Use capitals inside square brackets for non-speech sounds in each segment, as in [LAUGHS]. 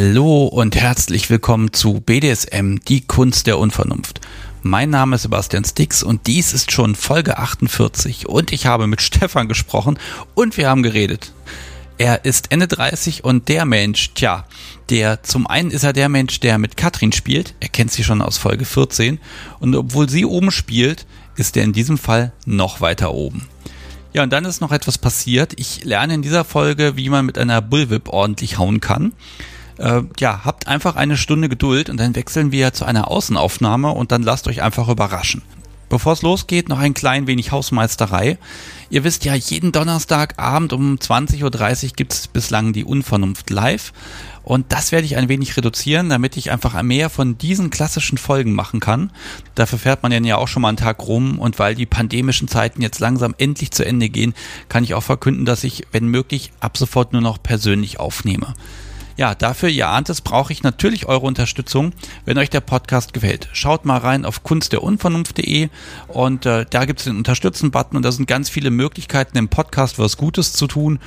Hallo und herzlich willkommen zu BDSM, die Kunst der Unvernunft. Mein Name ist Sebastian Stix und dies ist schon Folge 48 und ich habe mit Stefan gesprochen und wir haben geredet. Er ist Ende 30 und der Mensch, tja, der zum einen ist er der Mensch, der mit Katrin spielt, er kennt sie schon aus Folge 14 und obwohl sie oben spielt, ist er in diesem Fall noch weiter oben. Ja, und dann ist noch etwas passiert. Ich lerne in dieser Folge, wie man mit einer Bullwhip ordentlich hauen kann. Äh, ja, habt einfach eine Stunde Geduld und dann wechseln wir zu einer Außenaufnahme und dann lasst euch einfach überraschen. Bevor es losgeht, noch ein klein wenig Hausmeisterei. Ihr wisst ja, jeden Donnerstagabend um 20.30 Uhr gibt es bislang die Unvernunft live. Und das werde ich ein wenig reduzieren, damit ich einfach mehr von diesen klassischen Folgen machen kann. Dafür fährt man ja auch schon mal einen Tag rum und weil die pandemischen Zeiten jetzt langsam endlich zu Ende gehen, kann ich auch verkünden, dass ich, wenn möglich, ab sofort nur noch persönlich aufnehme. Ja, dafür, ihr ahnt es, brauche ich natürlich eure Unterstützung, wenn euch der Podcast gefällt. Schaut mal rein auf kunstderunvernunft.de und äh, da gibt es den Unterstützen-Button und da sind ganz viele Möglichkeiten im Podcast was Gutes zu tun.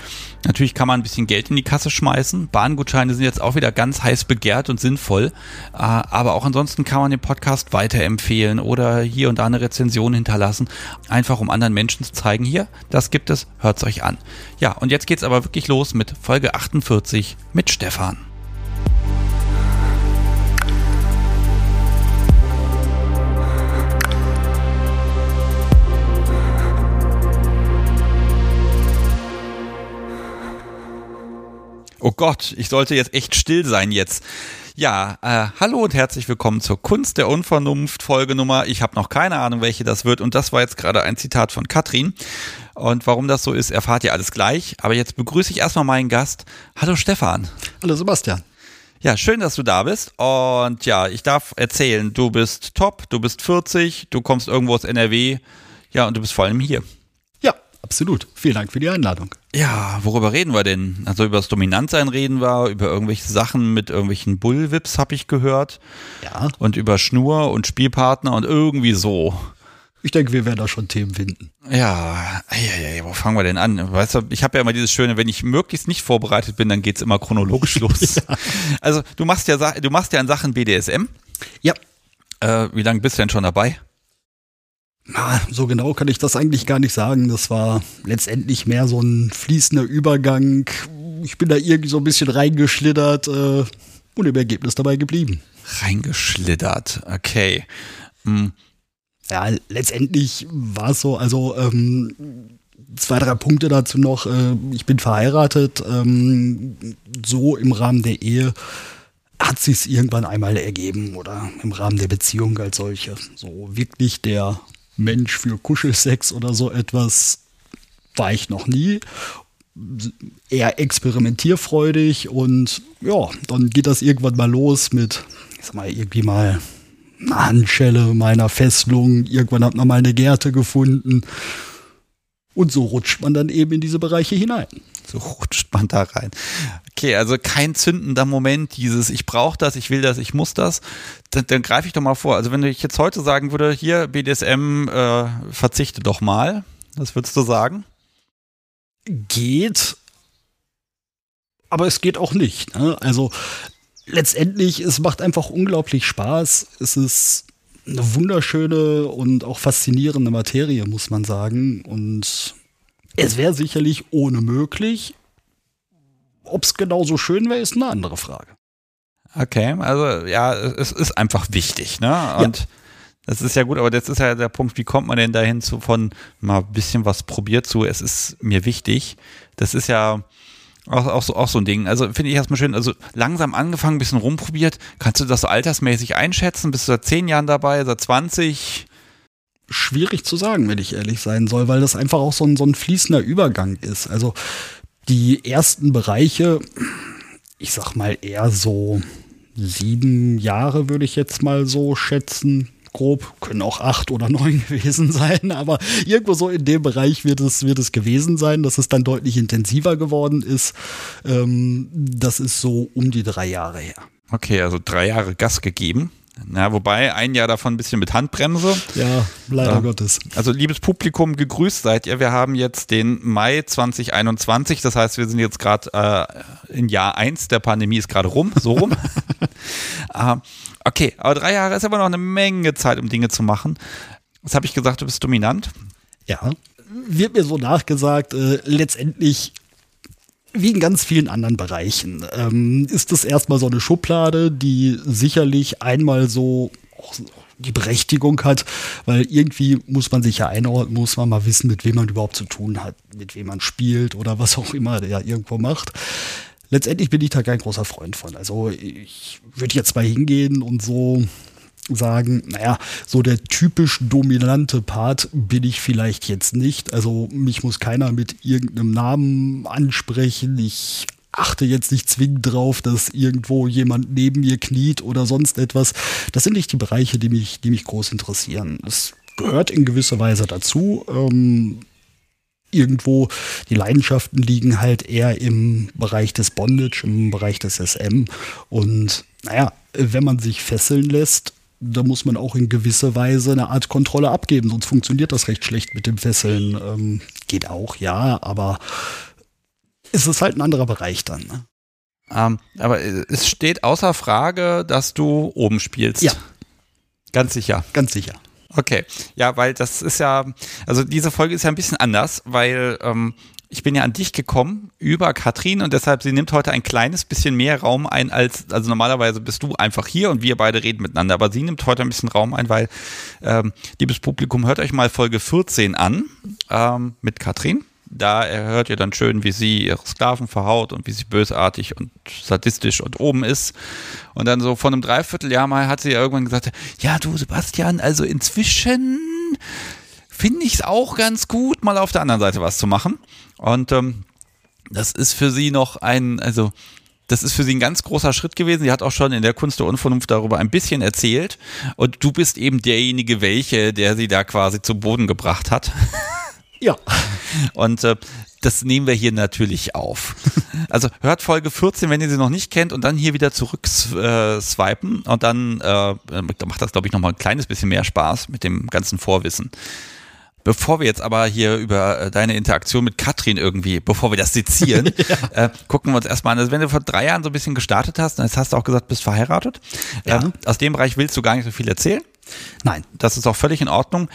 Natürlich kann man ein bisschen Geld in die Kasse schmeißen. Bahngutscheine sind jetzt auch wieder ganz heiß begehrt und sinnvoll. Äh, aber auch ansonsten kann man den Podcast weiterempfehlen oder hier und da eine Rezension hinterlassen. Einfach um anderen Menschen zu zeigen, hier, das gibt es, hört's euch an. Ja, und jetzt geht's aber wirklich los mit Folge 48 mit Stefan fahren. Oh Gott, ich sollte jetzt echt still sein jetzt. Ja, äh, hallo und herzlich willkommen zur Kunst der Unvernunft Folgenummer. Ich habe noch keine Ahnung, welche das wird und das war jetzt gerade ein Zitat von Katrin. Und warum das so ist, erfahrt ihr alles gleich. Aber jetzt begrüße ich erstmal meinen Gast. Hallo Stefan. Hallo Sebastian. Ja, schön, dass du da bist. Und ja, ich darf erzählen, du bist top, du bist 40, du kommst irgendwo aus NRW. Ja, und du bist vor allem hier. Ja, absolut. Vielen Dank für die Einladung. Ja, worüber reden wir denn? Also über das Dominantsein reden wir, über irgendwelche Sachen mit irgendwelchen Bullwips habe ich gehört. Ja. Und über Schnur und Spielpartner und irgendwie so. Ich denke, wir werden da schon Themen finden. Ja, ja, ja, wo fangen wir denn an? Weißt du, ich habe ja immer dieses Schöne, wenn ich möglichst nicht vorbereitet bin, dann geht's immer chronologisch [LAUGHS] los. ja. Also du machst ja du machst ja in Sachen BDSM. Ja. Äh, wie lange bist du denn schon dabei? Na, so genau kann ich das eigentlich gar nicht sagen. Das war letztendlich mehr so ein fließender Übergang. Ich bin da irgendwie so ein bisschen reingeschlittert äh, und im Ergebnis dabei geblieben. Reingeschlittert, okay. Hm ja, letztendlich war es so, also ähm, zwei, drei Punkte dazu noch. Äh, ich bin verheiratet, ähm, so im Rahmen der Ehe hat sich irgendwann einmal ergeben oder im Rahmen der Beziehung als solche. So wirklich der Mensch für Kuschelsex oder so etwas war ich noch nie. Eher experimentierfreudig und ja, dann geht das irgendwann mal los mit, ich sag mal, irgendwie mal Handschelle meiner Fesselung. Irgendwann hat man mal eine Gerte gefunden. Und so rutscht man dann eben in diese Bereiche hinein. So rutscht man da rein. Okay, also kein zündender Moment, dieses ich brauche das, ich will das, ich muss das. Dann, dann greife ich doch mal vor. Also wenn ich jetzt heute sagen würde, hier BDSM, äh, verzichte doch mal. Was würdest du sagen? Geht, aber es geht auch nicht. Ne? Also letztendlich, es macht einfach unglaublich Spaß. Es ist eine wunderschöne und auch faszinierende Materie, muss man sagen. Und es wäre sicherlich ohne möglich. Ob es genauso schön wäre, ist eine andere Frage. Okay, also ja, es ist einfach wichtig, ne? Und ja. das ist ja gut, aber jetzt ist ja der Punkt, wie kommt man denn dahin zu von mal ein bisschen was probiert zu, es ist mir wichtig. Das ist ja, auch, auch, so, auch so ein Ding. Also finde ich erstmal schön, also langsam angefangen, ein bisschen rumprobiert. Kannst du das altersmäßig einschätzen? Bist du seit zehn Jahren dabei, seit 20? Schwierig zu sagen, wenn ich ehrlich sein soll, weil das einfach auch so ein, so ein fließender Übergang ist. Also die ersten Bereiche, ich sag mal eher so sieben Jahre würde ich jetzt mal so schätzen, grob, können auch acht oder neun [LAUGHS] gewesen sein, aber irgendwo so in dem Bereich wird es, wird es gewesen sein, dass es dann deutlich intensiver geworden ist. Ähm, das ist so um die drei Jahre her. Okay, also drei Jahre Gas gegeben. Na, wobei ein Jahr davon ein bisschen mit Handbremse. Ja, leider äh, Gottes. Also liebes Publikum, gegrüßt seid ihr. Wir haben jetzt den Mai 2021, das heißt, wir sind jetzt gerade äh, in Jahr 1 der Pandemie ist gerade rum, so rum. äh, [LAUGHS] okay, aber drei Jahre ist aber noch eine Menge Zeit, um Dinge zu machen. Was habe ich gesagt, du bist dominant? Ja, wird mir so nachgesagt, äh, letztendlich wie in ganz vielen anderen Bereichen ähm, ist das erstmal so eine Schublade, die sicherlich einmal so die Berechtigung hat, weil irgendwie muss man sich ja einordnen, muss man mal wissen, mit wem man überhaupt zu tun hat, mit wem man spielt oder was auch immer der irgendwo macht. Letztendlich bin ich da kein großer Freund von. Also ich würde jetzt mal hingehen und so sagen, naja, so der typisch dominante Part bin ich vielleicht jetzt nicht. Also mich muss keiner mit irgendeinem Namen ansprechen. Ich achte jetzt nicht zwingend drauf, dass irgendwo jemand neben mir kniet oder sonst etwas. Das sind nicht die Bereiche, die mich, die mich groß interessieren. Es gehört in gewisser Weise dazu. Ähm, irgendwo die Leidenschaften liegen halt eher im Bereich des Bondage, im Bereich des SM. Und naja, wenn man sich fesseln lässt, da muss man auch in gewisser Weise eine Art Kontrolle abgeben, sonst funktioniert das recht schlecht mit dem Fesseln. Ähm, geht auch, ja, aber es ist halt ein anderer Bereich dann. Ne? Ähm, aber es steht außer Frage, dass du oben spielst. Ja. Ganz sicher. Ganz sicher. Okay, ja, weil das ist ja, also diese Folge ist ja ein bisschen anders, weil ähm, ich bin ja an dich gekommen über Katrin und deshalb, sie nimmt heute ein kleines bisschen mehr Raum ein als, also normalerweise bist du einfach hier und wir beide reden miteinander, aber sie nimmt heute ein bisschen Raum ein, weil, ähm, liebes Publikum, hört euch mal Folge 14 an ähm, mit Katrin. Da hört ihr dann schön, wie sie ihre Sklaven verhaut und wie sie bösartig und sadistisch und oben ist. Und dann so von einem Dreivierteljahr mal hat sie ja irgendwann gesagt, ja du Sebastian, also inzwischen finde ich es auch ganz gut, mal auf der anderen Seite was zu machen. Und ähm, das ist für sie noch ein, also das ist für sie ein ganz großer Schritt gewesen. Sie hat auch schon in der Kunst der Unvernunft darüber ein bisschen erzählt. Und du bist eben derjenige, welche, der sie da quasi zu Boden gebracht hat. [LAUGHS] Ja. Und äh, das nehmen wir hier natürlich auf. [LAUGHS] Also hört Folge 14, wenn ihr sie noch nicht kennt und dann hier wieder zurück äh, swipen und dann äh, macht das, glaube ich, nochmal ein kleines bisschen mehr Spaß mit dem ganzen Vorwissen. Bevor wir jetzt aber hier über äh, deine Interaktion mit Katrin irgendwie, bevor wir das sezieren, [LAUGHS] ja. äh, gucken wir uns erstmal an. Also wenn du vor drei Jahren so ein bisschen gestartet hast, dann hast du auch gesagt, bist verheiratet. Ja. Ähm, aus dem Bereich willst du gar nicht so viel erzählen. Nein. Das ist auch völlig in Ordnung.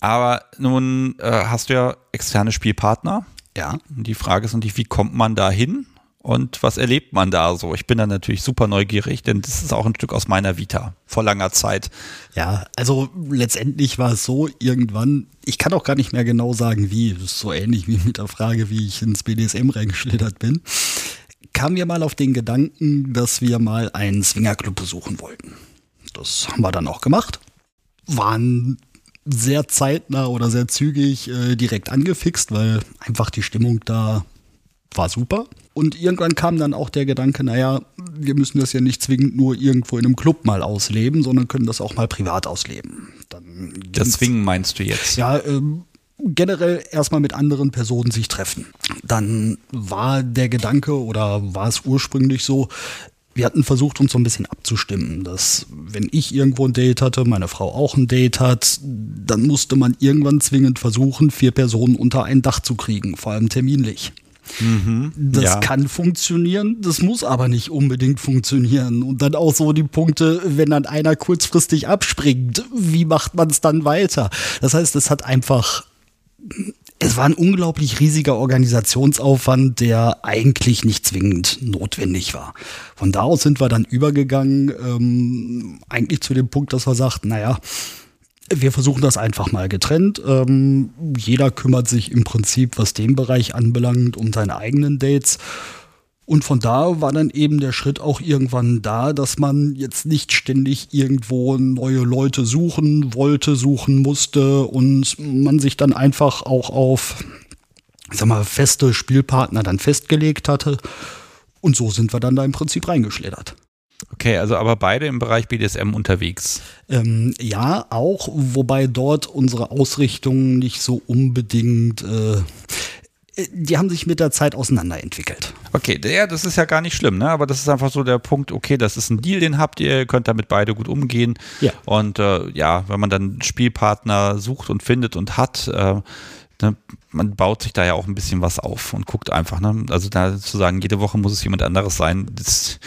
Aber nun äh, hast du ja externe Spielpartner. Ja. Die Frage ist natürlich, wie kommt man da hin? Und was erlebt man da so? Ich bin da natürlich super neugierig, denn das ist auch ein Stück aus meiner Vita vor langer Zeit. Ja, also letztendlich war es so, irgendwann, ich kann auch gar nicht mehr genau sagen, wie, so ähnlich wie mit der Frage, wie ich ins BDSM reingeschlittert bin, kamen wir mal auf den Gedanken, dass wir mal einen Swingerclub besuchen wollten. Das haben wir dann auch gemacht. Waren sehr zeitnah oder sehr zügig äh, direkt angefixt, weil einfach die Stimmung da war super. Und irgendwann kam dann auch der Gedanke, naja, wir müssen das ja nicht zwingend nur irgendwo in einem Club mal ausleben, sondern können das auch mal privat ausleben. Dann das Zwingen meinst du jetzt? Ja, ähm, generell erstmal mit anderen Personen sich treffen. Dann war der Gedanke oder war es ursprünglich so, wir hatten versucht, uns so ein bisschen abzustimmen, dass wenn ich irgendwo ein Date hatte, meine Frau auch ein Date hat, dann musste man irgendwann zwingend versuchen, vier Personen unter ein Dach zu kriegen, vor allem terminlich. Mhm, das ja. kann funktionieren, das muss aber nicht unbedingt funktionieren. Und dann auch so die Punkte, wenn dann einer kurzfristig abspringt, wie macht man es dann weiter? Das heißt, es hat einfach, es war ein unglaublich riesiger Organisationsaufwand, der eigentlich nicht zwingend notwendig war. Von da aus sind wir dann übergegangen, ähm, eigentlich zu dem Punkt, dass wir sagten, naja, wir versuchen das einfach mal getrennt. Ähm, jeder kümmert sich im Prinzip, was den Bereich anbelangt, um seine eigenen Dates. Und von da war dann eben der Schritt auch irgendwann da, dass man jetzt nicht ständig irgendwo neue Leute suchen wollte, suchen musste und man sich dann einfach auch auf, sag mal, feste Spielpartner dann festgelegt hatte. Und so sind wir dann da im Prinzip reingeschlittert. Okay, also aber beide im Bereich BDSM unterwegs. Ähm, ja, auch, wobei dort unsere Ausrichtung nicht so unbedingt, äh, die haben sich mit der Zeit auseinanderentwickelt. Okay, ja, das ist ja gar nicht schlimm, ne? Aber das ist einfach so der Punkt, okay, das ist ein Deal, den habt ihr, ihr könnt damit beide gut umgehen. Ja. Und äh, ja, wenn man dann Spielpartner sucht und findet und hat, äh, ne, man baut sich da ja auch ein bisschen was auf und guckt einfach, ne? Also da zu sagen, jede Woche muss es jemand anderes sein, das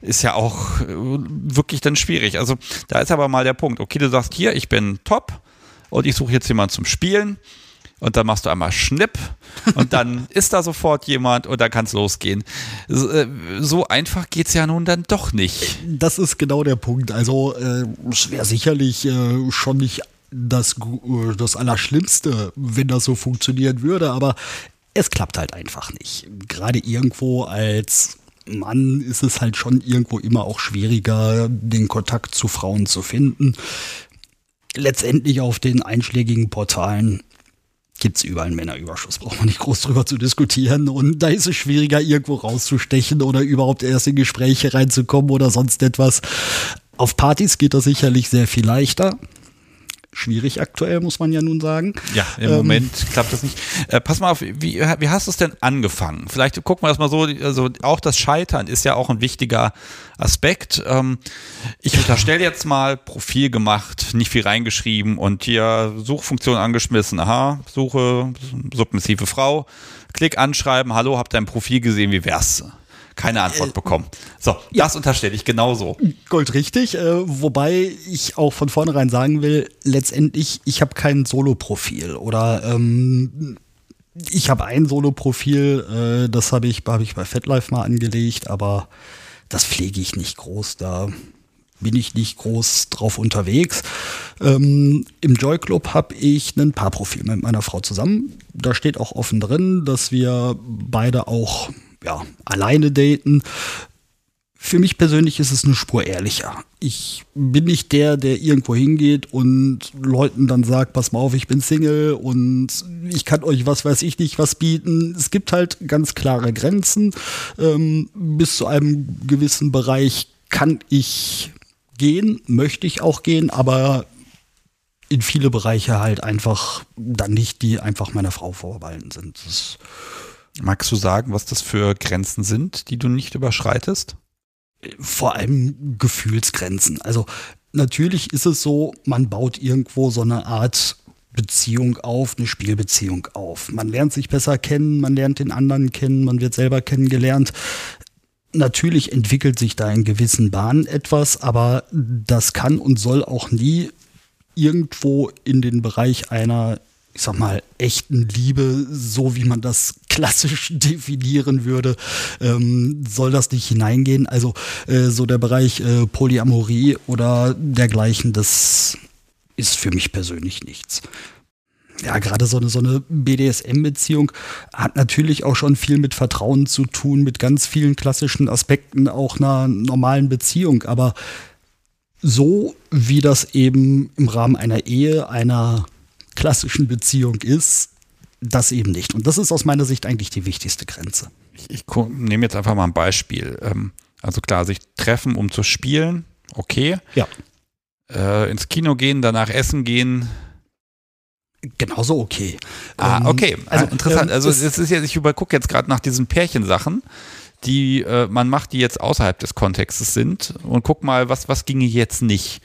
ist ja auch äh, wirklich dann schwierig. Also da ist aber mal der Punkt, okay, du sagst hier, ich bin top und ich suche jetzt jemanden zum Spielen und dann machst du einmal Schnipp und dann [LAUGHS] ist da sofort jemand und dann kann es losgehen. So, äh, so einfach geht es ja nun dann doch nicht. Das ist genau der Punkt. Also äh, es wäre sicherlich äh, schon nicht das, äh, das Allerschlimmste, wenn das so funktionieren würde, aber es klappt halt einfach nicht. Gerade irgendwo als Mann ist es halt schon irgendwo immer auch schwieriger, den Kontakt zu Frauen zu finden. Letztendlich auf den einschlägigen Portalen gibt es überall einen Männerüberschuss, braucht man nicht groß drüber zu diskutieren. Und da ist es schwieriger, irgendwo rauszustechen oder überhaupt erst in Gespräche reinzukommen oder sonst etwas. Auf Partys geht das sicherlich sehr viel leichter schwierig aktuell, muss man ja nun sagen. Ja, im ähm, Moment klappt das nicht. Äh, pass mal auf, wie, wie hast du es denn angefangen? Vielleicht gucken wir das mal so, also auch das Scheitern ist ja auch ein wichtiger Aspekt. Ähm, ich unterstelle jetzt mal Profil gemacht, nicht viel reingeschrieben und hier Suchfunktion angeschmissen. Aha, Suche, submissive Frau. Klick anschreiben, hallo, habt ihr ein Profil gesehen, wie wär's? Keine Antwort äh, bekommen. So, ja. das unterstelle ich genauso. Gold richtig, äh, wobei ich auch von vornherein sagen will, letztendlich, ich habe kein Solo-Profil oder ähm, ich habe ein Solo-Profil, äh, das habe ich, hab ich bei FetLife mal angelegt, aber das pflege ich nicht groß. Da bin ich nicht groß drauf unterwegs. Ähm, Im Joy Club habe ich ein Paarprofil mit meiner Frau zusammen. Da steht auch offen drin, dass wir beide auch ja, alleine daten. Für mich persönlich ist es eine Spur ehrlicher. Ich bin nicht der, der irgendwo hingeht und Leuten dann sagt, pass mal auf, ich bin Single und ich kann euch was weiß ich nicht was bieten. Es gibt halt ganz klare Grenzen. Ähm, bis zu einem gewissen Bereich kann ich gehen, möchte ich auch gehen, aber in viele Bereiche halt einfach dann nicht, die einfach meiner Frau vorbehalten sind. Das Magst du sagen, was das für Grenzen sind, die du nicht überschreitest? Vor allem Gefühlsgrenzen. Also natürlich ist es so, man baut irgendwo so eine Art Beziehung auf, eine Spielbeziehung auf. Man lernt sich besser kennen, man lernt den anderen kennen, man wird selber kennengelernt. Natürlich entwickelt sich da in gewissen Bahnen etwas, aber das kann und soll auch nie irgendwo in den Bereich einer ich sag mal, echten Liebe, so wie man das klassisch [LAUGHS] definieren würde, ähm, soll das nicht hineingehen. Also äh, so der Bereich äh, Polyamorie oder dergleichen, das ist für mich persönlich nichts. Ja, gerade so eine, so eine BDSM-Beziehung hat natürlich auch schon viel mit Vertrauen zu tun, mit ganz vielen klassischen Aspekten auch einer normalen Beziehung. Aber so wie das eben im Rahmen einer Ehe, einer klassischen Beziehung ist, das eben nicht. Und das ist aus meiner Sicht eigentlich die wichtigste Grenze. Ich, ich nehme jetzt einfach mal ein Beispiel. Ähm, also klar, sich treffen, um zu spielen, okay. Ja. Äh, ins Kino gehen, danach essen gehen. Genauso okay. Ah, ähm, okay. Also ah, interessant. Ähm, also es ist jetzt, ich übergucke jetzt gerade nach diesen Pärchensachen, die äh, man macht, die jetzt außerhalb des Kontextes sind und guck mal, was, was ginge jetzt nicht.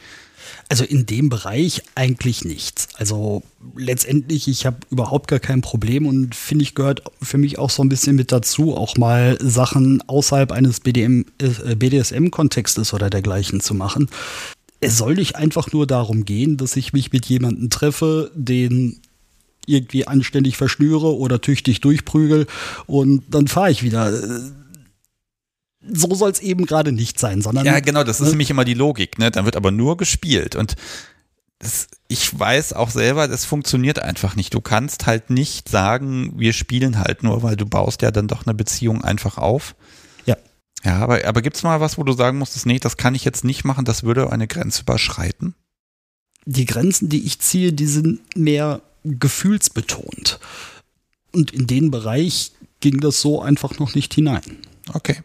Also in dem Bereich eigentlich nichts. Also letztendlich, ich habe überhaupt gar kein Problem und finde ich gehört für mich auch so ein bisschen mit dazu, auch mal Sachen außerhalb eines BDM, äh, BDSM-Kontextes oder dergleichen zu machen. Es soll nicht einfach nur darum gehen, dass ich mich mit jemandem treffe, den irgendwie anständig verschnüre oder tüchtig durchprügel und dann fahre ich wieder so soll es eben gerade nicht sein, sondern. Ja, genau, das ist ne? nämlich immer die Logik, ne? Dann wird aber nur gespielt. Und das, ich weiß auch selber, das funktioniert einfach nicht. Du kannst halt nicht sagen, wir spielen halt nur, weil du baust ja dann doch eine Beziehung einfach auf. Ja. Ja, aber, aber gibt es mal was, wo du sagen musstest, nee, das kann ich jetzt nicht machen, das würde eine Grenze überschreiten? Die Grenzen, die ich ziehe, die sind mehr gefühlsbetont. Und in den Bereich ging das so einfach noch nicht hinein. Okay.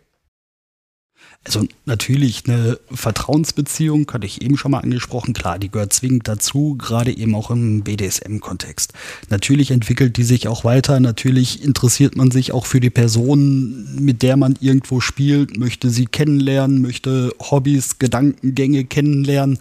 Also natürlich eine Vertrauensbeziehung, hatte ich eben schon mal angesprochen, klar, die gehört zwingend dazu, gerade eben auch im BDSM-Kontext. Natürlich entwickelt die sich auch weiter, natürlich interessiert man sich auch für die Person, mit der man irgendwo spielt, möchte sie kennenlernen, möchte Hobbys, Gedankengänge kennenlernen.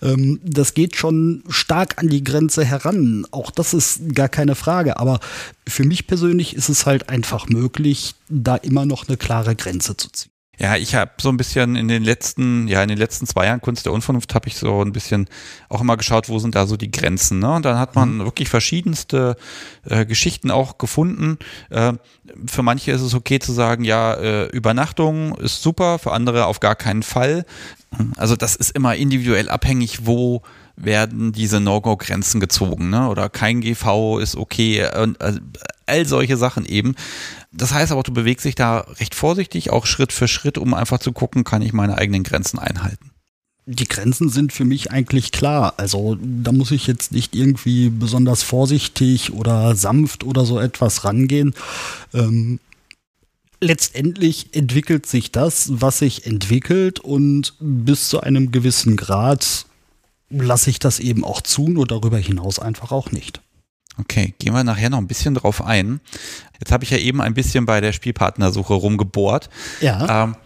Ähm, das geht schon stark an die Grenze heran. Auch das ist gar keine Frage, aber für mich persönlich ist es halt einfach möglich, da immer noch eine klare Grenze zu ziehen. Ja, ich habe so ein bisschen in den letzten, ja, in den letzten zwei Jahren Kunst der Unvernunft habe ich so ein bisschen auch immer geschaut, wo sind da so die Grenzen. Ne? Und dann hat man mhm. wirklich verschiedenste äh, Geschichten auch gefunden. Äh, für manche ist es okay zu sagen, ja, äh, Übernachtung ist super, für andere auf gar keinen Fall. Also das ist immer individuell abhängig, wo werden diese No-Go-Grenzen gezogen, ne? Oder kein GV ist okay und also all solche Sachen eben. Das heißt aber, du bewegst dich da recht vorsichtig, auch Schritt für Schritt, um einfach zu gucken, kann ich meine eigenen Grenzen einhalten. Die Grenzen sind für mich eigentlich klar. Also da muss ich jetzt nicht irgendwie besonders vorsichtig oder sanft oder so etwas rangehen. Ähm, letztendlich entwickelt sich das, was sich entwickelt und bis zu einem gewissen Grad lasse ich das eben auch zu, nur darüber hinaus einfach auch nicht. Okay, gehen wir nachher noch ein bisschen drauf ein. Jetzt habe ich ja eben ein bisschen bei der Spielpartnersuche rumgebohrt. Ja. Ähm,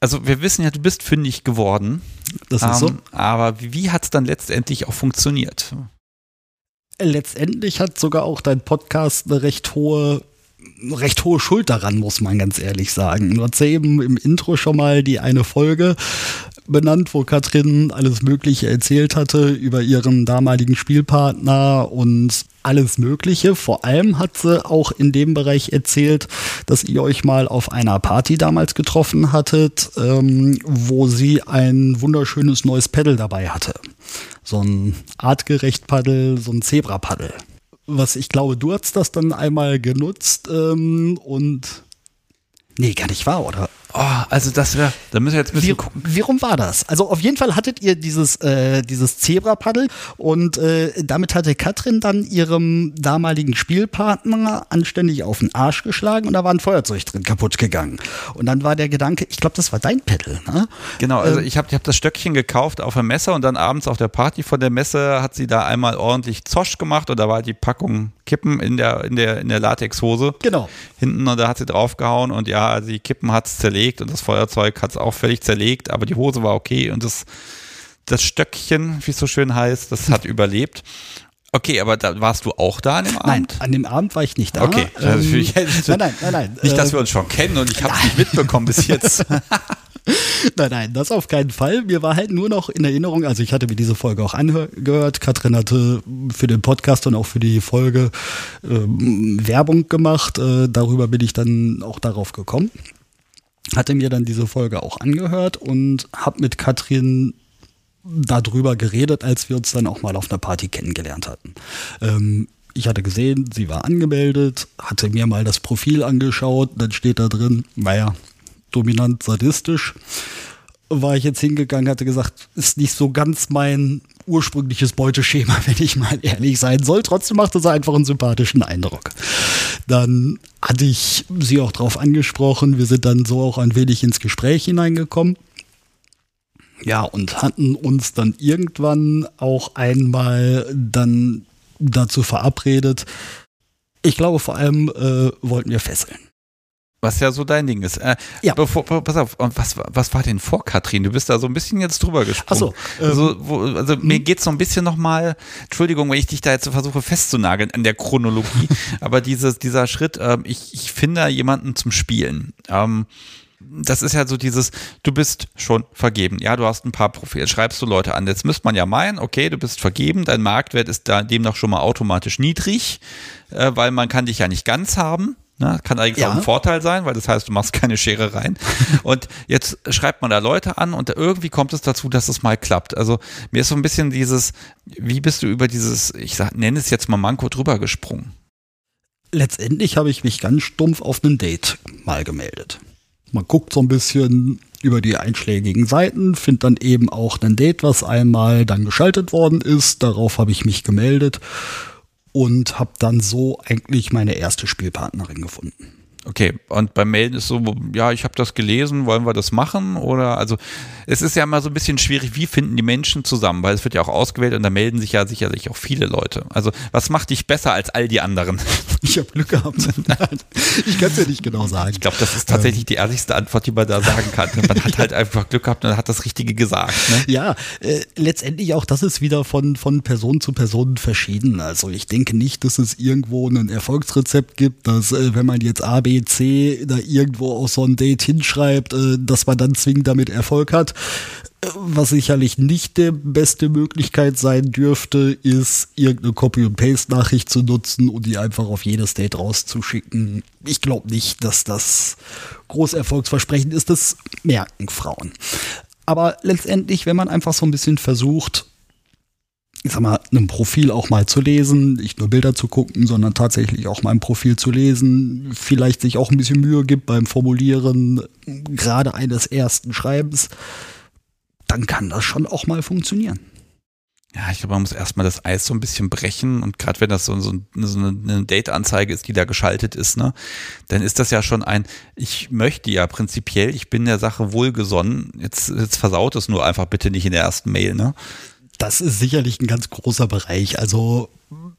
also wir wissen ja, du bist fündig geworden. Das ist ähm, so. Aber wie, wie hat es dann letztendlich auch funktioniert? Letztendlich hat sogar auch dein Podcast eine recht hohe recht hohe Schuld daran, muss man ganz ehrlich sagen. Du hast ja eben im Intro schon mal die eine Folge benannt, wo Katrin alles Mögliche erzählt hatte über ihren damaligen Spielpartner und alles Mögliche. Vor allem hat sie auch in dem Bereich erzählt, dass ihr euch mal auf einer Party damals getroffen hattet, ähm, wo sie ein wunderschönes neues Pedal dabei hatte. So ein artgerecht Paddel, so ein Zebra-Paddel. Was ich glaube, du hast das dann einmal genutzt ähm, und Nee, gar nicht wahr, oder? Oh, also das wäre, da müssen wir jetzt ein bisschen Wie, gucken. Wie rum war das? Also auf jeden Fall hattet ihr dieses, äh, dieses Zebra-Paddel und äh, damit hatte Katrin dann ihrem damaligen Spielpartner anständig auf den Arsch geschlagen und da war ein Feuerzeug drin kaputt gegangen. Und dann war der Gedanke, ich glaube, das war dein Paddel, ne? Genau, also ähm, ich habe ich hab das Stöckchen gekauft auf der Messe und dann abends auf der Party von der Messe hat sie da einmal ordentlich Zosch gemacht und da war die Packung Kippen in der, in der, in der Latexhose. Genau. Hinten und da hat sie draufgehauen und ja, die Kippen hat es zerlegt und das Feuerzeug hat es auch völlig zerlegt, aber die Hose war okay und das, das Stöckchen, wie es so schön heißt, das hat überlebt. Okay, aber da warst du auch da an dem Abend? Nein, an dem Abend war ich nicht da. Okay, ähm, ich, nein, nein, nein, nein. Nicht, dass wir uns schon kennen und ich habe es nicht mitbekommen bis jetzt. [LAUGHS] nein, nein, das auf keinen Fall. Mir war halt nur noch in Erinnerung, also ich hatte mir diese Folge auch angehört. Katrin hatte für den Podcast und auch für die Folge ähm, Werbung gemacht. Äh, darüber bin ich dann auch darauf gekommen. Hatte mir dann diese Folge auch angehört und habe mit Katrin darüber geredet, als wir uns dann auch mal auf einer Party kennengelernt hatten. Ähm, ich hatte gesehen, sie war angemeldet, hatte mir mal das Profil angeschaut, dann steht da drin, naja, dominant sadistisch. War ich jetzt hingegangen, hatte gesagt, ist nicht so ganz mein ursprüngliches Beuteschema, [LAUGHS] wenn ich mal ehrlich sein soll. Trotzdem machte sie einfach einen sympathischen Eindruck. Dann hatte ich sie auch drauf angesprochen. Wir sind dann so auch ein wenig ins Gespräch hineingekommen. Ja, und hatten uns dann irgendwann auch einmal dann dazu verabredet. Ich glaube, vor allem äh, wollten wir fesseln. Was ja so dein Ding ist. Äh, ja. Bevor, pass auf, was, was war denn vor Katrin? Du bist da so ein bisschen jetzt drüber gesprungen. Ach so, ähm, also, wo, also mir hm? geht es so ein bisschen nochmal, Entschuldigung, wenn ich dich da jetzt versuche festzunageln in der Chronologie, [LAUGHS] aber dieses, dieser Schritt, äh, ich, ich finde jemanden zum Spielen. Ähm, das ist ja so dieses, du bist schon vergeben. Ja, du hast ein paar Profile, schreibst du Leute an. Jetzt müsste man ja meinen, okay, du bist vergeben, dein Marktwert ist da demnach schon mal automatisch niedrig, äh, weil man kann dich ja nicht ganz haben. Ne? Kann eigentlich ja. auch ein Vorteil sein, weil das heißt, du machst keine Schere rein. [LAUGHS] und jetzt schreibt man da Leute an und irgendwie kommt es dazu, dass es mal klappt. Also mir ist so ein bisschen dieses, wie bist du über dieses, ich sag, nenne es jetzt mal Manko drüber gesprungen? Letztendlich habe ich mich ganz stumpf auf ein Date mal gemeldet. Man guckt so ein bisschen über die einschlägigen Seiten, findet dann eben auch ein Date, was einmal dann geschaltet worden ist. Darauf habe ich mich gemeldet und habe dann so eigentlich meine erste Spielpartnerin gefunden. Okay, und beim Melden ist so, ja, ich habe das gelesen, wollen wir das machen? Oder also es ist ja immer so ein bisschen schwierig, wie finden die Menschen zusammen, weil es wird ja auch ausgewählt und da melden sich ja sicherlich auch viele Leute. Also was macht dich besser als all die anderen? [LAUGHS] Ich habe Glück gehabt. [LAUGHS] ich kann es ja nicht genau sagen. Ich glaube, das ist tatsächlich ähm. die ehrlichste Antwort, die man da sagen kann. [LAUGHS] Man hat halt einfach Glück gehabt und hat das Richtige gesagt. Ne? Ja, äh, letztendlich auch das ist wieder von, von Person zu Person verschieden. Also ich denke nicht, dass es irgendwo ein Erfolgsrezept gibt, dass äh, wenn man jetzt A, B, C da irgendwo auf so ein Date hinschreibt, äh, dass man dann zwingend damit Erfolg hat. Was sicherlich nicht die beste Möglichkeit sein dürfte, ist irgendeine Copy-and-Paste-Nachricht zu nutzen und die einfach auf jedes Date rauszuschicken. Ich glaube nicht, dass das groß erfolgsversprechend ist. Das merken Frauen. Aber letztendlich, wenn man einfach so ein bisschen versucht, ich sag mal, einem Profil auch mal zu lesen, nicht nur Bilder zu gucken, sondern tatsächlich auch mal ein Profil zu lesen, vielleicht sich auch ein bisschen Mühe gibt beim Formulieren gerade eines ersten Schreibens, dann kann das schon auch mal funktionieren. Ja, ich glaube, man muss erstmal das Eis so ein bisschen brechen und gerade wenn das so, so, so eine Date-Anzeige ist, die da geschaltet ist, ne, dann ist das ja schon ein, ich möchte ja prinzipiell, ich bin der Sache wohlgesonnen, jetzt, jetzt versaut es nur einfach bitte nicht in der ersten Mail, ne? Das ist sicherlich ein ganz großer Bereich. Also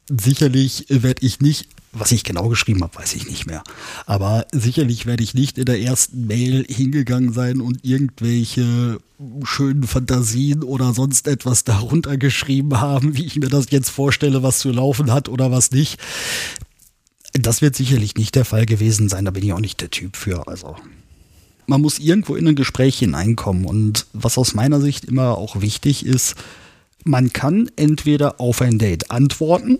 sicherlich werde ich nicht, was ich genau geschrieben habe, weiß ich nicht mehr. Aber sicherlich werde ich nicht in der ersten Mail hingegangen sein und irgendwelche schönen Fantasien oder sonst etwas darunter geschrieben haben, wie ich mir das jetzt vorstelle, was zu laufen hat oder was nicht. Das wird sicherlich nicht der Fall gewesen sein. Da bin ich auch nicht der Typ für. Also man muss irgendwo in ein Gespräch hineinkommen. Und was aus meiner Sicht immer auch wichtig ist, man kann entweder auf ein Date antworten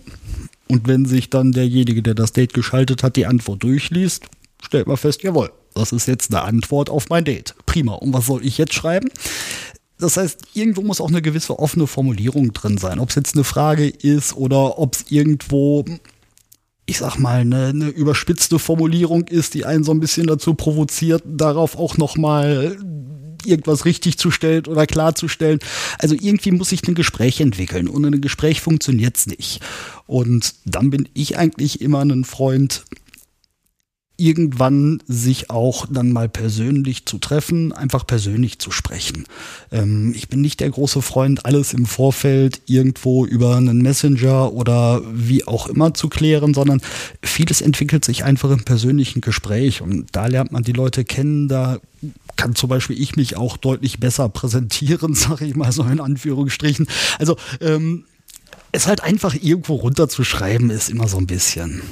und wenn sich dann derjenige, der das Date geschaltet hat, die Antwort durchliest, stellt man fest, jawohl, das ist jetzt eine Antwort auf mein Date. Prima. Und was soll ich jetzt schreiben? Das heißt, irgendwo muss auch eine gewisse offene Formulierung drin sein. Ob es jetzt eine Frage ist oder ob es irgendwo, ich sag mal, eine, eine, überspitzte Formulierung ist, die einen so ein bisschen dazu provoziert, darauf auch nochmal irgendwas richtig zu stellen oder klarzustellen. Also irgendwie muss sich ein Gespräch entwickeln und ein Gespräch funktioniert es nicht. Und dann bin ich eigentlich immer ein Freund, irgendwann sich auch dann mal persönlich zu treffen, einfach persönlich zu sprechen. Ähm, ich bin nicht der große Freund, alles im Vorfeld irgendwo über einen Messenger oder wie auch immer zu klären, sondern vieles entwickelt sich einfach im persönlichen Gespräch und da lernt man die Leute kennen, da kann zum Beispiel ich mich auch deutlich besser präsentieren, [LAUGHS] sage ich mal so in Anführungsstrichen. Also ähm, es halt einfach irgendwo runterzuschreiben, ist immer so ein bisschen,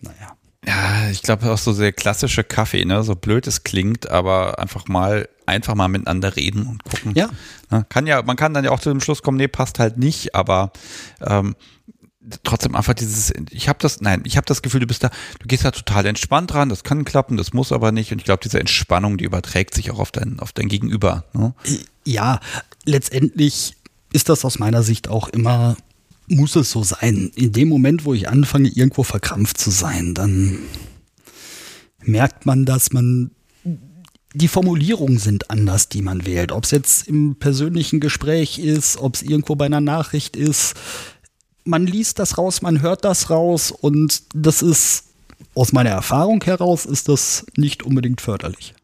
naja. Ja, ich glaube auch so sehr klassische Kaffee, ne? So blöd es klingt, aber einfach mal einfach mal miteinander reden und gucken. Ja. Ne? Kann ja, man kann dann ja auch zu dem Schluss kommen, nee, passt halt nicht, aber ähm, trotzdem einfach dieses, ich habe das, nein, ich habe das Gefühl, du bist da, du gehst da total entspannt dran, das kann klappen, das muss aber nicht. Und ich glaube, diese Entspannung, die überträgt sich auch auf dein, auf dein Gegenüber. Ne? Ja, letztendlich ist das aus meiner Sicht auch immer muss es so sein. In dem Moment, wo ich anfange, irgendwo verkrampft zu sein, dann merkt man, dass man die Formulierungen sind anders, die man wählt. Ob es jetzt im persönlichen Gespräch ist, ob es irgendwo bei einer Nachricht ist. Man liest das raus, man hört das raus und das ist aus meiner Erfahrung heraus ist das nicht unbedingt förderlich.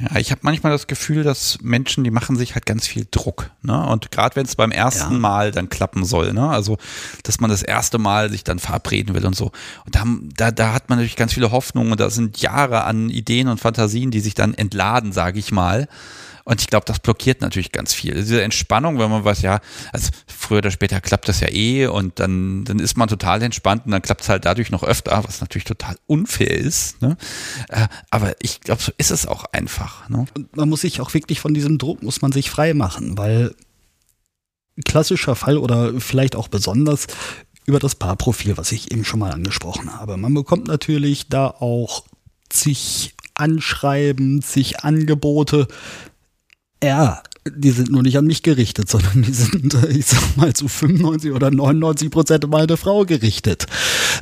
Ja, ich habe manchmal das Gefühl, dass Menschen, die machen sich halt ganz viel Druck. Ne? Und gerade wenn es beim ersten ja. Mal dann klappen soll, ne? also dass man das erste Mal sich dann verabreden will und so. Und da, da, da hat man natürlich ganz viele Hoffnungen und da sind Jahre an Ideen und Fantasien, die sich dann entladen, sage ich mal. Und ich glaube, das blockiert natürlich ganz viel. Diese Entspannung, wenn man weiß, ja, also früher oder später klappt das ja eh und dann, dann ist man total entspannt und dann klappt es halt dadurch noch öfter, was natürlich total unfair ist. Ne? Äh, aber ich glaube, so ist es auch einfach. Ne? Und man muss sich auch wirklich von diesem Druck, muss man sich frei machen, weil klassischer Fall oder vielleicht auch besonders über das Paarprofil, was ich eben schon mal angesprochen habe. Man bekommt natürlich da auch zig Anschreiben, zig Angebote, ja, Die sind nur nicht an mich gerichtet, sondern die sind, äh, ich sag mal, zu 95 oder 99 Prozent mal eine Frau gerichtet.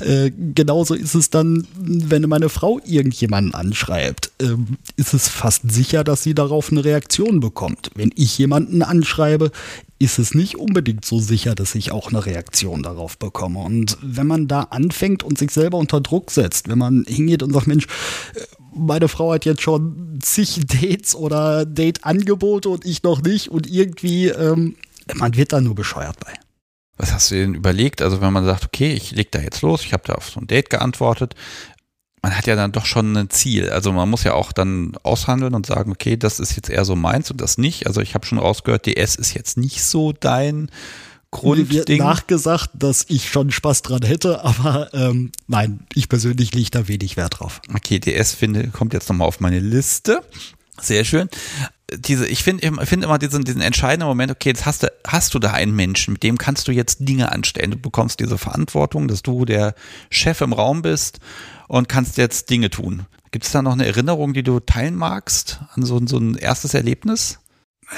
Äh, genauso ist es dann, wenn meine Frau irgendjemanden anschreibt, äh, ist es fast sicher, dass sie darauf eine Reaktion bekommt. Wenn ich jemanden anschreibe, ist es nicht unbedingt so sicher, dass ich auch eine Reaktion darauf bekomme. Und wenn man da anfängt und sich selber unter Druck setzt, wenn man hingeht und sagt, Mensch, äh, meine Frau hat jetzt schon zig Dates oder Date-Angebote und ich noch nicht und irgendwie, ähm, man wird da nur bescheuert bei. Was hast du denn überlegt? Also wenn man sagt, okay, ich leg da jetzt los, ich habe da auf so ein Date geantwortet, man hat ja dann doch schon ein Ziel. Also man muss ja auch dann aushandeln und sagen, okay, das ist jetzt eher so meins und das nicht. Also ich habe schon rausgehört, DS ist jetzt nicht so dein Grundding. Mir wird nachgesagt, dass ich schon Spaß dran hätte, aber ähm, nein, ich persönlich lege da wenig Wert drauf. Okay, DS finde, kommt jetzt nochmal auf meine Liste. Sehr schön. Diese, ich finde find immer diesen, diesen entscheidenden Moment, okay, jetzt hast du, hast du da einen Menschen, mit dem kannst du jetzt Dinge anstellen. Du bekommst diese Verantwortung, dass du der Chef im Raum bist und kannst jetzt Dinge tun. Gibt es da noch eine Erinnerung, die du teilen magst an so, so ein erstes Erlebnis?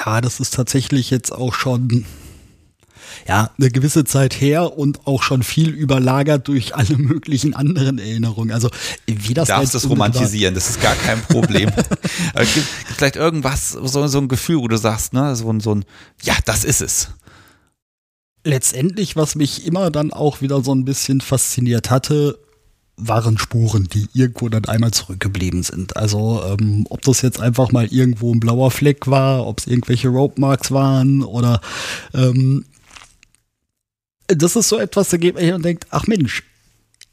Ja, das ist tatsächlich jetzt auch schon ja, eine gewisse Zeit her und auch schon viel überlagert durch alle möglichen anderen Erinnerungen. Also wie das du darfst das romantisieren, das ist gar kein Problem. [LAUGHS] vielleicht irgendwas, so, so ein Gefühl, wo du sagst, ne, so, so ein, ja, das ist es. Letztendlich, was mich immer dann auch wieder so ein bisschen fasziniert hatte, waren Spuren, die irgendwo dann einmal zurückgeblieben sind. Also ähm, ob das jetzt einfach mal irgendwo ein blauer Fleck war, ob es irgendwelche Rope Marks waren oder ähm, das ist so etwas, da geht man hin und denkt, ach Mensch,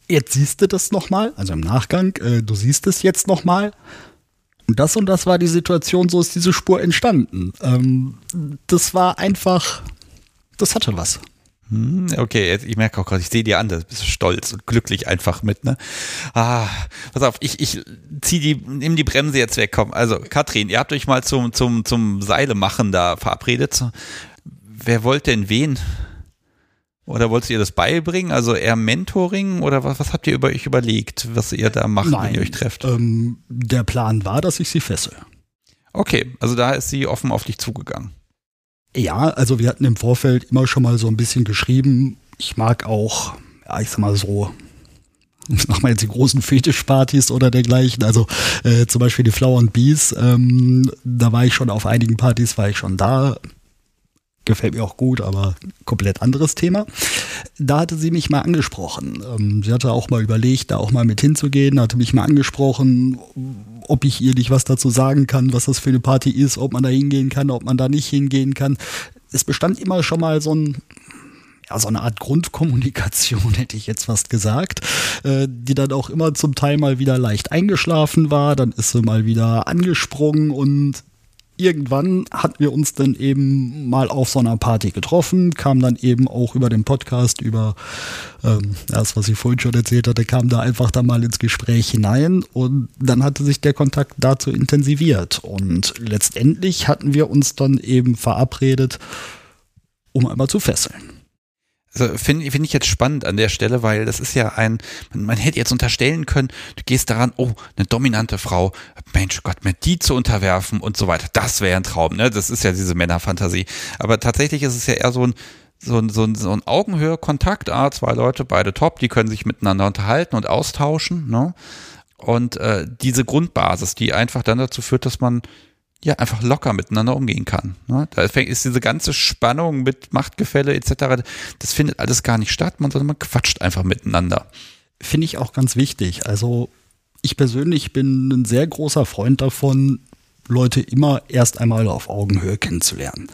jetzt siehst du das nochmal, also im Nachgang, äh, du siehst es jetzt nochmal. Und das und das war die Situation, so ist diese Spur entstanden. Ähm, das war einfach, das hatte was. Hm, okay, jetzt, ich merke auch gerade, ich sehe dir an, du bist stolz und glücklich einfach mit, ne? Ah, pass auf, ich, ich zieh die, nimm die Bremse jetzt weg, komm. Also, Katrin, ihr habt euch mal zum, zum, zum Seile machen da verabredet. Wer wollte denn wen? Oder wolltet ihr das beibringen? Also eher Mentoring oder was, was habt ihr über euch überlegt, was ihr da macht, Nein, wenn ihr euch trefft? Ähm, der Plan war, dass ich sie fessel. Okay, also da ist sie offen auf dich zugegangen. Ja, also wir hatten im Vorfeld immer schon mal so ein bisschen geschrieben. Ich mag auch, ja, ich sag mal so, [LAUGHS] ich mach mal jetzt die großen Fetischpartys oder dergleichen. Also äh, zum Beispiel die Flower and Bees, ähm, da war ich schon auf einigen Partys, war ich schon da. Gefällt mir auch gut, aber komplett anderes Thema. Da hatte sie mich mal angesprochen. Ähm, sie hatte auch mal überlegt, da auch mal mit hinzugehen, hatte mich mal angesprochen, ob ich ihr nicht was dazu sagen kann, was das für eine Party ist, ob man da hingehen kann, ob man da nicht hingehen kann. Es bestand immer schon mal so ein ja, so eine Art Grundkommunikation, [LAUGHS] hätte ich jetzt fast gesagt, äh, die dann auch immer zum Teil mal wieder leicht eingeschlafen war, dann ist sie mal wieder angesprungen und irgendwann hatten wir uns dann eben mal auf so einer Party getroffen, kam dann eben auch über den Podcast, über ähm, das, was ich vorhin schon erzählt hatte, kam da einfach da mal ins Gespräch hinein und dann hatte sich der Kontakt dazu intensiviert. Und letztendlich hatten wir uns dann eben verabredet, um einmal zu fesseln. Also finde find ich jetzt spannend an der Stelle, weil das ist ja ein, man, man, hätte jetzt unterstellen können, du gehst daran, oh, eine dominante Frau, Mensch Gott, mit die zu unterwerfen und so weiter, das wäre ein Traum, ne? Das ist ja diese Männerfantasie. Aber tatsächlich ist es ja eher so ein, so ein, so ein, so ein Augenhöhe-Kontakt, ah, zwei Leute, beide top, die können sich miteinander unterhalten und austauschen, ne? Und äh, diese Grundbasis, die einfach dann dazu führt, dass man ja einfach locker miteinander umgehen kann. Ne? Da ist diese ganze Spannung mit Machtgefälle etc., das findet alles gar nicht statt, man, sondern man quatscht einfach miteinander. Finde ich auch ganz wichtig. Also ich persönlich bin ein sehr großer Freund davon, Leute immer erst einmal auf Augenhöhe kennenzulernen.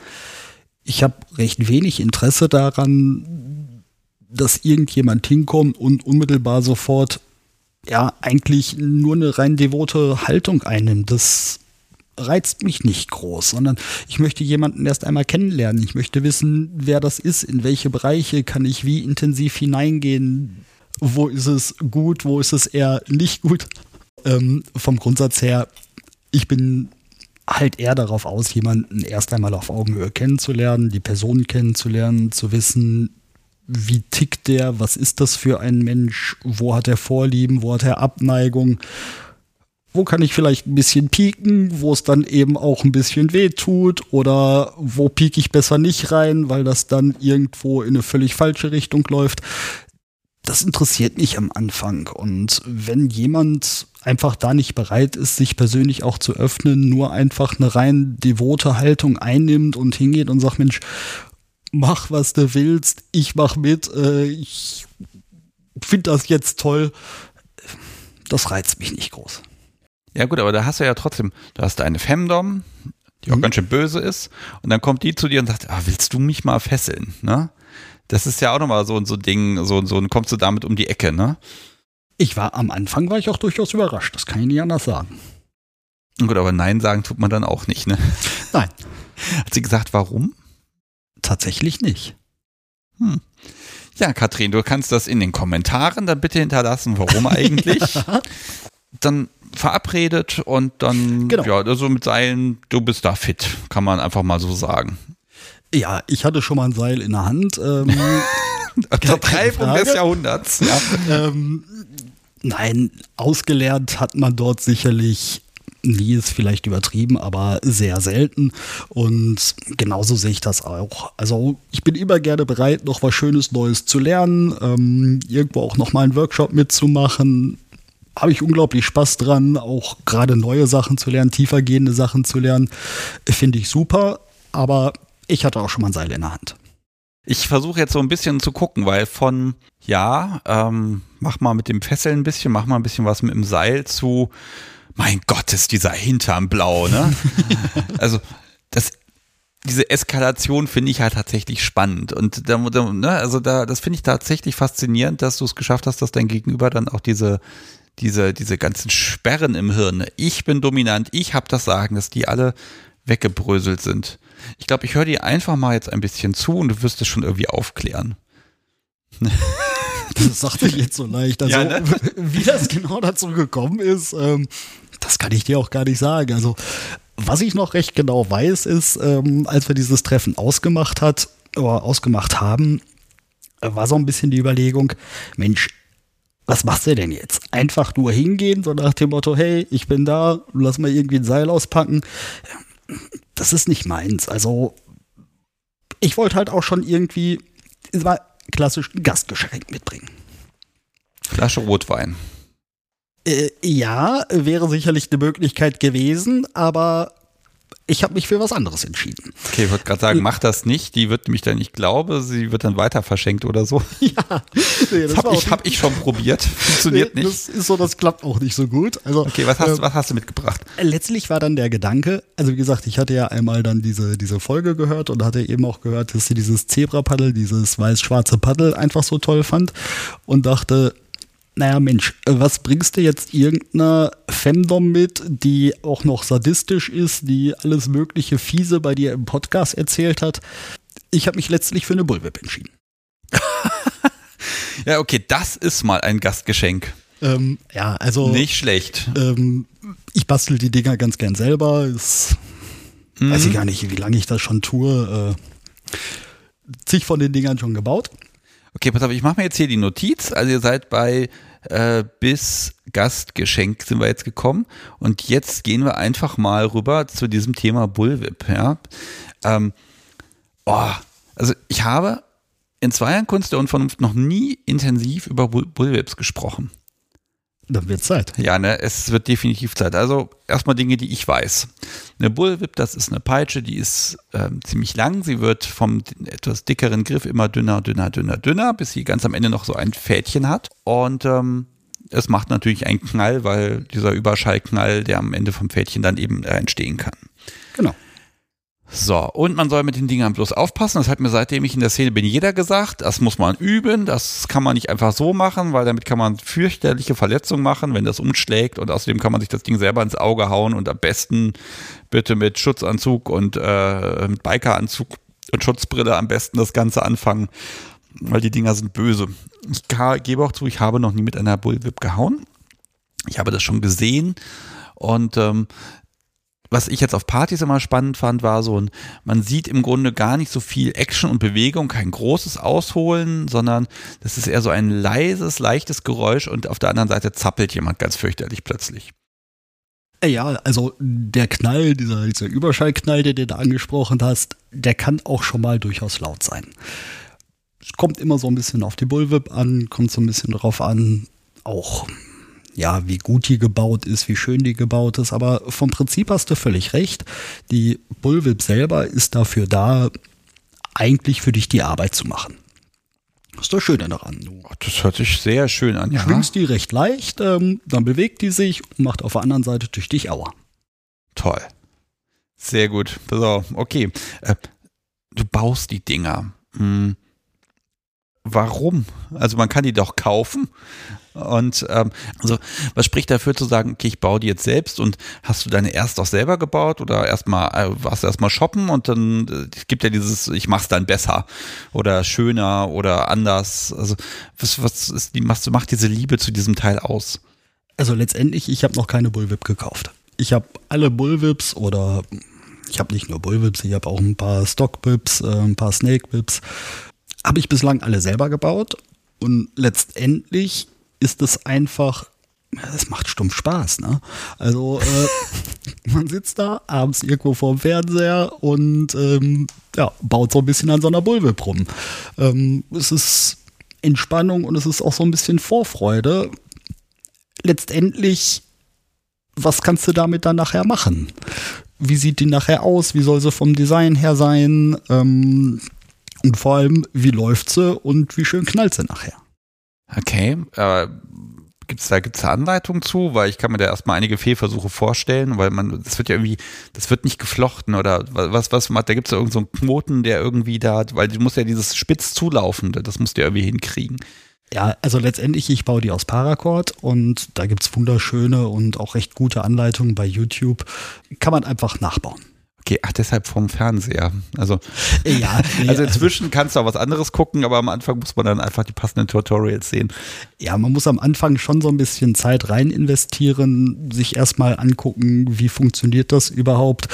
Ich habe recht wenig Interesse daran, dass irgendjemand hinkommt und unmittelbar sofort ja eigentlich nur eine rein devote Haltung einnimmt. Das reizt mich nicht groß, sondern ich möchte jemanden erst einmal kennenlernen. Ich möchte wissen, wer das ist, in welche Bereiche kann ich wie intensiv hineingehen, wo ist es gut, wo ist es eher nicht gut. Ähm, vom Grundsatz her, ich bin halt eher darauf aus, jemanden erst einmal auf Augenhöhe kennenzulernen, die Person kennenzulernen, zu wissen, wie tickt der, was ist das für ein Mensch, wo hat er Vorlieben, wo hat er Abneigung wo kann ich vielleicht ein bisschen pieken, wo es dann eben auch ein bisschen weh tut oder wo pieke ich besser nicht rein, weil das dann irgendwo in eine völlig falsche Richtung läuft. Das interessiert mich am Anfang. Und wenn jemand einfach da nicht bereit ist, sich persönlich auch zu öffnen, nur einfach eine rein devote Haltung einnimmt und hingeht und sagt, Mensch, mach, was du willst, ich mach mit, äh, ich finde das jetzt toll, das reizt mich nicht groß. Ja gut, aber da hast du ja trotzdem, du hast eine Femdom, die auch mhm. ganz schön böse ist, und dann kommt die zu dir und sagt, ah, willst du mich mal fesseln, ne? Das ist ja auch nochmal so, so ein Ding, so, so kommst du damit um die Ecke, ne? Ich war am Anfang war ich auch durchaus überrascht, das kann ich nicht anders sagen. Gut, aber Nein sagen tut man dann auch nicht, ne? [LAUGHS] Nein. Hat sie gesagt, warum? Tatsächlich nicht. Hm. Ja, Katrin, du kannst das in den Kommentaren dann bitte hinterlassen, warum [LAUGHS] eigentlich. ja. Dann verabredet und dann, genau. ja, also mit Seilen, du bist da fit, kann man einfach mal so sagen. Ja, ich hatte schon mal ein Seil in der Hand. Ähm, [LAUGHS] Der Treibung des Jahrhunderts. Ja. Ähm, nein, ausgelernt hat man dort sicherlich nie ist vielleicht übertrieben, aber sehr selten. Und genauso sehe ich das auch. Also ich bin immer gerne bereit, noch was Schönes Neues zu lernen, ähm, irgendwo auch noch mal einen Workshop mitzumachen. Habe ich unglaublich Spaß dran, auch gerade neue Sachen zu lernen, tiefergehende Sachen zu lernen. Finde ich super, aber ich hatte auch schon mal ein Seil in der Hand. Ich versuche jetzt so ein bisschen zu gucken, weil von ja, ähm, mach mal mit dem Fesseln ein bisschen, mach mal ein bisschen was mit dem Seil zu mein Gott, ist dieser Hintern blau, ne? [LAUGHS] also, das, diese Eskalation finde ich halt tatsächlich spannend. Und da, ne, also da, das finde ich tatsächlich faszinierend, dass du es geschafft hast, dass dein Gegenüber dann auch diese, diese, diese ganzen Sperren im Hirn, ich bin dominant, ich habe das Sagen, dass die alle weggebröselt sind. Ich glaube, ich höre dir einfach mal jetzt ein bisschen zu und du wirst es schon irgendwie aufklären. [LAUGHS] Das sagt sich jetzt so leicht. Also, ja, ne? [LAUGHS] wie das genau dazu gekommen ist, ähm, das kann ich dir auch gar nicht sagen. Also, was ich noch recht genau weiß, ist, ähm, als wir dieses Treffen ausgemacht hat oder ausgemacht haben, war so ein bisschen die Überlegung, Mensch, was machst du denn jetzt? Einfach nur hingehen, so nach dem Motto, hey, ich bin da, lass mal irgendwie ein Seil auspacken. Das ist nicht meins. Also, ich wollte halt auch schon irgendwie, es war klassisch ein Gastgeschenk mitbringen. Flasche Rotwein. Äh, ja, wäre sicherlich eine Möglichkeit gewesen, aber ich habe mich für was anderes entschieden. Okay, ich wollte gerade sagen, mach das nicht. Die wird nämlich dann, ich glaube, sie wird dann weiter verschenkt oder so. [LAUGHS] Ja, nee, das habe ich, hab ich schon probiert. [LAUGHS] Funktioniert nee, nicht. Das ist so, das klappt auch nicht so gut. Also, okay, was hast, äh, was hast du mitgebracht? Letztlich war dann der Gedanke, also wie gesagt, ich hatte ja einmal dann diese, diese Folge gehört und hatte eben auch gehört, dass sie dieses Zebra-Paddel, dieses weiß-schwarze Paddel einfach so toll fand und dachte, naja, Mensch, was bringst du jetzt irgendeiner Femdom mit, die auch noch sadistisch ist, die alles mögliche Fiese bei dir im Podcast erzählt hat? Ich habe mich letztlich für eine Bullwhip entschieden. [LAUGHS] ja, okay, das ist mal ein Gastgeschenk. Ähm, ja, also. Nicht schlecht. Ähm, ich bastel die Dinger ganz gern selber. Ist, mhm. Weiß ich gar nicht, wie lange ich das schon tue. Äh, zig von den Dingern schon gebaut. Okay, pass auf, ich mache mir jetzt hier die Notiz. Also ihr seid bei äh, bis Gastgeschenk sind wir jetzt gekommen. Und jetzt gehen wir einfach mal rüber zu diesem Thema Bullwhip. Ja? Ähm, oh, also ich habe in zwei Jahren Kunst der Unvernunft noch nie intensiv über Bull Bullwhips gesprochen. Dann wird Zeit. Ja, ne, es wird definitiv Zeit. Also erstmal Dinge, die ich weiß. Eine Bullwhip, das ist eine Peitsche, die ist ähm, ziemlich lang. Sie wird vom etwas dickeren Griff immer dünner, dünner, dünner, dünner, bis sie ganz am Ende noch so ein Fädchen hat. Und ähm, es macht natürlich einen Knall, weil dieser Überschallknall, der am Ende vom Fädchen dann eben entstehen kann. Genau. So, und man soll mit den Dingern bloß aufpassen. Das hat mir seitdem ich in der Szene bin jeder gesagt. Das muss man üben. Das kann man nicht einfach so machen, weil damit kann man fürchterliche Verletzungen machen, wenn das umschlägt. Und außerdem kann man sich das Ding selber ins Auge hauen und am besten bitte mit Schutzanzug und äh, mit Bikeranzug und Schutzbrille am besten das Ganze anfangen, weil die Dinger sind böse. Ich gebe auch zu, ich habe noch nie mit einer Bullwhip gehauen. Ich habe das schon gesehen und ähm, was ich jetzt auf Partys immer spannend fand, war so ein, man sieht im Grunde gar nicht so viel Action und Bewegung, kein großes Ausholen, sondern das ist eher so ein leises, leichtes Geräusch und auf der anderen Seite zappelt jemand ganz fürchterlich plötzlich. Ja, also der Knall, dieser, dieser Überschallknall, den du da angesprochen hast, der kann auch schon mal durchaus laut sein. Es kommt immer so ein bisschen auf die Bullwhip an, kommt so ein bisschen darauf an, auch ja, wie gut die gebaut ist, wie schön die gebaut ist. Aber vom Prinzip hast du völlig recht. Die Bullwhip selber ist dafür da, eigentlich für dich die Arbeit zu machen. Das ist das Schöne daran. Du das hört sich sehr schön an. ja. schwingst die recht leicht, ähm, dann bewegt die sich und macht auf der anderen Seite durch dich Aua. Toll. Sehr gut. So, okay. Äh, du baust die Dinger. Hm. Warum? Also man kann die doch kaufen. Und ähm, also was spricht dafür zu sagen, okay, ich baue die jetzt selbst und hast du deine erst auch selber gebaut oder erstmal äh, warst du erstmal shoppen und dann äh, gibt ja dieses, ich mach's dann besser oder schöner oder anders. Also was, was ist die, was macht diese Liebe zu diesem Teil aus? Also letztendlich, ich habe noch keine Bullwhip gekauft. Ich habe alle Bullwhips oder ich habe nicht nur Bullwhips, ich habe auch ein paar Stockwhips, äh, ein paar Snake Whips. Habe ich bislang alle selber gebaut und letztendlich ist es einfach, es macht stumpf Spaß. Ne? Also äh, [LAUGHS] man sitzt da abends irgendwo vorm Fernseher und ähm, ja, baut so ein bisschen an so einer rum. Ähm, es ist Entspannung und es ist auch so ein bisschen Vorfreude. Letztendlich, was kannst du damit dann nachher machen? Wie sieht die nachher aus? Wie soll sie vom Design her sein? Ähm, und vor allem, wie läuft sie und wie schön knallt sie nachher? Okay, äh, gibt's da gibt's da Anleitungen zu, weil ich kann mir da erstmal einige Fehlversuche vorstellen, weil man das wird ja irgendwie das wird nicht geflochten oder was was da gibt's ja irgendeinen so Knoten, der irgendwie da, weil du musst ja dieses spitz zulaufende, das musst du ja irgendwie hinkriegen. Ja, also letztendlich, ich baue die aus Paracord und da gibt's wunderschöne und auch recht gute Anleitungen bei YouTube. Kann man einfach nachbauen. Okay, ach, deshalb vom Fernseher. Also, [LAUGHS] ja, also inzwischen kannst du auch was anderes gucken, aber am Anfang muss man dann einfach die passenden Tutorials sehen. Ja, man muss am Anfang schon so ein bisschen Zeit rein investieren, sich erstmal angucken, wie funktioniert das überhaupt.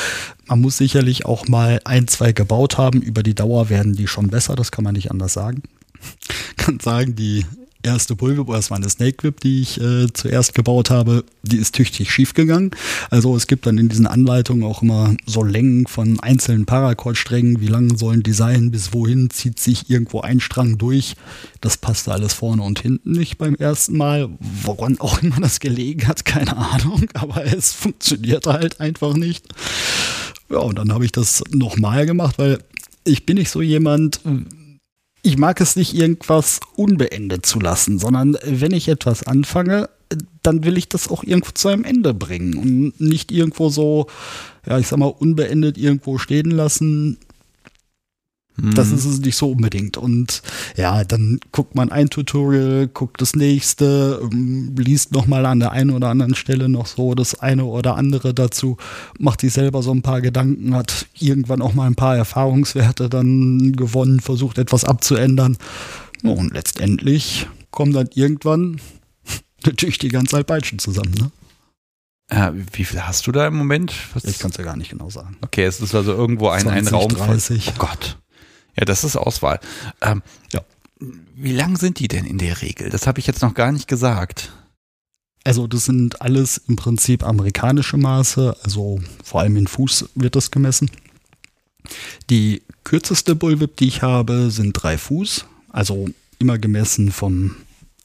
Man muss sicherlich auch mal ein, zwei gebaut haben. Über die Dauer werden die schon besser, das kann man nicht anders sagen. [LAUGHS] kann sagen, die erste oh, das war eine Snake Whip, die ich äh, zuerst gebaut habe, die ist tüchtig schief gegangen. Also es gibt dann in diesen Anleitungen auch immer so Längen von einzelnen Paracord-Strängen, wie lang sollen die sein, bis wohin zieht sich irgendwo ein Strang durch. Das passte alles vorne und hinten nicht beim ersten Mal. Woran auch immer das gelegen hat, keine Ahnung, [LAUGHS] aber es funktioniert halt einfach nicht. Ja, und dann habe ich das nochmal gemacht, weil ich bin nicht so jemand, ich mag es nicht, irgendwas unbeendet zu lassen, sondern wenn ich etwas anfange, dann will ich das auch irgendwo zu einem Ende bringen und nicht irgendwo so, ja, ich sag mal, unbeendet irgendwo stehen lassen. Das mhm. ist es nicht so unbedingt. Und ja, dann guckt man ein Tutorial, guckt das nächste, ähm, liest nochmal an der einen oder anderen Stelle noch so das eine oder andere dazu, macht sich selber so ein paar Gedanken, hat irgendwann auch mal ein paar Erfahrungswerte dann gewonnen, versucht etwas abzuändern. Und letztendlich kommt dann irgendwann [LAUGHS] natürlich die ganze Peitschen zusammen. Ne? Ja, wie viel hast du da im Moment? Was? Ich kann es ja gar nicht genau sagen. Okay, es ist also irgendwo ein, 20, ein Raum. 30. Von, oh Gott. Ja, das ist Auswahl. Ähm, ja. Wie lang sind die denn in der Regel? Das habe ich jetzt noch gar nicht gesagt. Also das sind alles im Prinzip amerikanische Maße, also vor allem in Fuß wird das gemessen. Die kürzeste Bullwhip, die ich habe, sind drei Fuß, also immer gemessen vom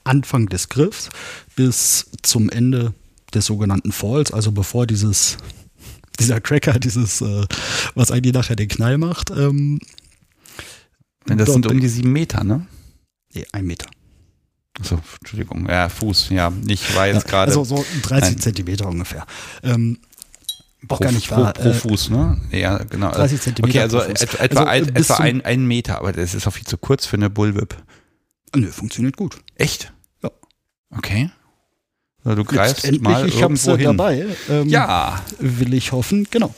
Anfang des Griffs bis zum Ende des sogenannten Falls, also bevor dieses [LAUGHS] dieser Cracker, dieses, äh, was eigentlich nachher den Knall macht, ähm, das sind um die sieben Meter, ne? Nee, ein Meter. So, Entschuldigung, ja, Fuß, ja, ich war jetzt ja, gerade. Also so 30 Nein. Zentimeter ungefähr. Ähm, auch gar nicht wahr. Pro, pro äh, Fuß, ne? Ja, genau. 30 Zentimeter. Okay, also etwa, also ein, etwa ein, ein Meter, aber das ist auch viel zu kurz für eine Bullwhip. Nö, funktioniert gut. Echt? Ja. Okay. Also du greifst mal ich irgendwo hab's hin. dabei. Ähm, ja. Will ich hoffen, genau.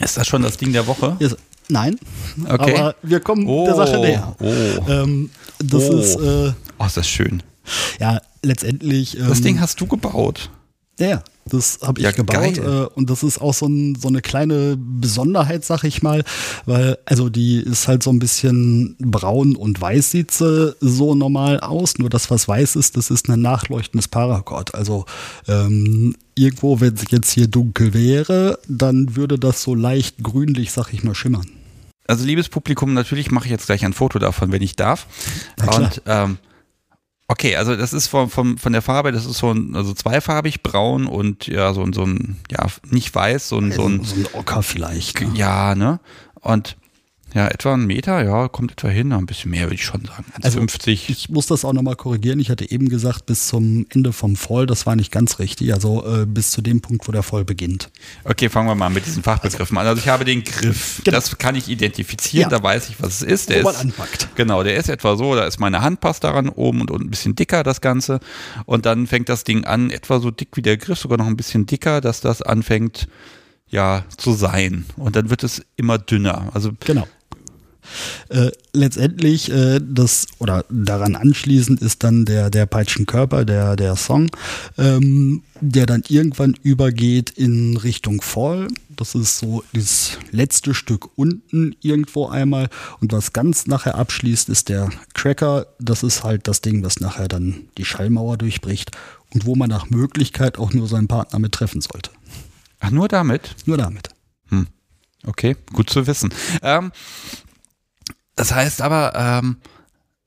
Ist das schon das Ding der Woche? Ist, Nein. Okay. Aber wir kommen oh, der Sache näher. Oh. Ähm, das oh. ist. Äh, oh, ist das schön. Ja, letztendlich. Ähm, das Ding hast du gebaut. Ja. Das habe ich Ja, gebaut äh, und das ist auch so, ein, so eine kleine Besonderheit, sag ich mal, weil also die ist halt so ein bisschen braun und weiß sieht sie so normal aus, nur das, was weiß ist, das ist ein nachleuchtendes Paracord. Also ähm, irgendwo, wenn es jetzt hier dunkel wäre, dann würde das so leicht grünlich, sag ich mal, schimmern. Also liebes Publikum, natürlich mache ich jetzt gleich ein Foto davon, wenn ich darf. Und ähm, okay, also das ist von, von, von der Farbe, das ist so ein, also zweifarbig braun und ja, so, ein- so ein, ja, nicht weiß, so ein, so ein, so ein Ocker vielleicht. Ne? ja, ne? Und ja, etwa ein Meter, ja, kommt etwa hin, ein bisschen mehr würde ich schon sagen. Also 50. Ich muss das auch nochmal korrigieren. Ich hatte eben gesagt, bis zum Ende vom Fall, das war nicht ganz richtig. Also äh, bis zu dem Punkt, wo der Fall beginnt. Okay, fangen wir mal mit diesen Fachbegriffen an. Also ich habe den Griff. Genau. Das kann ich identifizieren, Ja. da weiß ich, was es ist. Der Wo man ist anpackt. Genau, der ist etwa so, da ist meine Hand passt daran oben und, und ein bisschen dicker das Ganze. Und dann fängt das Ding an, etwa so dick wie der Griff, sogar noch ein bisschen dicker, dass das anfängt, ja, zu sein. Und dann wird es immer dünner. Also Genau. Äh, letztendlich äh, das oder daran anschließend ist dann der der Peitschenkörper der der Song ähm, der dann irgendwann übergeht in Richtung Fall. Das ist so das letzte Stück unten irgendwo einmal. Und was ganz nachher abschließt ist der Cracker. Das ist halt das Ding was nachher dann die Schallmauer durchbricht und wo man nach Möglichkeit auch nur seinen Partner mit treffen sollte. Ach, nur damit? nur damit. Okay, gut zu wissen. Ähm, das heißt aber, ähm,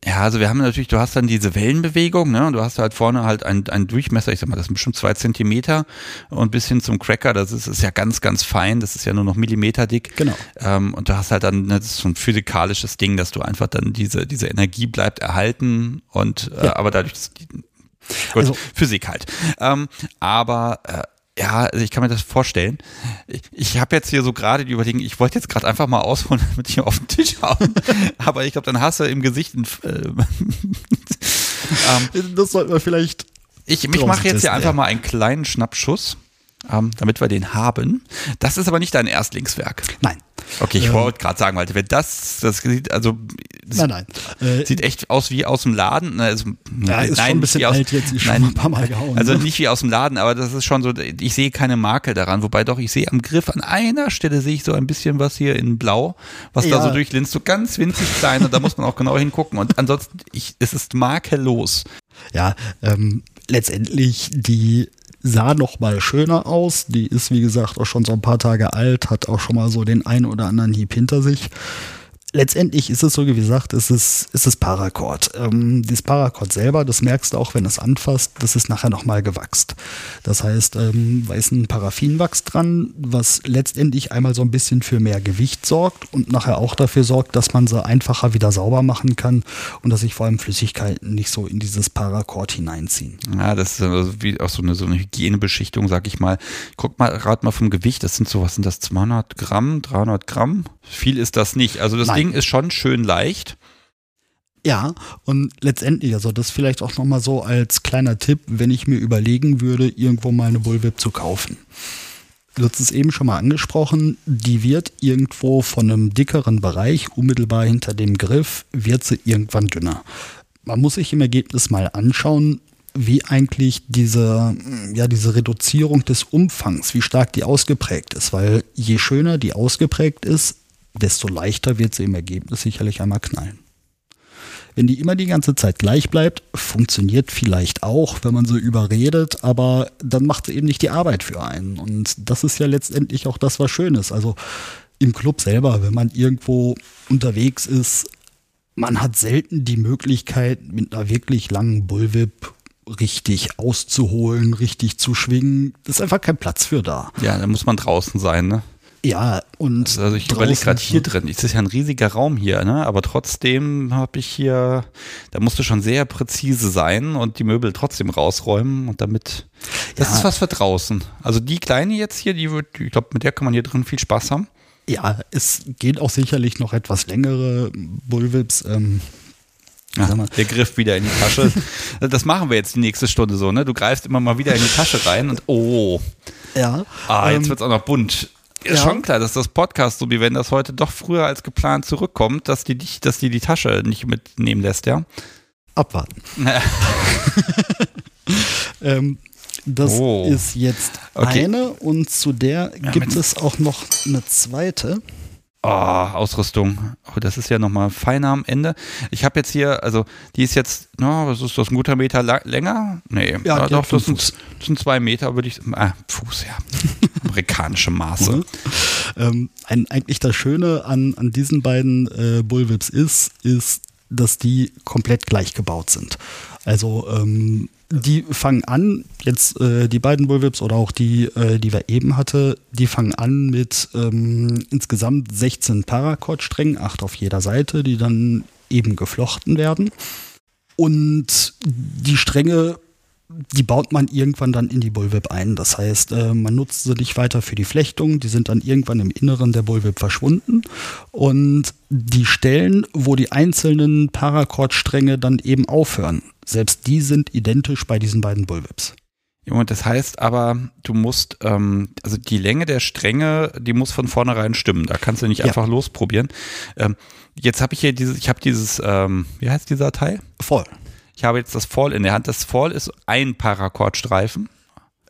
ja, also wir haben natürlich, du hast dann diese Wellenbewegung, ne? Und du hast halt vorne halt einen, einen Durchmesser, ich sag mal, das sind bestimmt zwei Zentimeter und bis hin zum Cracker, das ist, ist ja ganz, ganz fein, das ist ja nur noch Millimeter dick. Genau. Ähm, und du hast halt dann, ne, das ist so ein physikalisches Ding, dass du einfach dann diese, diese Energie bleibt erhalten und äh, Ja. aber dadurch, gut, Also- Physik halt. Ähm, aber äh, ja, also ich kann mir das vorstellen. Ich, ich habe jetzt hier so gerade die Überlegung, ich wollte jetzt gerade einfach mal ausholen, [LAUGHS] damit ich auf den Tisch hauen. [LAUGHS] aber ich glaube, dann hast du im Gesicht ein, äh, [LAUGHS] ähm, das sollten wir vielleicht ich, ich mache jetzt hier einfach ja. mal einen kleinen Schnappschuss, ähm, damit wir den haben. Das ist aber nicht dein Erstlingswerk. nein Okay, ich Ähm. wollte gerade sagen, weil wenn das, das sieht, also nein nein äh, sieht echt aus wie aus dem Laden. Ne, Also, Ja, ist schon ein bisschen aus, alt jetzt, ist schon nein, mal ein paar Mal gehauen, Also ne? nicht wie aus dem Laden, aber das ist schon so, ich sehe keine Makel daran. Wobei doch, ich sehe am Griff an einer Stelle sehe ich so ein bisschen was hier in Blau, was da Ja. so durchlinst, so ganz winzig klein und da muss man auch genau hingucken. Und ansonsten, ich, es ist makellos. Ja, ähm, letztendlich, die sah noch mal schöner aus. Die ist, wie gesagt, auch schon so ein paar Tage alt, hat auch schon mal so den einen oder anderen Hieb hinter sich. Letztendlich ist es so, wie gesagt, es ist, es ist Paracord. Ähm, dieses Paracord selber, das merkst du auch, wenn du es anfasst, das ist nachher nochmal gewachst. Das heißt, ähm, da ein Paraffinwachs dran, was letztendlich einmal so ein bisschen für mehr Gewicht sorgt und nachher auch dafür sorgt, dass man sie einfacher wieder sauber machen kann und dass sich vor allem Flüssigkeiten nicht so in dieses Paracord hineinziehen. Ja, das ist also wie auch so eine, so eine Hygienebeschichtung, sag ich mal. Guck mal, rat mal vom Gewicht, das sind so, was sind das, 200 Gramm, 300 Gramm? Viel ist das nicht. Also das Nein. Ding ist schon schön leicht. Ja, und letztendlich, also das vielleicht auch nochmal so als kleiner Tipp, wenn ich mir überlegen würde, irgendwo mal eine Bullwhip zu kaufen. Du hast es eben schon mal angesprochen, die wird irgendwo von einem dickeren Bereich, unmittelbar hinter dem Griff, wird sie irgendwann dünner. Man muss sich im Ergebnis mal anschauen, wie eigentlich diese, ja, diese Reduzierung des Umfangs, wie stark die ausgeprägt ist, weil je schöner die ausgeprägt ist, desto leichter wird sie im Ergebnis sicherlich einmal knallen. Wenn die immer die ganze Zeit gleich bleibt, funktioniert vielleicht auch, wenn man so überredet, aber dann macht sie eben nicht die Arbeit für einen. Und das ist ja letztendlich auch das, was schön ist. Also im Club selber, wenn man irgendwo unterwegs ist, man hat selten die Möglichkeit, mit einer wirklich langen Bullwhip richtig auszuholen, richtig zu schwingen. Da ist einfach kein Platz für da. Ja, da muss man draußen sein, ne? Ja, und Also ich überlege gerade hier drin, es ist ja ein riesiger Raum hier, ne? aber trotzdem habe ich hier, da musst du schon sehr präzise sein und die Möbel trotzdem rausräumen und damit, das Ja. ist was für draußen. Also die kleine jetzt hier, die wird, ich glaube, mit der kann man hier drin viel Spaß haben. Ja, es geht auch sicherlich noch etwas längere Bullwhips. Ähm, mal. der Griff wieder in die Tasche. [LAUGHS] Das machen wir jetzt die nächste Stunde so, ne? Du greifst immer mal wieder in die Tasche rein und oh, ja. ah, jetzt ähm, wird's auch noch bunt. Ist ja. schon klar, dass das Podcast, so wie wenn das heute doch früher als geplant zurückkommt, dass die dich, dass die die Tasche nicht mitnehmen lässt, ja? abwarten. [LAUGHS] ähm, Das Oh. ist jetzt Okay. eine und zu der Ja, gibt es auch noch eine zweite. Oh, Ausrüstung. Oh, das ist ja nochmal feiner am Ende. Ich habe jetzt hier, also die ist jetzt, na, was ist das, ein guter Meter länger? Nee, Ja, die doch, das sind, das sind zwei Meter, würde ich, ah, Fuß, ja. [LAUGHS] Amerikanische Maße. Ne? Ähm, ein, eigentlich das Schöne an, an diesen beiden äh, Bullwhips ist, ist, dass die komplett gleich gebaut sind. Also ähm, die fangen an, jetzt äh, die beiden Bullwhips oder auch die, äh, die wir eben hatte, die fangen an mit ähm, insgesamt 16 Paracord-Strängen, acht auf jeder Seite, die dann eben geflochten werden. Und die Stränge, die baut man irgendwann dann in die Bullwhip ein. Das heißt, äh, man nutzt sie nicht weiter für die Flechtung, die sind dann irgendwann im Inneren der Bullwhip verschwunden. Und die Stellen, wo die einzelnen Paracord-Stränge dann eben aufhören, selbst die sind identisch bei diesen beiden Bullwhips. Und das heißt aber, du musst, ähm, also die Länge der Stränge, die muss von vornherein stimmen. Da kannst du nicht Ja. einfach losprobieren. Ähm, jetzt habe ich hier dieses, ich habe dieses, ähm, wie heißt dieser Teil? Voll. Ich habe jetzt das Fall in der Hand. Das Fall ist ein Paracord-Streifen.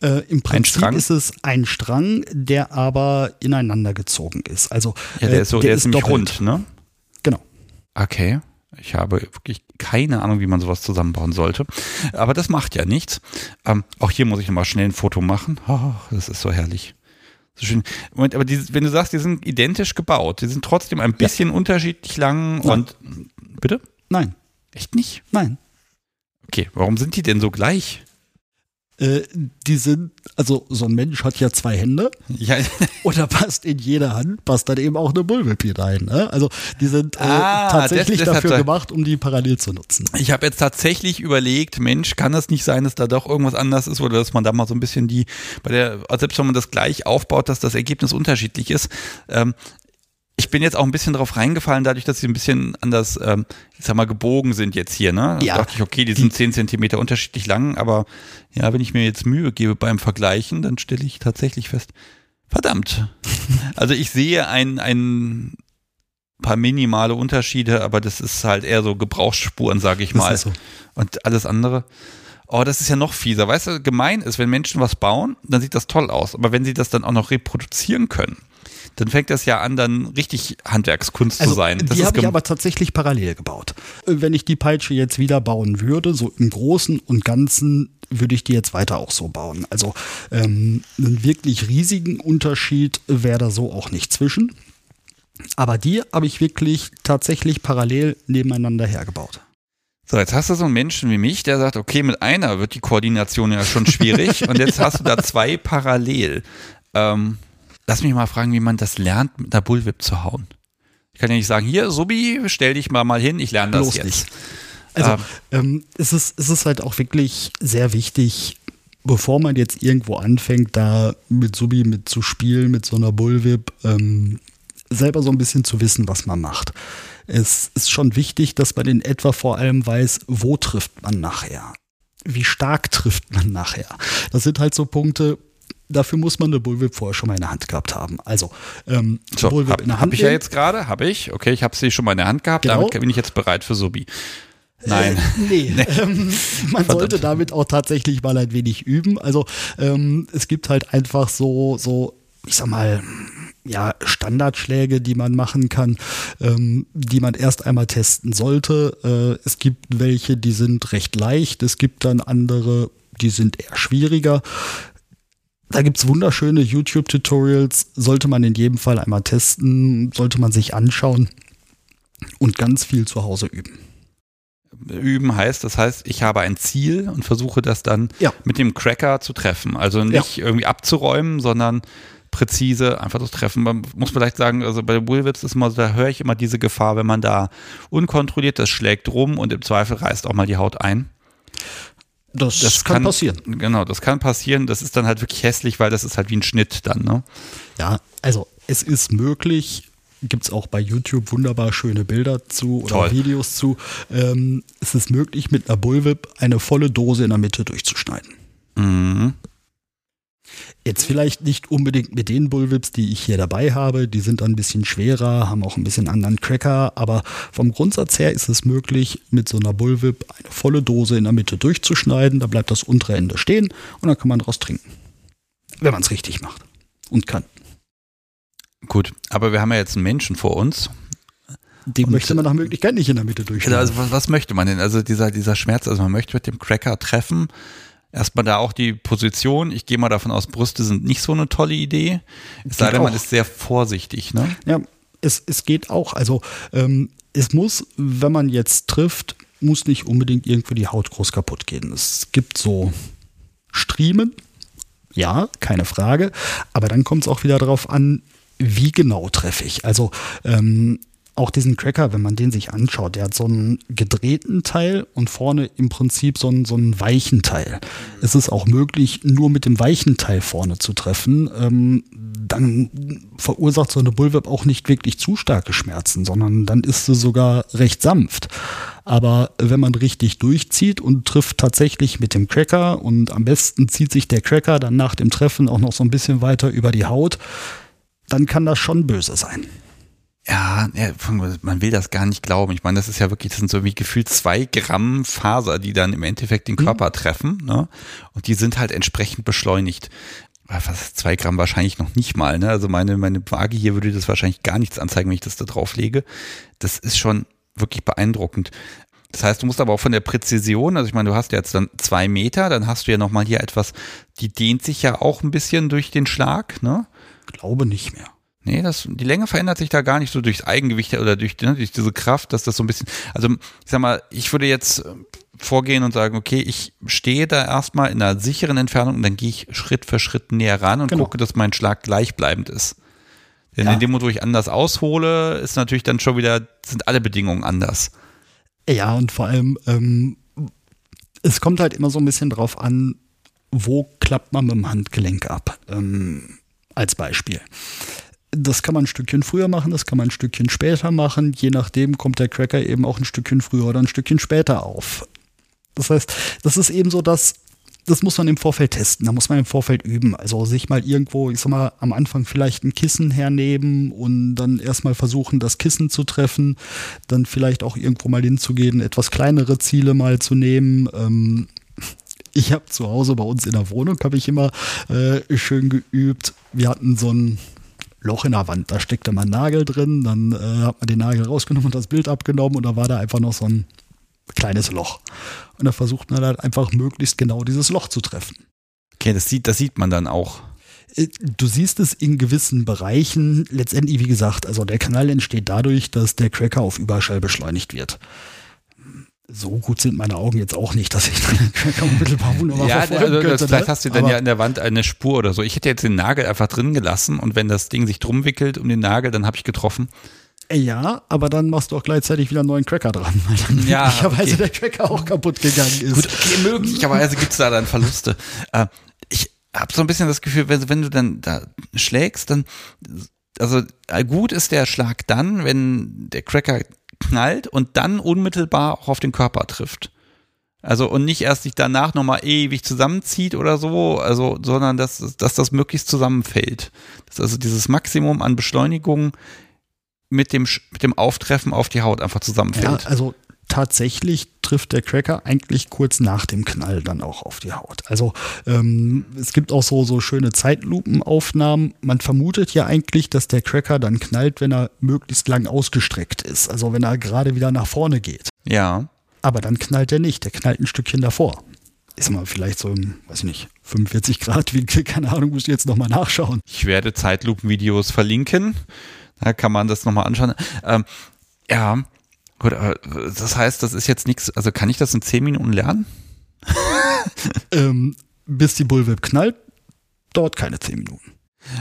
Äh, Im Prinzip ist es ein Strang, der aber ineinander gezogen ist. Also Ja, der äh, ist so, der, ist nämlich rund, ne? Genau. Okay. Ich habe wirklich keine Ahnung, wie man sowas zusammenbauen sollte. Aber das macht ja nichts. Ähm, auch hier muss ich nochmal schnell ein Foto machen. Oh, das ist so herrlich. So schön. Moment, aber die, wenn du sagst, die sind identisch gebaut, die sind trotzdem ein bisschen unterschiedlich lang Nein. und. Bitte? Nein, Echt nicht? nein. Okay, warum sind die denn so gleich? Äh, die sind, also so ein Mensch hat ja zwei Hände Ja, [LAUGHS] und da passt in jede Hand, passt dann eben auch eine Bullwhip hinein. Ne? Also die sind äh, Ah, tatsächlich das- das dafür gemacht, um die parallel zu nutzen. Ich habe jetzt tatsächlich überlegt, Mensch, kann das nicht sein, dass da doch irgendwas anders ist oder dass man da mal so ein bisschen die, bei der, selbst wenn man das gleich aufbaut, dass das Ergebnis unterschiedlich ist. Ähm, ich bin jetzt auch ein bisschen drauf reingefallen, dadurch, dass sie ein bisschen anders, ähm, ich sag mal, gebogen sind jetzt hier. Ne? Da Ja. dachte ich, okay, die sind 10 Zentimeter unterschiedlich lang, aber ja, wenn ich mir jetzt Mühe gebe beim Vergleichen, dann stelle ich tatsächlich fest, verdammt. [LAUGHS] Also ich sehe ein, ein paar minimale Unterschiede, aber das ist halt eher so Gebrauchsspuren, sage ich Das mal. ist so. Und alles andere. Oh, das ist ja noch fieser. Weißt du, gemein ist, wenn Menschen was bauen, dann sieht das toll aus. Aber wenn sie das dann auch noch reproduzieren können, dann fängt das ja an, dann richtig Handwerkskunst zu sein. Das die habe ich aber tatsächlich parallel gebaut. Äh, Wenn ich die Peitsche jetzt wieder bauen würde, so im Großen und Ganzen, würde ich die jetzt weiter auch so bauen. Also ähm, einen wirklich riesigen Unterschied wäre da so auch nicht zwischen. Aber die habe ich wirklich tatsächlich parallel nebeneinander hergebaut. So, jetzt hast du so einen Menschen wie mich, der sagt, okay, mit einer wird die Koordination ja schon schwierig [LAUGHS] und jetzt hast du da zwei parallel. Ähm, lass mich mal fragen, wie man das lernt, mit einer Bullwhip zu hauen. Ich kann ja nicht sagen, hier, Subi, stell dich mal mal hin, ich lerne das Bloß jetzt. nicht. Also Ähm. ähm, es, ist, es ist halt auch wirklich sehr wichtig, bevor man jetzt irgendwo anfängt, da mit Subi mit zu spielen, mit so einer Bullwhip, ähm, selber so ein bisschen zu wissen, was man macht. Es ist schon wichtig, dass man in etwa vor allem weiß, wo trifft man nachher. Wie stark trifft man nachher. Das sind halt so Punkte, dafür muss man eine Bullwhip vorher schon mal in der Hand gehabt haben. Also ähm, So, Bullwhip habe in der hab Hand ich ja jetzt gerade, habe ich. Okay, ich habe sie schon mal in der Hand gehabt, Genau. damit bin ich jetzt bereit für Subi. Nein. Nee, [LAUGHS] Ähm, man Verdammt. sollte damit auch tatsächlich mal ein wenig üben. Also ähm, es gibt halt einfach so, so, ich sag mal, ja, Standardschläge, die man machen kann, ähm, die man erst einmal testen sollte. Äh, es gibt welche, die sind recht leicht, es gibt dann andere, die sind eher schwieriger. Da gibt's wunderschöne YouTube-Tutorials, sollte man in jedem Fall einmal testen, sollte man sich anschauen und ganz viel zu Hause üben. Üben heißt, das heißt, ich habe ein Ziel und versuche das dann Ja. mit dem Cracker zu treffen. Also nicht irgendwie abzuräumen, sondern präzise einfach zu treffen. Man muss vielleicht sagen, also bei Bullwhips ist immer, so, da höre ich immer diese Gefahr, wenn man da unkontrolliert, das schlägt rum und im Zweifel reißt auch mal die Haut ein. Das, Das kann, passieren. Genau, das kann passieren. Das ist dann halt wirklich hässlich, weil das ist halt wie ein Schnitt dann, ne? Ja, also es ist möglich, gibt es auch bei YouTube wunderbar schöne Bilder zu oder Toll. Videos zu. Ähm, es ist möglich, mit einer Bullwhip eine volle Dose in der Mitte durchzuschneiden. Mhm. Jetzt vielleicht nicht unbedingt mit den Bullwhips, die ich hier dabei habe. Die sind dann ein bisschen schwerer, haben auch ein bisschen anderen Cracker. Aber vom Grundsatz her ist es möglich, mit so einer Bullwhip eine volle Dose in der Mitte durchzuschneiden. Da bleibt das untere Ende stehen und dann kann man daraus trinken. Wenn man es richtig macht und kann. Gut, aber wir haben ja jetzt einen Menschen vor uns. Den möchte man nach Möglichkeit nicht in der Mitte durchschneiden. Also was, was möchte man denn? Also dieser, dieser Schmerz, also man möchte mit dem Cracker treffen Erstmal da auch die Position. Ich gehe mal davon aus, Brüste sind nicht so eine tolle Idee. Es sei denn, man ist sehr vorsichtig. Ne? Ja, es, es geht auch. Also ähm, es muss, wenn man jetzt trifft, muss nicht unbedingt irgendwie die Haut groß kaputt gehen. Es gibt so Striemen, ja, keine Frage. Aber dann kommt es auch wieder darauf an, wie genau treffe ich. Also ähm, auch diesen Cracker, wenn man den sich anschaut, der hat so einen gedrehten Teil und vorne im Prinzip so einen, so einen weichen Teil. Es ist auch möglich, nur mit dem weichen Teil vorne zu treffen. Ähm, dann verursacht so eine Bullwhip auch nicht wirklich zu starke Schmerzen, sondern dann ist sie sogar recht sanft. Aber wenn man richtig durchzieht und trifft tatsächlich mit dem Cracker und am besten zieht sich der Cracker dann nach dem Treffen auch noch so ein bisschen weiter über die Haut, dann kann das schon böse sein. Ja, man will das gar nicht glauben. Ich meine, das ist ja wirklich, das sind so wie gefühlt zwei Gramm Faser, die dann im Endeffekt den mhm. Körper mhm. treffen. Ne? Und die sind halt entsprechend beschleunigt. Was, zwei Gramm wahrscheinlich noch nicht mal. Ne? Also meine, meine Waage hier würde das wahrscheinlich gar nichts anzeigen, wenn ich das da drauf lege. Das ist schon wirklich beeindruckend. Das heißt, du musst aber auch von der Präzision, also ich meine, du hast jetzt dann zwei Meter, dann hast du ja nochmal hier etwas, die dehnt sich ja auch ein bisschen durch den Schlag, ne? Glaube nicht mehr. Nee, das, die Länge verändert sich da gar nicht so durchs Eigengewicht oder durch, ne, durch diese Kraft, dass das so ein bisschen, also ich sag mal, ich würde jetzt äh, vorgehen und sagen, okay, ich stehe da erstmal in einer sicheren Entfernung und dann gehe ich Schritt für Schritt näher ran und genau. gucke, dass mein Schlag gleichbleibend ist. Denn ja. in dem Moment, wo ich anders aushole, ist natürlich dann schon wieder, sind alle Bedingungen anders. Ja, und vor allem, ähm, es kommt halt immer so ein bisschen drauf an, wo klappt man mit dem Handgelenk ab. Ähm, als Beispiel. Das kann man ein Stückchen früher machen, das kann man ein Stückchen später machen. Je nachdem kommt der Cracker eben auch ein Stückchen früher oder ein Stückchen später auf. Das heißt, das ist eben so, dass das muss man im Vorfeld testen, da muss man im Vorfeld üben. Also sich mal irgendwo, ich sag mal, am Anfang vielleicht ein Kissen hernehmen und dann erstmal versuchen, das Kissen zu treffen, dann vielleicht auch irgendwo mal hinzugehen, etwas kleinere Ziele mal zu nehmen. Ähm, ich habe zu Hause bei uns in der Wohnung, habe ich immer äh, schön geübt. Wir hatten so ein Loch in der Wand. Da steckte man Nagel drin, dann äh, hat man den Nagel rausgenommen und das Bild abgenommen und da war da einfach noch so ein kleines Loch. Und da versucht man halt einfach möglichst genau dieses Loch zu treffen. Okay, das sieht, das sieht man dann auch. Äh, du siehst es in gewissen Bereichen. Letztendlich, wie gesagt, also der Kanal entsteht dadurch, dass der Cracker auf Überschall beschleunigt wird so gut sind meine Augen jetzt auch nicht, dass ich den [LAUGHS] unmittelbar wunderbar ja, verfolgen also, könnte. Vielleicht ne? hast du dann Aber ja in der Wand eine Spur oder so. Ich hätte jetzt den Nagel einfach drin gelassen und wenn das Ding sich drum wickelt um den Nagel, dann habe ich getroffen. Ja, aber dann machst du auch gleichzeitig wieder einen neuen Cracker dran, weil dann ja, möglicherweise okay. der Cracker auch kaputt gegangen ist. Gut, okay, möglicherweise gibt es da dann Verluste. Äh, ich habe so ein bisschen das Gefühl, wenn, wenn du dann da schlägst, dann also gut ist der Schlag dann, wenn der Cracker knallt und dann unmittelbar auch auf den Körper trifft. Also und nicht erst sich danach nochmal ewig zusammenzieht oder so, also, sondern dass, dass das möglichst zusammenfällt. Dass also dieses Maximum an Beschleunigung mit dem, mit dem Auftreffen auf die Haut einfach zusammenfällt. Ja, also tatsächlich trifft der Cracker eigentlich kurz nach dem Knall dann auch auf die Haut. Also ähm, es gibt auch so, so schöne Zeitlupenaufnahmen. Man vermutet ja eigentlich, dass der Cracker dann knallt, wenn er möglichst lang ausgestreckt ist. Also wenn er gerade wieder nach vorne geht. Ja. Aber dann knallt er nicht. Der knallt ein Stückchen davor. Ist mal vielleicht so im, weiß ich nicht, 45 Grad Winkel, [LAUGHS] keine Ahnung, muss ich jetzt nochmal nachschauen. Ich werde Zeitlupenvideos verlinken. Da kann man das nochmal anschauen. Ähm, ja, Gut, aber das heißt, das ist jetzt nichts, also kann ich das in zehn Minuten lernen? [LAUGHS] ähm, bis die Bullwhip knallt, dauert keine zehn Minuten.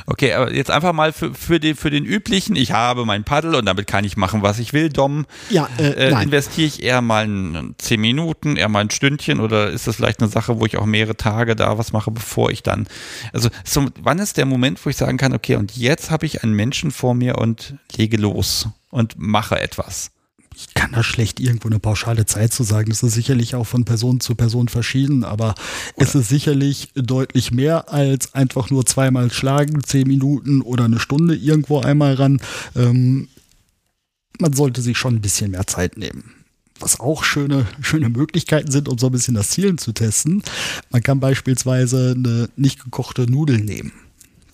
Okay, aber jetzt einfach mal für, für, den, für den üblichen, ich habe mein Paddel und damit kann ich machen, was ich will, Dom. Ja, äh, äh, investiere ich eher mal ein, zehn Minuten, eher mal ein Stündchen oder ist das vielleicht eine Sache, wo ich auch mehrere Tage da was mache, bevor ich dann. Also so, wann ist der Moment, wo ich sagen kann, okay, und jetzt habe ich einen Menschen vor mir und lege los und mache etwas? Ich kann da schlecht irgendwo eine pauschale Zeit zu sagen. Das ist sicherlich auch von Person zu Person verschieden, aber oder es ist sicherlich deutlich mehr als einfach nur zweimal schlagen, zehn Minuten oder eine Stunde irgendwo einmal ran. Ähm, man sollte sich schon ein bisschen mehr Zeit nehmen was auch schöne, schöne Möglichkeiten sind, um so ein bisschen das Zielen zu testen. Man kann beispielsweise eine nicht gekochte Nudel nehmen.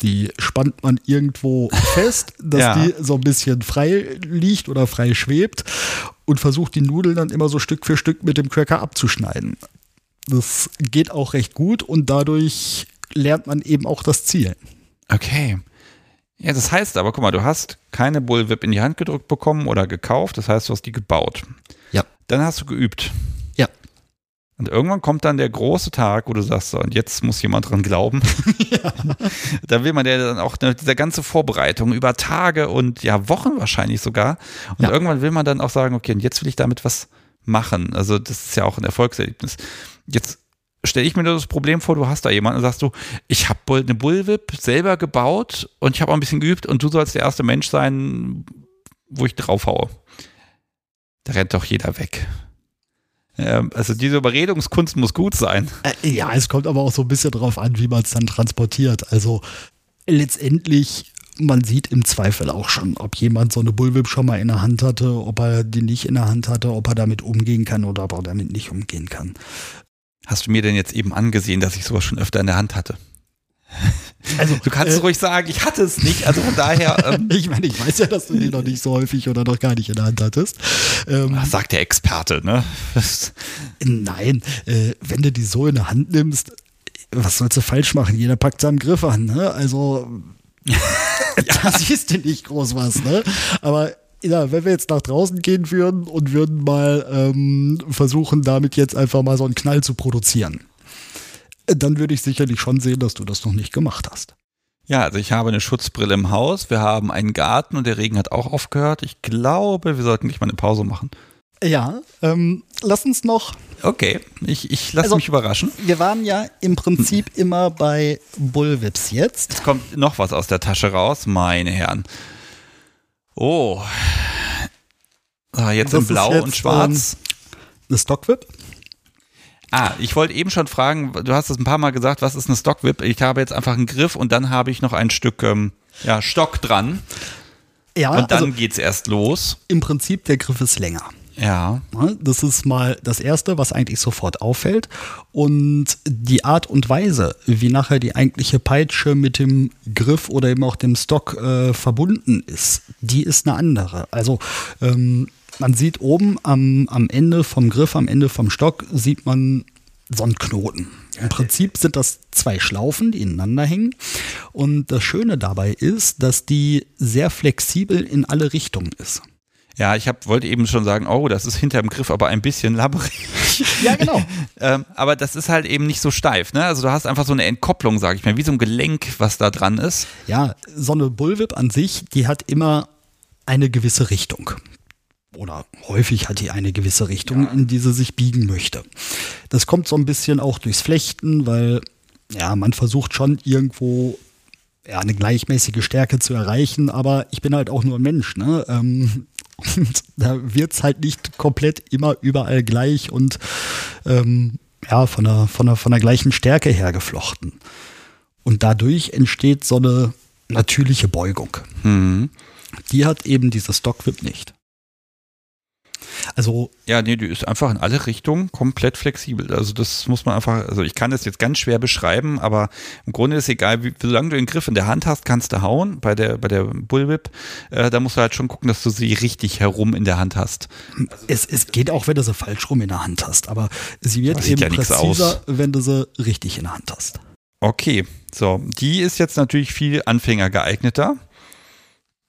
Die spannt man irgendwo fest, [LAUGHS] dass ja. die so ein bisschen frei liegt oder frei schwebt und versucht die Nudeln dann immer so Stück für Stück mit dem Cracker abzuschneiden. Das geht auch recht gut und dadurch lernt man eben auch das Zielen. Okay. Ja, das heißt aber, guck mal, du hast keine Bullwhip in die Hand gedrückt bekommen oder gekauft, das heißt, du hast die gebaut. Ja. Dann hast du geübt. Und irgendwann kommt dann der große Tag, wo du sagst, so, und jetzt muss jemand dran glauben. ja. [LAUGHS] [LAUGHS] Da will man ja dann auch ne, diese ganze Vorbereitung über Tage und ja, Wochen wahrscheinlich sogar. Und ja. irgendwann will man dann auch sagen, okay, und jetzt will ich damit was machen. Also das ist ja auch ein Erfolgserlebnis. Jetzt stelle ich mir das Problem vor, du hast da jemanden und sagst du, ich habe eine Bullwhip selber gebaut und ich habe auch ein bisschen geübt und du sollst der erste Mensch sein, wo ich draufhaue. Da rennt doch jeder weg. Also diese Überredungskunst muss gut sein. Äh, ja, es kommt aber auch so ein bisschen darauf an, wie man es dann transportiert. Also letztendlich, man sieht im Zweifel auch schon, ob jemand so eine Bullwhip schon mal in der Hand hatte, ob er die nicht in der Hand hatte, ob er damit umgehen kann oder ob er damit nicht umgehen kann. Hast du mir denn jetzt eben angesehen, dass ich sowas schon öfter in der Hand hatte? Also, du kannst äh, ruhig sagen, ich hatte es nicht. Also von daher. [LAUGHS] Ähm, ich meine, ich weiß ja, dass du die noch nicht so häufig oder noch gar nicht in der Hand hattest. Ähm, sagt der Experte, ne? nein, äh, wenn du die so in der Hand nimmst, was sollst du falsch machen? Jeder packt seinen Griff an, ne? Also, [LAUGHS] da siehst du nicht groß was, ne? Aber ja, wenn wir jetzt nach draußen gehen würden und würden mal ähm, versuchen, damit jetzt einfach mal so einen Knall zu produzieren, dann würde ich sicherlich schon sehen, dass du das noch nicht gemacht hast. Ja, also ich habe eine Schutzbrille im Haus, wir haben einen Garten und der Regen hat auch aufgehört. Ich glaube, wir sollten nicht mal eine Pause machen. Ja, ähm, lass uns noch. Okay, ich, ich lasse also, mich überraschen. Wir waren ja im Prinzip hm. immer bei Bullwhips jetzt. Es kommt noch was aus der Tasche raus, meine Herren. Oh. Ah, jetzt das in Blau jetzt, und Schwarz. Ähm, eine Stockwhip? Ah, ich wollte eben schon fragen, du hast es ein paar Mal gesagt, was ist eine Stockwhip? Ich habe jetzt einfach einen Griff und dann habe ich noch ein Stück ähm, ja, Stock dran. Ja, und dann also, geht's erst los. Im Prinzip, der Griff ist länger. Ja. Das ist mal das Erste, was eigentlich sofort auffällt. Und die Art und Weise, wie nachher die eigentliche Peitsche mit dem Griff oder eben auch dem Stock äh, verbunden ist, die ist eine andere. Also ähm, man sieht oben am, am Ende vom Griff, am Ende vom Stock, sieht man so einen Knoten. Im Prinzip sind das zwei Schlaufen, die ineinander hängen. Und das Schöne dabei ist, dass die sehr flexibel in alle Richtungen ist. Ja, ich hab, wollte eben schon sagen, oh, das ist hinter dem Griff aber ein bisschen labberig. [LAUGHS] Ja, genau. [LAUGHS] ähm, aber das ist halt eben nicht so steif. Ne? Also du hast einfach so eine Entkopplung, sage ich mal, wie so ein Gelenk, was da dran ist. Ja, so eine Bullwhip an sich, die hat immer eine gewisse Richtung. Oder häufig hat die eine gewisse Richtung, ja. in die sie sich biegen möchte. Das kommt so ein bisschen auch durchs Flechten, weil ja, man versucht schon irgendwo ja, eine gleichmäßige Stärke zu erreichen, aber ich bin halt auch nur ein Mensch. Ne? Ähm, und [LAUGHS] da wird es halt nicht komplett immer überall gleich und ähm, ja, von der, von, der, von der gleichen Stärke her geflochten. Und dadurch entsteht so eine natürliche Beugung. Mhm. Die hat eben diese Stockwhip nicht. Also ja, nee, die ist einfach in alle Richtungen komplett flexibel. Also das muss man einfach, also ich kann das jetzt ganz schwer beschreiben, aber im Grunde ist egal, wie, solange du den Griff in der Hand hast, kannst du hauen. Bei der bei der Bullwhip, äh, da musst du halt schon gucken, dass du sie richtig herum in der Hand hast. Also es, es geht auch, wenn du sie falsch rum in der Hand hast, aber sie wird eben ja präziser, wenn du sie richtig in der Hand hast. Okay, so die ist jetzt natürlich viel Anfänger geeigneter.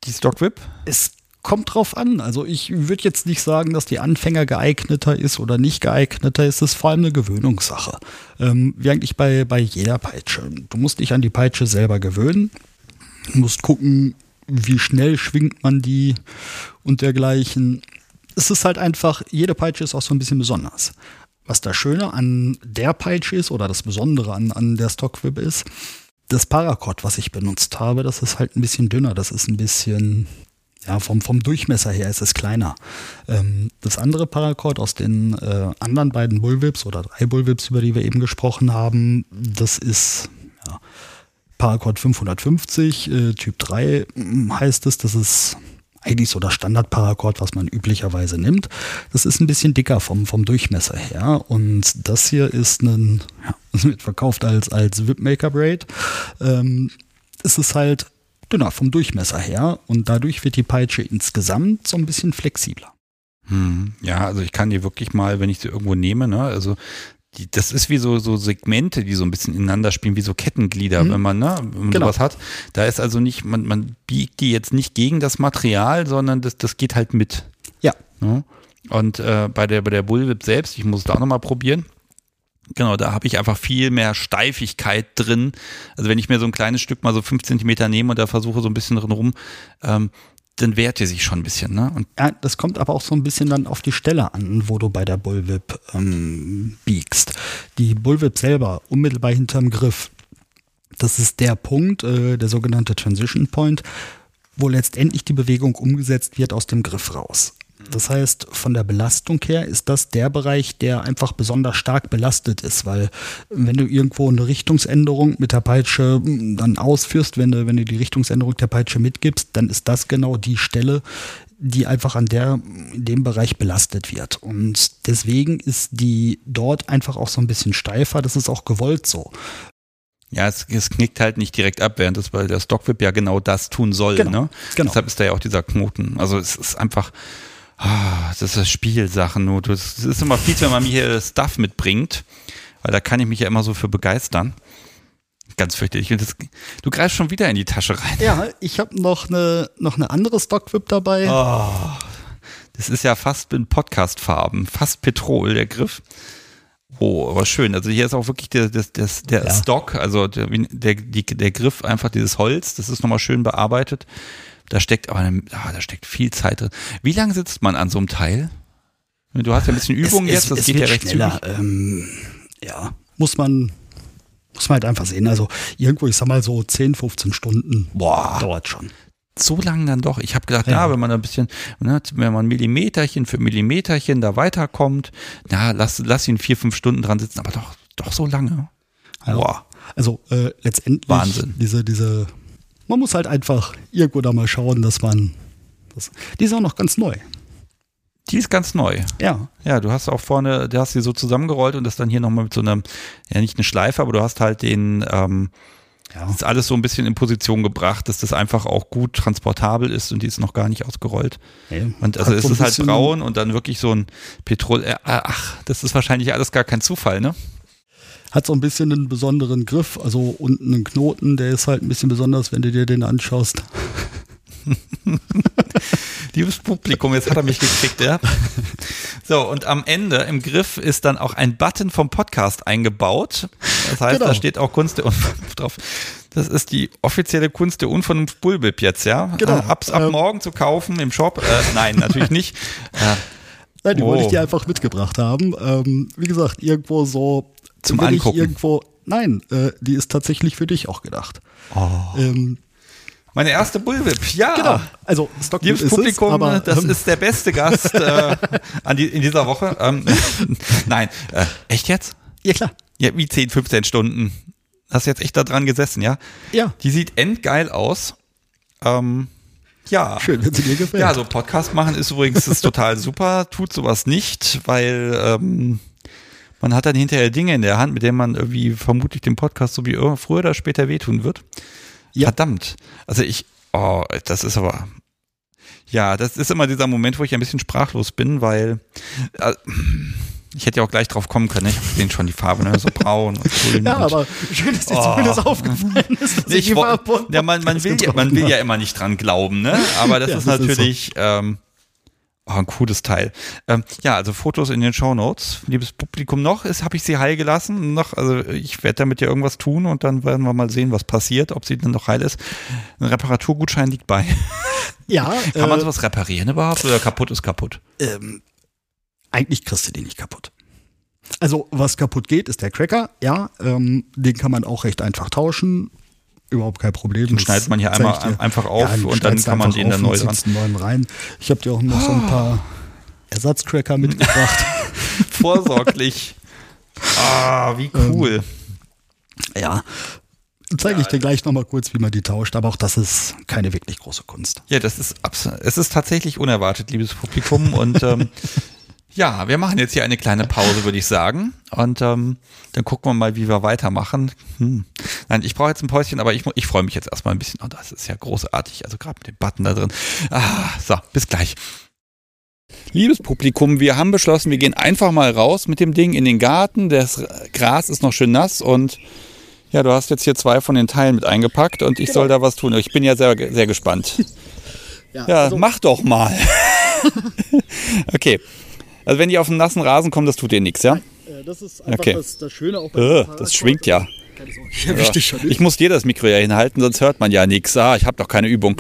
Die Stockwhip? Es kommt drauf an. Also ich würde jetzt nicht sagen, dass die Anfänger geeigneter ist oder nicht geeigneter ist. Es ist vor allem eine Gewöhnungssache. Ähm, wie eigentlich bei, bei jeder Peitsche. Du musst dich an die Peitsche selber gewöhnen. Du musst gucken, wie schnell schwingt man die und dergleichen. Es ist halt einfach, jede Peitsche ist auch so ein bisschen besonders. Was das Schöne an der Peitsche ist oder das Besondere an, an der Stockwhip ist, das Paracord, was ich benutzt habe, das ist halt ein bisschen dünner. Das ist ein bisschen Ja, vom, vom Durchmesser her ist es kleiner. Ähm, das andere Paracord aus den äh, anderen beiden Bullwhips oder drei Bullwhips, über die wir eben gesprochen haben, das ist ja, Paracord 550, äh, Typ 3 hm, heißt es. Das ist eigentlich so das Standard-Paracord, was man üblicherweise nimmt. Das ist ein bisschen dicker vom, vom Durchmesser her. Und das hier ist ein, ja, das [LAUGHS] wird verkauft als, als Whipmaker Braid. Ähm, es ist halt dünner vom Durchmesser her und dadurch wird die Peitsche insgesamt so ein bisschen flexibler. Hm, ja, also ich kann die wirklich mal, wenn ich sie irgendwo nehme, ne, also die, das ist wie so, so Segmente, die so ein bisschen ineinander spielen, wie so Kettenglieder, mhm. wenn man, ne, wenn man genau. sowas hat. Da ist also nicht, man, man biegt die jetzt nicht gegen das Material, sondern das, das geht halt mit. Ja. Ne? Und äh, bei der, bei der Bullwhip selbst, ich muss es da auch nochmal probieren. Genau, da habe ich einfach viel mehr Steifigkeit drin. Also wenn ich mir so ein kleines Stück mal so fünf Zentimeter nehme und da versuche so ein bisschen drin rum, ähm, dann wehrt ihr sich schon ein bisschen. Ne? Und ja, das kommt aber auch so ein bisschen dann auf die Stelle an, wo du bei der Bullwhip ähm, biegst. Die Bullwhip selber, unmittelbar hinterm Griff, das ist der Punkt, äh, der sogenannte Transition Point, wo letztendlich die Bewegung umgesetzt wird aus dem Griff raus. Das heißt, von der Belastung her ist das der Bereich, der einfach besonders stark belastet ist, weil wenn du irgendwo eine Richtungsänderung mit der Peitsche hm, dann ausführst, wenn du, wenn du die Richtungsänderung der Peitsche mitgibst, dann ist das genau die Stelle, die einfach an der, in dem Bereich belastet wird. Und deswegen ist die dort einfach auch so ein bisschen steifer. Das ist auch gewollt so. Ja, es, es knickt halt nicht direkt ab, während das, weil der Stockwhip ja genau das tun soll. Genau, ne? genau. Deshalb ist da ja auch dieser Knoten. Also es ist einfach, das ist Spielsachen nur. Das ist immer fies, wenn man mir hier Stuff mitbringt, weil da kann ich mich ja immer so für begeistern. Ganz fürchterlich. Das, du greifst schon wieder in die Tasche rein. Ja, ich habe noch eine, noch eine andere Stockwhip dabei. Oh, das ist ja fast in Podcast-Farben, fast Petrol, der Griff. Oh, aber schön. Also hier ist auch wirklich der, der, der, der ja. Stock, also der, der, der Griff, einfach dieses Holz, das ist nochmal schön bearbeitet. Da steckt aber eine, ah, da steckt viel Zeit drin. Wie lange sitzt man an so einem Teil? Du hast ja ein bisschen Übung es, jetzt, das es geht ja recht schneller. Ähm, ja, muss man, muss man halt einfach sehen. Also irgendwo, ich sag mal so 10, 15 Stunden Boah. dauert schon. So lange dann doch. Ich habe gedacht, ja. ja, wenn man ein bisschen, ne, wenn man Millimeterchen für Millimeterchen da weiterkommt, na, lass, lass ihn vier, fünf Stunden dran sitzen, aber doch, doch so lange. Boah. Also äh, letztendlich Wahnsinn. diese, diese man muss halt einfach irgendwo da mal schauen, dass man. Das, die ist auch noch ganz neu. Die ist ganz neu. Ja. Ja, du hast auch vorne, du hast sie so zusammengerollt und das dann hier nochmal mit so einem, ja nicht eine Schleife, aber du hast halt den, ähm, ja. das ist alles so ein bisschen in Position gebracht, dass das einfach auch gut transportabel ist und die ist noch gar nicht ausgerollt. Ja, und also es ist halt braun und dann wirklich so ein Petrol, äh, ach, das ist wahrscheinlich alles gar kein Zufall, ne? Hat so ein bisschen einen besonderen Griff, also unten einen Knoten, der ist halt ein bisschen besonders, wenn du dir den anschaust. [LAUGHS] Liebes Publikum, jetzt hat er mich gekriegt, ja. So, und am Ende im Griff ist dann auch ein Button vom Podcast eingebaut. Das heißt, genau. da steht auch Kunst der Unvernunft drauf. Das ist die offizielle Kunst der Unvernunft Bullbip jetzt, ja? Genau. Äh, ab's ab ähm. morgen zu kaufen im Shop. Äh, nein, natürlich nicht. Äh, [LAUGHS] Nein, die oh. wollte ich dir einfach mitgebracht haben. Ähm, wie gesagt, irgendwo so zum Angucken. irgendwo, nein, äh, die ist tatsächlich für dich auch gedacht. Oh. Ähm, meine erste Bullwhip, ja. Genau. Also Stockwood Liebes Publikum, es, aber, das ähm, ist der beste Gast äh, [LAUGHS] an die, in dieser Woche. Ähm, [LAUGHS] nein, äh, echt jetzt? Ja, klar. Ja, wie 10, 15 Stunden. Hast jetzt echt da dran gesessen, ja? Ja. Die sieht endgeil aus. Ähm, ja. Schön, wenn sie dir gefällt. Ja, so Podcast machen ist übrigens ist total super. Tut sowas nicht, weil ähm, man hat dann hinterher Dinge in der Hand, mit denen man irgendwie vermutlich den Podcast so wie früher oder später wehtun wird. Ja. Verdammt. Also ich, oh, das ist aber, ja, das ist immer dieser Moment, wo ich ein bisschen sprachlos bin, weil äh, ich hätte ja auch gleich drauf kommen können. Ich habe den schon die Farbe, ne? so braun und grün. ja, und, aber schön, dass dir oh. zumindest aufgefallen ist. Dass ich, ich ja, man, man, will ja, man will ja immer nicht dran glauben, ne? Aber das ja, ist das natürlich, ist so. ähm, Oh, ein cooles Teil. Ähm, ja, also Fotos in den Show Notes. Liebes Publikum, noch ist, habe ich sie heil gelassen. Noch, also ich werde damit ja irgendwas tun und dann werden wir mal sehen, was passiert, ob sie dann noch heil ist. Ein Reparaturgutschein liegt bei. [LAUGHS] Ja. Kann man äh, sowas reparieren überhaupt oder kaputt ist kaputt? Ähm, eigentlich kriegst du den nicht kaputt. Also was kaputt geht, ist der Cracker. Ja, ähm, den kann man auch recht einfach tauschen überhaupt kein Problem. Den schneidet man hier einmal einfach auf ja, und dann kann man den dann neu dran. neuen rein. Ich habe dir auch noch so ein paar Ersatzcracker mitgebracht. [LAUGHS] Vorsorglich. Ah, wie cool. Ähm, ja, zeige ich dir gleich nochmal kurz, wie man die tauscht, aber auch das ist keine wirklich große Kunst. Ja, das ist es ist tatsächlich unerwartet, liebes Publikum. Und ähm, [LAUGHS] ja, wir machen jetzt hier eine kleine Pause, würde ich sagen. Und ähm, dann gucken wir mal, wie wir weitermachen. Hm. Nein, ich brauche jetzt ein Päuschen, aber ich, ich freue mich jetzt erstmal ein bisschen. Oh, das ist ja großartig. Also gerade mit dem Button da drin. Ah, so, bis gleich. Liebes Publikum, wir haben beschlossen, wir gehen einfach mal raus mit dem Ding in den Garten. Das Gras ist noch schön nass und ja, du hast jetzt hier zwei von den Teilen mit eingepackt und ich genau. soll da was tun. Ich bin ja sehr, sehr gespannt. [LAUGHS] ja, ja also mach doch mal. [LAUGHS] okay. Also wenn die auf den nassen Rasen kommen, das tut dir nichts, ja? Äh, das ist einfach okay. das, das, Schöne auch bei äh, Das schwingt ja. [LAUGHS] Ja, ich muss dir das Mikro ja hinhalten, sonst hört man ja nichts. Ah, ich habe doch keine Übung.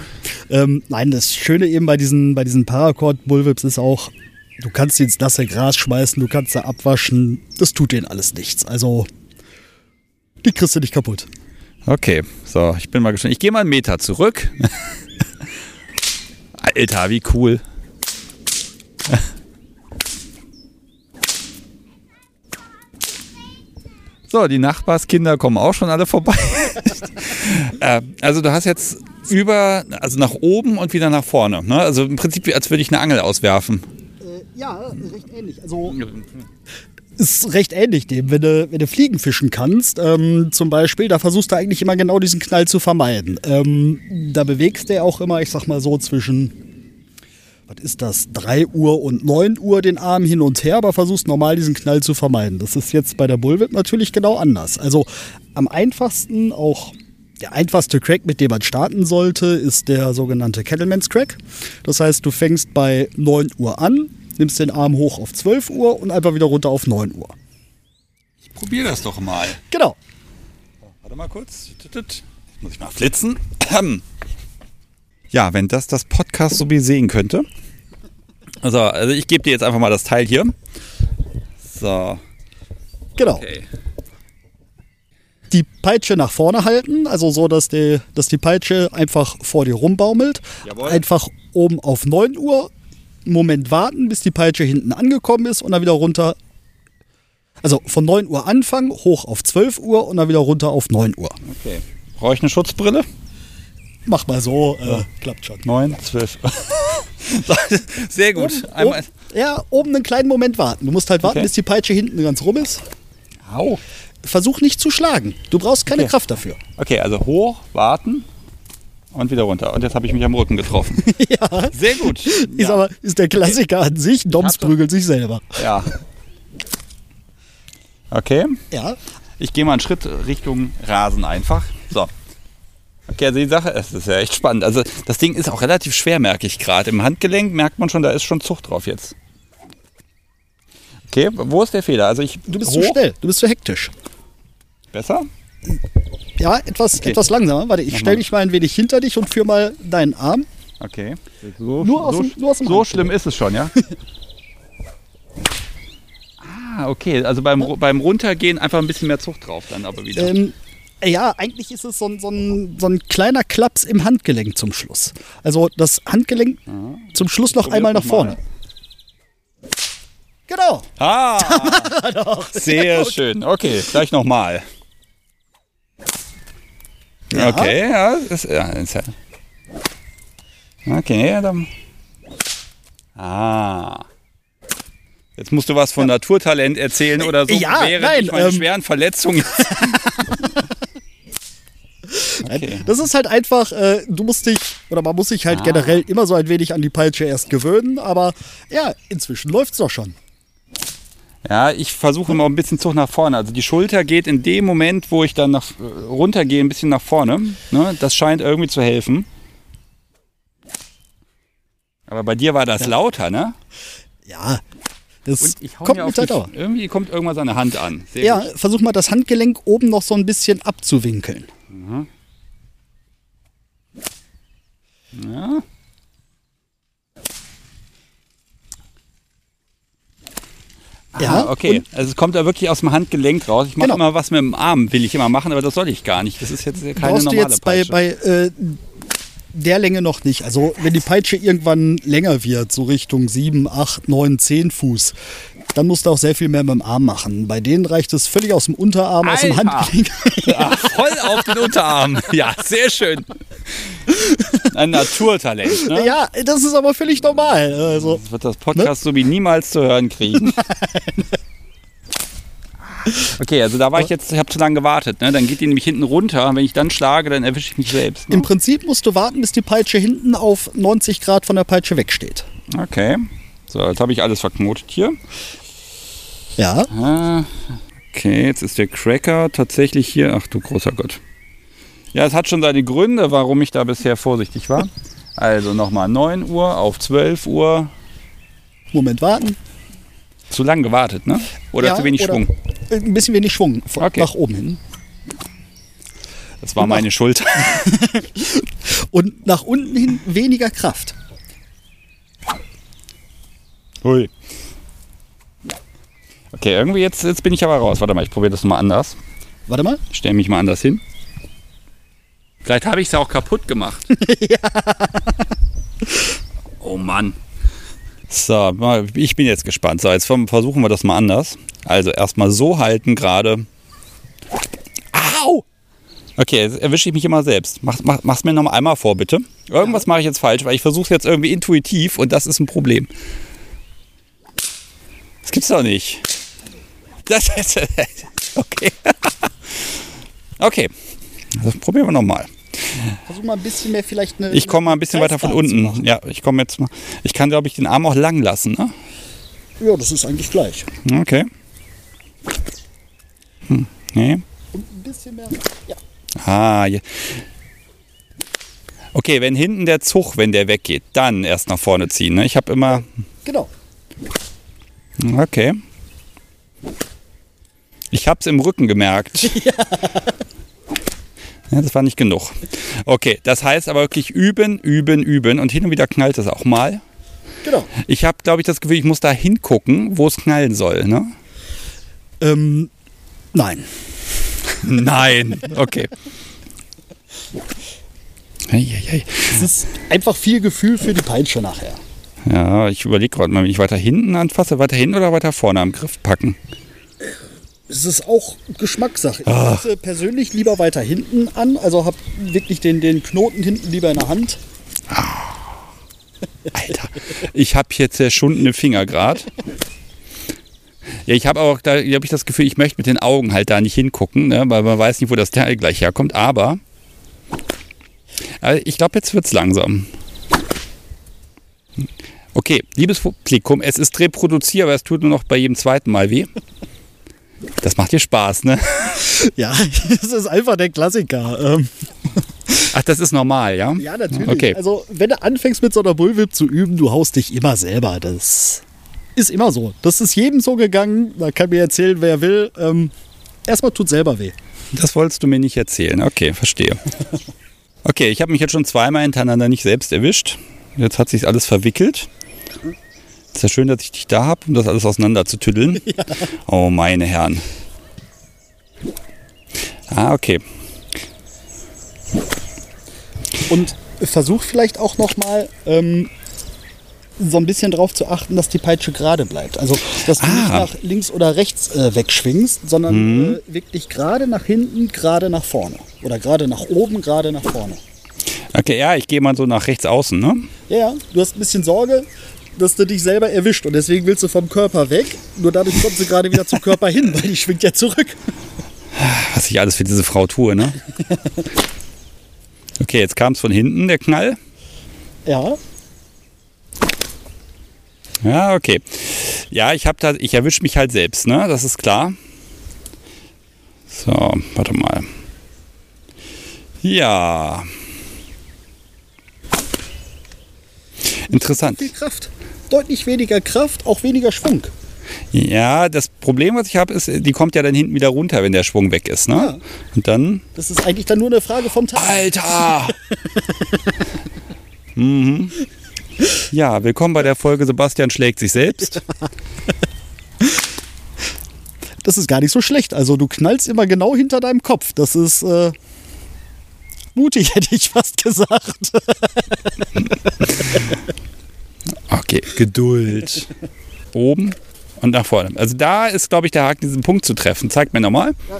Ähm, nein, das Schöne eben bei diesen, bei diesen Paracord-Bullwhips ist auch, du kannst sie ins nasse Gras schmeißen, du kannst da abwaschen. Das tut denen alles nichts. Also die kriegst du nicht kaputt. Okay, so, ich bin mal gespannt. Ich gehe mal einen Meter zurück. [LAUGHS] Alter, wie cool. So, die Nachbarskinder kommen auch schon alle vorbei. [LAUGHS] äh, also du hast jetzt über, also nach oben und wieder nach vorne. Ne? Also im Prinzip, als würde ich eine Angel auswerfen. Äh, ja, recht ähnlich. Also ist recht ähnlich dem, wenn du, wenn du Fliegen fischen kannst, ähm, zum Beispiel, da versuchst du eigentlich immer genau diesen Knall zu vermeiden. Ähm, da bewegst du auch immer, ich sag mal so, zwischen, was ist das, 3 Uhr und 9 Uhr den Arm hin und her, aber versuchst normal diesen Knall zu vermeiden. Das ist jetzt bei der Bullwhip natürlich genau anders. Also am einfachsten auch der einfachste Crack, mit dem man starten sollte, ist der sogenannte Kettleman's Crack. Das heißt, du fängst bei 9 Uhr an, nimmst den Arm hoch auf 12 Uhr und einfach wieder runter auf 9 Uhr. Ich probiere das doch mal. Genau. Warte mal kurz. Jetzt muss ich mal flitzen. [CLEARS THROAT] Ja, wenn das das Podcast so wie sehen könnte. Also, also ich gebe dir jetzt einfach mal das Teil hier. So. Genau. Okay. Die Peitsche nach vorne halten, also so, dass die, dass die Peitsche einfach vor dir rumbaumelt. Jawohl. Einfach oben auf 9 Uhr einen Moment warten, bis die Peitsche hinten angekommen ist und dann wieder runter. Also von 9 Uhr anfangen, hoch auf 12 Uhr und dann wieder runter auf 9 Uhr. Okay. Brauche ich eine Schutzbrille? Mach mal so, äh, klappt schon. 9, 12. [LAUGHS] Sehr gut. Oben, oben, ja, oben einen kleinen Moment warten. Du musst halt warten, okay. bis die Peitsche hinten ganz rum ist. Au. Versuch nicht zu schlagen. Du brauchst keine okay. Kraft dafür. Okay, also hoch, warten, und wieder runter. Und jetzt habe ich mich am Rücken getroffen. [LAUGHS] ja. Sehr gut. Ist ja. aber ist der Klassiker an sich. Doms prügelt sich selber. Ja. Okay. Ja. Ich gehe mal einen Schritt Richtung Rasen einfach. So. Okay, also die Sache, es ist ja echt spannend. Also das Ding ist auch relativ schwer, merke ich gerade. Im Handgelenk merkt man schon, da ist schon Zucht drauf jetzt. Okay, wo ist der Fehler? Also ich du bist hoch. zu schnell, du bist zu hektisch. Besser? Ja, etwas, okay. etwas langsamer. Warte, ich stelle dich mal ein wenig hinter dich und führe mal deinen Arm. Okay. So, nur aus, so, dem, nur aus dem so schlimm ist es schon, ja? [LAUGHS] ah, okay. Also beim, ja. beim Runtergehen einfach ein bisschen mehr Zucht drauf dann aber wieder. Ähm, ja, eigentlich ist es so ein, so, ein, so ein kleiner Klaps im Handgelenk zum Schluss. Also das Handgelenk Aha. zum Schluss noch einmal nach vorne. Genau. Ah, [LAUGHS] [LAUGHS] sehr schön. Okay, gleich nochmal. Ja. Okay, ja, das, ja, ist ja. Okay, dann. Ah. Jetzt musst du was von Naturtalent erzählen oder so. Ja, wäre nein, meine ähm, schweren Verletzungen. [LAUGHS] okay. Das ist halt einfach, äh, du musst dich, oder man muss sich halt ah. generell immer so ein wenig an die Peitsche erst gewöhnen, aber ja, inzwischen läuft es doch schon. Ja, ich versuche immer ein bisschen Zug nach vorne. Also die Schulter geht in dem Moment, wo ich dann nach, runtergehe, ein bisschen nach vorne. Ne? Das scheint irgendwie zu helfen. Aber bei dir war das ja. lauter, ne? Ja, das kommt mit der Dauer. Irgendwie kommt irgendwas an der Hand an. Sehr ja, gut. versuch mal das Handgelenk oben noch so ein bisschen abzuwinkeln. Mhm. Ja. Ja, Ah, okay. Also es kommt da wirklich aus dem Handgelenk raus. Ich mache Genau. immer was mit dem Arm, will ich immer machen, aber das soll ich gar nicht. Das ist jetzt keine brauchst du normale jetzt bei, Peitsche. bei äh, der Länge noch nicht. Also wenn die Peitsche irgendwann länger wird, so Richtung 7, 8, 9, 10 Fuß, dann musst du auch sehr viel mehr mit dem Arm machen. Bei denen reicht es völlig aus dem Unterarm, aus dem Alter! Handgelenk. [LAUGHS] Ah, voll auf den Unterarm. Ja, sehr schön. Ein Naturtalent. Ne? ja, das ist aber völlig normal. Also, Das wird das Podcast so wie niemals zu hören kriegen. [LAUGHS] Okay, also da war ich jetzt, ich habe zu lange gewartet. Ne? Dann geht die nämlich hinten runter. Wenn ich dann schlage, dann erwische ich mich selbst. Ne? Im Prinzip musst du warten, bis die Peitsche hinten auf 90 Grad von der Peitsche wegsteht. Okay. So, jetzt habe ich alles verknotet hier. Ja, Ah, okay, jetzt ist der Cracker tatsächlich hier. Ach du großer Gott. Ja, es hat schon seine Gründe, warum ich da bisher vorsichtig war. Also nochmal 9 Uhr auf 12 Uhr. Moment warten. Zu lang gewartet, ne? Oder ja, zu wenig oder Schwung. Ein bisschen wenig Schwung Okay. nach oben hin. Das war meine Schuld. [LAUGHS] Und nach unten hin weniger Kraft. Hui. Okay, irgendwie jetzt, jetzt bin ich aber raus. Warte mal, ich probiere das nochmal anders. Warte mal. Ich stelle mich mal anders hin. Vielleicht habe ich es ja auch kaputt gemacht. [LAUGHS] Oh Mann. So, mal- ich bin jetzt gespannt. So, jetzt versuchen wir das mal anders. Also erstmal so halten gerade. Au! Okay, jetzt erwische ich mich immer selbst. Mach, mach, mach's mir noch mal einmal vor, bitte. Irgendwas mache ich jetzt falsch, weil ich versuche es jetzt irgendwie intuitiv und das ist ein Problem. Das gibt's doch nicht. Das [LAUGHS] ist. Okay. Okay. Das probieren wir nochmal. Versuch mal ein bisschen mehr vielleicht eine. Ich komme mal ein bisschen weiter von unten. Ja, ich komme jetzt mal. Ich kann, glaube ich, den Arm auch lang lassen. Ne? Ja, das ist eigentlich gleich. Okay. Hm. Nee. Und ein bisschen mehr. Ja. Ah, ja. Okay, wenn hinten der Zug, wenn der weggeht, dann erst nach vorne ziehen. Ne? Ich habe immer. Genau. Okay. Ich habe es im Rücken gemerkt. [LAUGHS] Ja, das war nicht genug. Okay, das heißt aber wirklich üben, üben, üben und hin und wieder knallt es auch mal. Genau. Ich habe, glaube ich, das Gefühl, ich muss da hingucken, wo es knallen soll. Ne? Ähm, nein. [LAUGHS] Nein. Okay. Hey, hey, hey. Es ist einfach viel Gefühl für die Peitsche nachher. Ja, ich überlege gerade mal, wenn ich weiter hinten anfasse, weiter hinten oder weiter vorne am Griff packen. Es ist auch Geschmackssache. Ich Ah. fasse persönlich lieber weiter hinten an, also habe wirklich den, den Knoten hinten lieber in der Hand. Alter, ich habe hier zerschundene Finger gerade. Ja, ich habe auch, da habe ich das Gefühl, ich möchte mit den Augen halt da nicht hingucken, ne, weil man weiß nicht, wo das Teil gleich herkommt. Aber äh, ich glaube, jetzt wird es langsam. Okay, liebes Publikum, es ist reproduzierbar, es tut nur noch bei jedem zweiten Mal weh. Das macht dir Spaß, ne? [LAUGHS] Ja, es ist einfach der Klassiker. Ähm, Ach, das ist normal, ja? ja, natürlich. Okay. Also, wenn du anfängst mit so einer Bullwhip zu üben, du haust dich immer selber. Das ist immer so. Das ist jedem so gegangen. Da kann mir erzählen, wer will. Ähm, erstmal tut selber weh. Das wolltest du mir nicht erzählen. Okay, verstehe. Okay, ich habe mich jetzt schon zweimal hintereinander nicht selbst erwischt. Jetzt hat sich alles verwickelt. Ist ja schön, dass ich dich da habe, um das alles auseinander zu tüddeln. [LAUGHS] Oh, meine Herren. Ah, okay. Und versuch vielleicht auch nochmal ähm, so ein bisschen darauf zu achten, dass die Peitsche gerade bleibt. Also, dass du Ah. nicht nach links oder rechts äh, wegschwingst, sondern äh, wirklich gerade nach hinten, gerade nach vorne. Oder gerade nach oben, gerade nach vorne. Okay, ja, ich gehe mal so nach rechts außen, ne? Ja, ja, du hast ein bisschen Sorge, dass du dich selber erwischt und deswegen willst du vom Körper weg. Nur dadurch kommst du gerade wieder zum Körper hin, weil die schwingt ja zurück. Was ich alles für diese Frau tue, ne? Okay, jetzt kam es von hinten, der Knall. Ja, Ja, okay. Ja, ich habe da, ich erwische mich halt selbst, ne? Das ist klar. So, warte mal. Ja. Interessant. viel Kraft. Deutlich weniger Kraft, auch weniger Schwung. Ja, das Problem, was ich habe, ist, die kommt ja dann hinten wieder runter, wenn der Schwung weg ist, ne? Ja. Und dann. Das ist eigentlich dann nur eine Frage vom Tag. Alter! [LAUGHS] mhm. Ja, willkommen bei der Folge Sebastian schlägt sich selbst. [LAUGHS] das ist gar nicht so schlecht. Also du knallst immer genau hinter deinem Kopf. Das ist äh, mutig, [LAUGHS] hätte ich fast gesagt. Okay, Geduld. Oben und nach vorne. Also da ist, glaube ich, der Haken, diesen Punkt zu treffen. Zeig mir nochmal. Ja,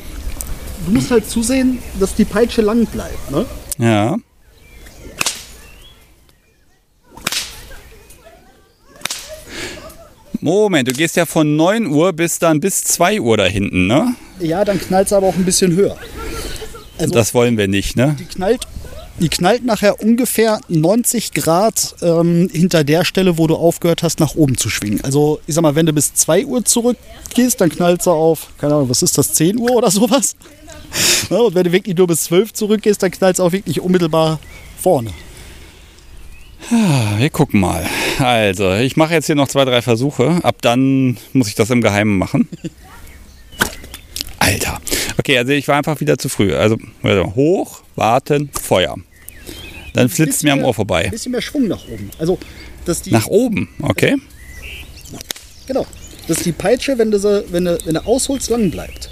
du musst halt zusehen, dass die Peitsche lang bleibt. Ne? Ja. Moment, du gehst ja von 9 Uhr bis dann bis 2 Uhr da hinten, ne? Ja, dann knallt es aber auch ein bisschen höher. Also das wollen wir nicht, ne? Die knallt, die knallt nachher ungefähr 90 Grad ähm, hinter der Stelle, wo du aufgehört hast, nach oben zu schwingen. Also ich sag mal, wenn du bis 2 Uhr zurückgehst, dann knallt sie auf, keine Ahnung, was ist das, 10 Uhr oder sowas? [LAUGHS] Ja, und wenn du wirklich nur bis 12 zurückgehst, dann knallt es auch wirklich unmittelbar vorne. Wir gucken mal. Also, ich mache jetzt hier noch zwei, drei Versuche. Ab dann muss ich das im Geheimen machen. Alter. Okay, also ich war einfach wieder zu früh. Also hoch, warten, Feuer. Dann flitzt mir am Ohr vorbei. Ein bisschen mehr Schwung nach oben. Also, dass die nach oben, okay. Genau. Dass die Peitsche, wenn du, sie, wenn du, wenn du ausholst, lang bleibt.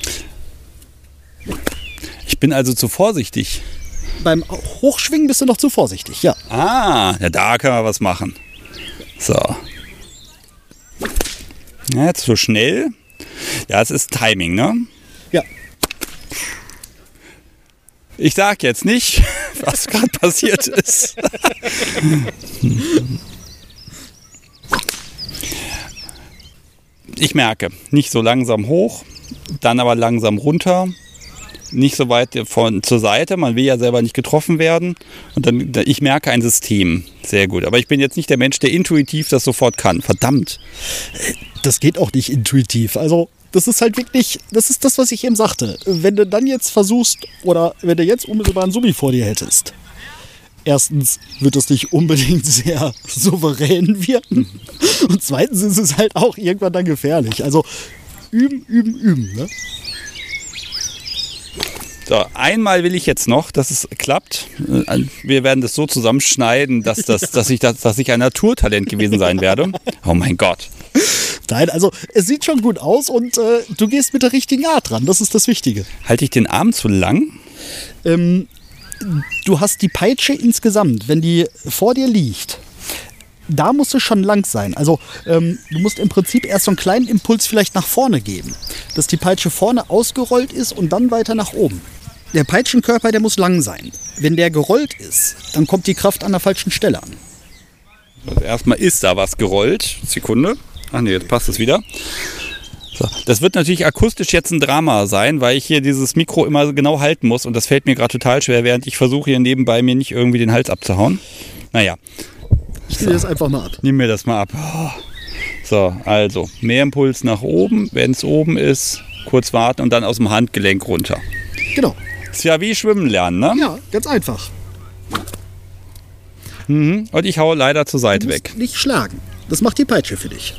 Ich bin also zu vorsichtig beim Hochschwingen bist du noch zu vorsichtig, ja. Ah, ja, da können wir was machen. So. Ja, jetzt so schnell. Ja, es ist Timing, ne? Ja. Ich sag jetzt nicht, [LAUGHS] was gerade passiert ist. ich merke, nicht so langsam hoch, dann aber langsam runter nicht so weit von zur Seite. Man will ja selber nicht getroffen werden. Und dann, ich merke ein System. Sehr gut. Aber ich bin jetzt nicht der Mensch, der intuitiv das sofort kann. Verdammt. Das geht auch nicht intuitiv. Also, das ist halt wirklich, das ist das, was ich eben sagte. Wenn du dann jetzt versuchst, oder wenn du jetzt unmittelbar einen Subi vor dir hättest, erstens wird es nicht unbedingt [LAUGHS] sehr souverän wirken. Und zweitens ist es halt auch irgendwann dann gefährlich. Also üben, üben, üben. Ne? So, einmal will ich jetzt noch, dass es klappt. Wir werden das so zusammenschneiden, dass, das, [LAUGHS] dass, ich, dass, dass ich ein Naturtalent gewesen sein werde. Oh mein Gott. [LAUGHS] Nein, also es sieht schon gut aus und äh, du gehst mit der richtigen Art dran. Das ist das Wichtige. Halte ich den Arm zu lang? Ähm, du hast die Peitsche insgesamt, wenn die vor dir liegt, da musst du schon lang sein. Also ähm, du musst im Prinzip erst so einen kleinen Impuls vielleicht nach vorne geben, dass die Peitsche vorne ausgerollt ist und dann weiter nach oben. Der Peitschenkörper, der muss lang sein. Wenn der gerollt ist, dann kommt die Kraft an der falschen Stelle an. Also erstmal ist da was gerollt. Sekunde. Ach nee, jetzt passt es wieder. So. Das wird natürlich akustisch jetzt ein Drama sein, weil ich hier dieses Mikro immer genau halten muss und das fällt mir gerade total schwer, während ich versuche hier nebenbei mir nicht irgendwie den Hals abzuhauen. Naja. Ich spiele so. das einfach mal ab. Nimm mir das mal ab. So, also mehr Impuls nach oben, wenn es oben ist, kurz warten und dann aus dem Handgelenk runter. Genau. Ist ja wie Schwimmen lernen, ne? Ja, ganz einfach. Mhm. Und ich haue leider zur Seite weg. Nicht schlagen. Das macht die Peitsche für dich.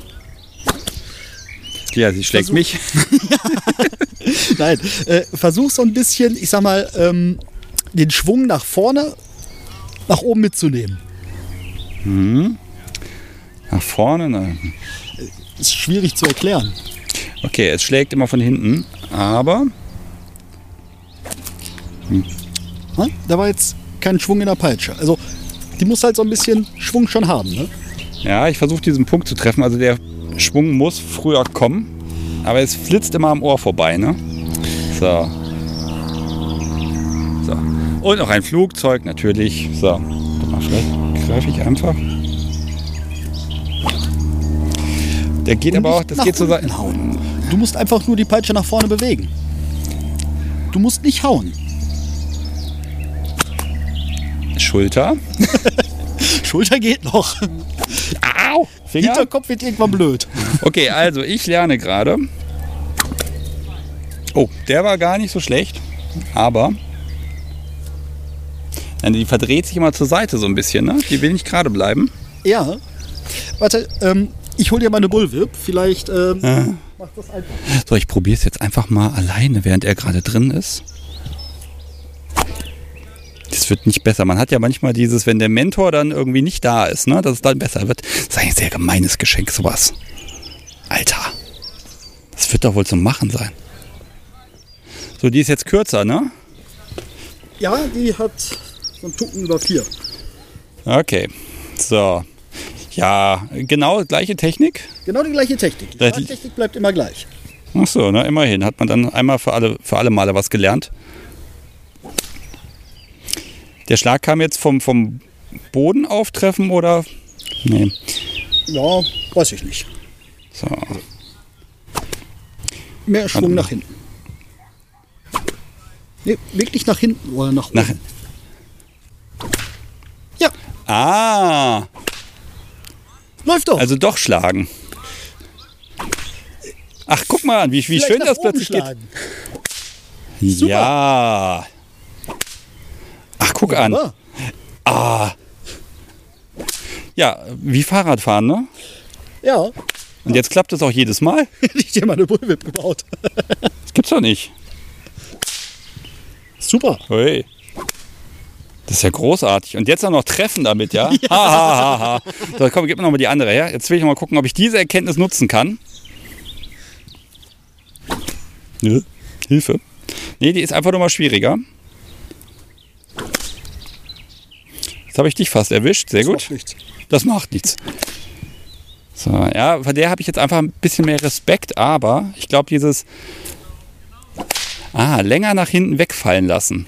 Ja, sie schlägt Versuch. mich. [LAUGHS] Nein, äh, versuch so ein bisschen, ich sag mal, ähm, den Schwung nach vorne, nach oben mitzunehmen. Mhm. Nach vorne? Ne? Ist schwierig zu erklären. Okay, es schlägt immer von hinten, aber hm. Da war jetzt kein Schwung in der Peitsche. Also die muss halt so ein bisschen Schwung schon haben. Ne? Ja, ich versuche diesen Punkt zu treffen. Also der Schwung muss früher kommen, aber es flitzt immer am Ohr vorbei. Ne? So. So. Und noch ein Flugzeug natürlich. So. Vielleicht greife ich einfach. Der geht Und aber auch, das geht so hauen. Du musst einfach nur die Peitsche nach vorne bewegen. Du musst nicht hauen. Schulter. [LAUGHS] Schulter geht noch. Au! Finger? Hinterkopf wird irgendwann blöd. Okay, also ich lerne gerade. Oh, der war gar nicht so schlecht. Aber die verdreht sich immer zur Seite so ein bisschen, ne? Die will nicht gerade bleiben. Ja. Warte, ähm, ich hole dir mal eine Bullwhip. Vielleicht ähm, ja. macht das einfach. So, ich probiere es jetzt einfach mal alleine, während er gerade drin ist. Das wird nicht besser. Man hat ja manchmal dieses, wenn der Mentor dann irgendwie nicht da ist, ne, dass es dann besser wird. Das ist ein sehr gemeines Geschenk, sowas. Alter. Das wird doch wohl zum Machen sein. So, die ist jetzt kürzer, ne? Ja, die hat so einen Tucken über vier. Okay. So. Ja, genau gleiche Technik. Genau die gleiche Technik. Die Schlagtechnik bleibt immer gleich. Ach so, na immerhin. Hat man dann einmal für alle, für alle Male was gelernt. Der Schlag kam jetzt vom, vom Boden auftreffen oder? Nee. Ja, weiß ich nicht. So. Mehr Schwung nach hinten. Nee, wirklich nach hinten oder nach oben. Nach, Ja, ah, läuft doch. also doch schlagen. Ach, guck mal an, wie, wie schön das plötzlich schlagen. geht. Super. Ja. Ach, guck an. Ja, Ah. Ja, wie Fahrradfahren, ne? ja. Und jetzt klappt es auch jedes Mal. [LAUGHS] hätte ich dir mal eine Bullwhip gebaut. [LAUGHS] Das gibt's doch nicht. Super. Hey. Das ist ja großartig. Und jetzt auch noch treffen damit, [LAUGHS] ja? Ha, ha, ha, ha. So, komm, gib mir noch mal die andere her. Jetzt will ich mal gucken, ob ich diese Erkenntnis nutzen kann. Nö. Hilfe. Nee, die ist einfach nur mal schwieriger. Jetzt habe ich dich fast erwischt. Sehr Das gut. macht nichts. Das macht nichts. So, ja, von der habe ich jetzt einfach ein bisschen mehr Respekt, aber ich glaube, dieses Ah, länger nach hinten wegfallen lassen.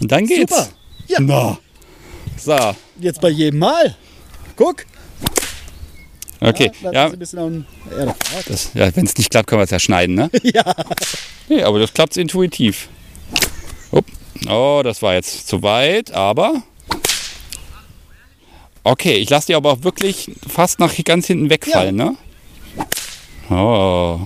Und dann geht's. Super. Ja, Na. So, jetzt bei jedem Mal. Guck. okay. Ja, ja, ja wenn es nicht klappt, können wir es ja schneiden, ne? [LAUGHS] ja. Nee, aber das klappt intuitiv. Oh, das war jetzt zu weit, aber. Okay, ich lasse die aber auch wirklich fast nach ganz hinten wegfallen, ne? Oh.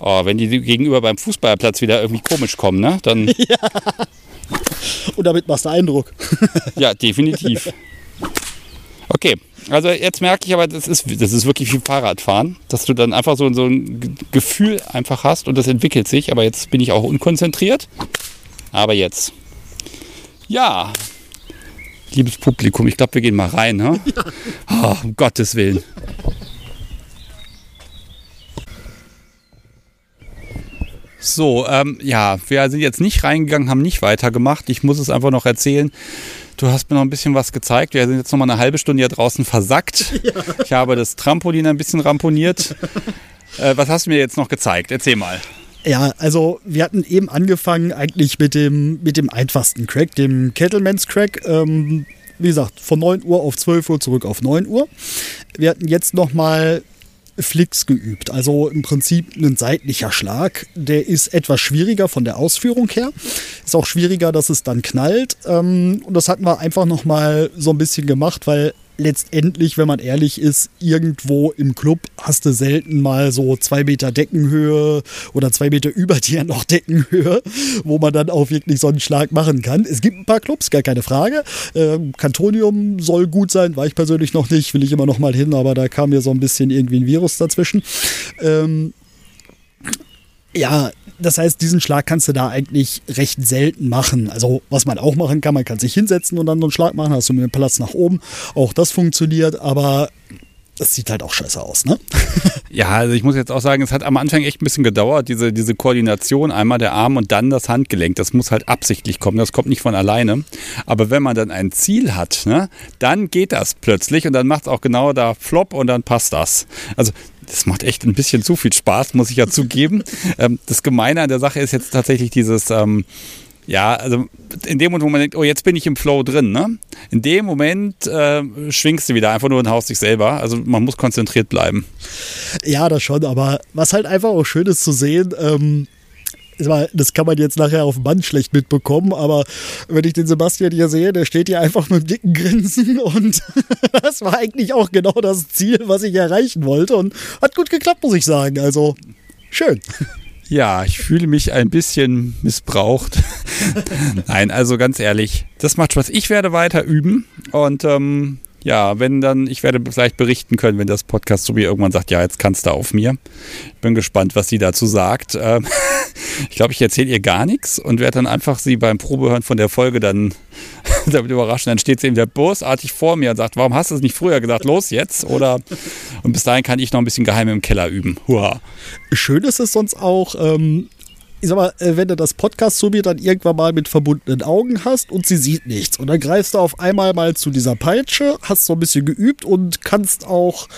Oh, wenn die gegenüber beim Fußballplatz wieder irgendwie komisch kommen, ne? Dann, [LAUGHS] Und damit machst du Eindruck. [LAUGHS] ja, definitiv. Okay, also jetzt merke ich aber, das ist, das ist wirklich wie Fahrradfahren, dass du dann einfach so, so ein Gefühl einfach hast und das entwickelt sich, aber jetzt bin ich auch unkonzentriert. Aber jetzt. Ja. Liebes Publikum, ich glaube, wir gehen mal rein. Ne? Oh, [LAUGHS] um Gottes Willen. So, ähm, ja, wir sind jetzt nicht reingegangen, haben nicht weitergemacht. Ich muss es einfach noch erzählen. Du hast mir noch ein bisschen was gezeigt. Wir sind jetzt noch mal eine halbe Stunde hier draußen versackt. [LAUGHS] Ich habe das Trampolin ein bisschen ramponiert. Äh, was hast du mir jetzt noch gezeigt? Erzähl mal. Ja, also wir hatten eben angefangen eigentlich mit dem, mit dem einfachsten Crack, dem Kettleman's Crack. Ähm, wie gesagt, von 9 Uhr auf 12 Uhr zurück auf 9 Uhr. Wir hatten jetzt nochmal Flicks geübt. Also im Prinzip ein seitlicher Schlag. Der ist etwas schwieriger von der Ausführung her. Ist auch schwieriger, dass es dann knallt. Ähm, und das hatten wir einfach nochmal so ein bisschen gemacht, weil letztendlich, wenn man ehrlich ist, irgendwo im Club hast du selten mal so zwei Meter Deckenhöhe oder zwei Meter über [LAUGHS] dir noch Deckenhöhe, wo man dann auch wirklich so einen Schlag machen kann. Es gibt ein paar Clubs, gar keine Frage. Ähm, soll gut sein, war ich persönlich noch nicht, will ich immer noch mal hin, aber da kam mir so ein bisschen irgendwie ein Virus dazwischen. Ähm, ja, das heißt, diesen Schlag kannst du da eigentlich recht selten machen. Also, was man auch machen kann, man kann sich hinsetzen und dann so einen Schlag machen, hast du mit dem Platz nach oben. Auch das funktioniert, aber das sieht halt auch scheiße aus, ne? [LAUGHS] Ja, also ich muss jetzt auch sagen, es hat am Anfang echt ein bisschen gedauert, diese, diese Koordination, einmal der Arm und dann das Handgelenk. Das muss halt absichtlich kommen, das kommt nicht von alleine. Aber wenn man dann ein Ziel hat, ne, dann geht das plötzlich und dann macht es auch genau da Flop und dann passt das. Also das macht echt ein bisschen zu viel Spaß, muss ich ja zugeben. [LAUGHS] ähm, das Gemeine an der Sache ist jetzt tatsächlich dieses... Ähm, ja, also in dem Moment, wo man denkt, oh, jetzt bin ich im Flow drin, ne? In dem Moment äh, schwingst du wieder einfach nur und haust dich selber. Also man muss konzentriert bleiben. Ja, das schon, aber was halt einfach auch schön ist zu sehen, ähm, das kann man jetzt nachher auf dem Band schlecht mitbekommen, aber wenn ich den Sebastian hier sehe, der steht hier einfach mit einem dicken Grinsen und [LAUGHS] das war eigentlich auch genau das Ziel, was ich erreichen wollte und hat gut geklappt, muss ich sagen. Also schön. Ja, ich fühle mich ein bisschen missbraucht. [LAUGHS] Nein, also ganz ehrlich, das macht Spaß. Ich werde weiter üben und ähm, ja, wenn dann, ich werde vielleicht berichten können, wenn das Podcast so wie irgendwann sagt, ja, jetzt kannst du auf mir. Ich bin gespannt, was sie dazu sagt. Ähm, [LAUGHS] ich glaube, ich erzähle ihr gar nichts und werde dann einfach sie beim Probehören von der Folge dann [LAUGHS] damit überraschen. Dann steht sie eben wieder bosartig vor mir und sagt, warum hast du es nicht früher gesagt? Los jetzt? Oder und bis dahin kann ich noch ein bisschen geheim im Keller üben. Hurra. Schön ist es sonst auch, ähm, ich sag mal, äh, wenn du das Podcast zu mir dann irgendwann mal mit verbundenen Augen hast und sie sieht nichts. Und dann greifst du auf einmal mal zu dieser Peitsche, hast so ein bisschen geübt und kannst auch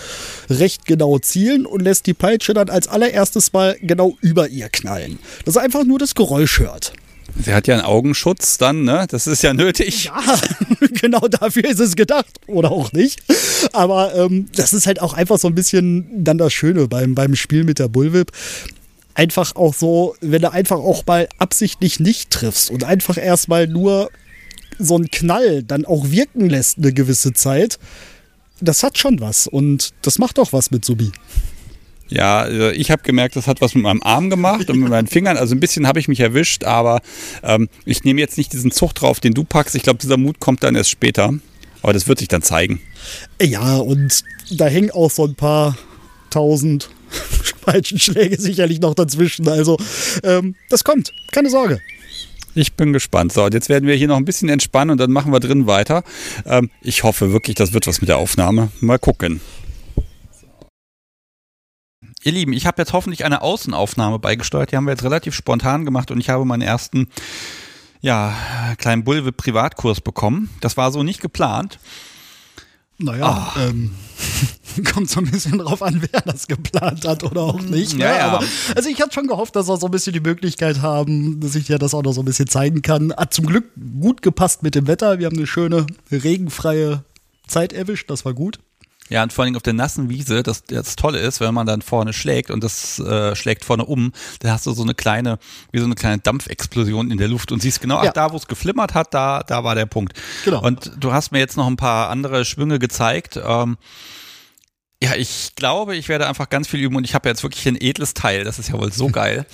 recht genau zielen und lässt die Peitsche dann als allererstes mal genau über ihr knallen. Dass er einfach nur das Geräusch hört. Sie hat ja einen Augenschutz dann, ne? Das ist ja nötig. Ja, [LAUGHS] genau dafür ist es gedacht. Oder auch nicht. Aber ähm, das ist halt auch einfach so ein bisschen dann das Schöne beim, beim Spiel mit der Bullwhip einfach auch so, wenn du einfach auch mal absichtlich nicht triffst und einfach erstmal nur so einen Knall dann auch wirken lässt eine gewisse Zeit, das hat schon was und das macht auch was mit Subi. Ja, also ich habe gemerkt, das hat was mit meinem Arm gemacht und mit meinen Fingern. Also ein bisschen habe ich mich erwischt, aber ähm, ich nehme jetzt nicht diesen Zug drauf, den du packst. Ich glaube, dieser Mut kommt dann erst später. Aber das wird sich dann zeigen. Ja, und da hängen auch so ein paar tausend Peitschenschläge sicherlich noch dazwischen. Also ähm, das kommt, keine Sorge. Ich bin gespannt. So, und jetzt werden wir hier noch ein bisschen entspannen und dann machen wir drin weiter. Ähm, ich hoffe wirklich, das wird was mit der Aufnahme. Mal gucken. Ihr Lieben, ich habe jetzt hoffentlich eine Außenaufnahme beigesteuert. Die haben wir jetzt relativ spontan gemacht und ich habe meinen ersten ja, kleinen Bulve-Privatkurs bekommen. Das war so nicht geplant. Naja, oh. ähm, [LAUGHS] kommt so ein bisschen drauf an, wer das geplant hat oder auch nicht. Ne? Ja, ja. Aber, also ich hatte schon gehofft, dass wir so ein bisschen die Möglichkeit haben, dass ich dir das auch noch so ein bisschen zeigen kann. Hat zum Glück gut gepasst mit dem Wetter. Wir haben eine schöne regenfreie Zeit erwischt. Das war gut. Ja, und vor allem auf der nassen Wiese, das, das Tolle ist, wenn man dann vorne schlägt und das äh, schlägt vorne um, dann hast du so eine kleine, wie so eine kleine Dampfexplosion in der Luft und siehst genau, ja. ach, da wo es geflimmert hat, da, da war der Punkt. Genau. Und du hast mir jetzt noch ein paar andere Schwünge gezeigt. Ähm, ja, ich glaube, ich werde einfach ganz viel üben und ich habe jetzt wirklich ein edles Teil, das ist ja wohl so [LAUGHS] geil.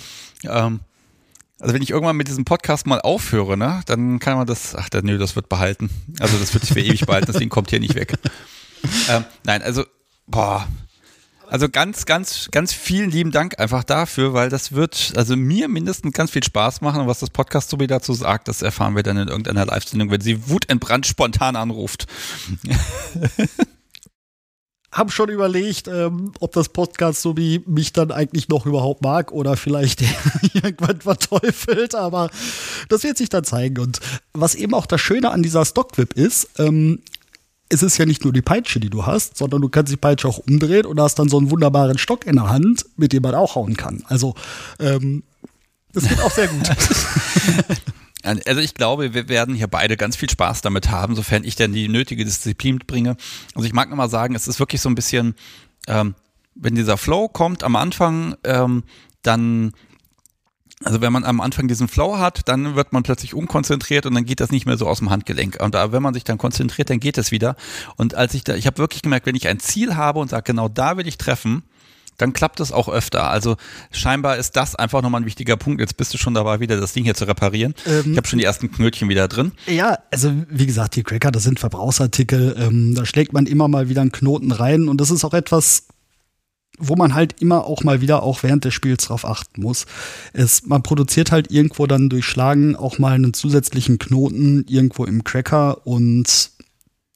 ähm, also wenn ich irgendwann mit diesem Podcast mal aufhöre, ne, dann kann man das, ach, nö, das wird behalten. Also das wird sich für ewig behalten, deswegen kommt hier nicht weg [LAUGHS] [LAUGHS] ähm, nein, also, boah. Also ganz, ganz, ganz vielen lieben Dank einfach dafür, weil das wird also mir mindestens ganz viel Spaß machen. Und was das Podcast so wie dazu sagt, das erfahren wir dann in irgendeiner Live-Sendung, wenn sie wutentbrannt spontan anruft. [LAUGHS] Hab schon überlegt, ähm, ob das Podcast so wie mich dann eigentlich noch überhaupt mag oder vielleicht [LAUGHS] irgendwann verteufelt, aber das wird sich dann zeigen. Und was eben auch das Schöne an dieser Stockwip ist, ähm, es ist ja nicht nur die Peitsche, die du hast, sondern du kannst die Peitsche auch umdrehen und hast dann so einen wunderbaren Stock in der Hand, mit dem man auch hauen kann. Also, ähm, das geht auch sehr gut. [LAUGHS] Also ich glaube, wir werden hier beide ganz viel Spaß damit haben, sofern ich denn die nötige Disziplin bringe. Also ich mag nur mal sagen, es ist wirklich so ein bisschen, ähm, wenn dieser Flow kommt am Anfang, ähm, dann also wenn man am Anfang diesen Flow hat, dann wird man plötzlich unkonzentriert und dann geht das nicht mehr so aus dem Handgelenk. Und wenn man sich dann konzentriert, dann geht es wieder. Und als ich da, ich habe wirklich gemerkt, wenn ich ein Ziel habe und sage, genau da will ich treffen, dann klappt das auch öfter. Also scheinbar ist das einfach nochmal ein wichtiger Punkt. Jetzt bist du schon dabei, wieder das Ding hier zu reparieren. Ähm, ich habe schon die ersten Knötchen wieder drin. Ja, also wie gesagt, die Cracker, das sind Verbrauchsartikel. Ähm, da schlägt man immer mal wieder einen Knoten rein und das ist auch etwas, wo man halt immer auch mal wieder auch während des Spiels drauf achten muss. Es, man produziert halt irgendwo dann durch Schlagen auch mal einen zusätzlichen Knoten irgendwo im Cracker und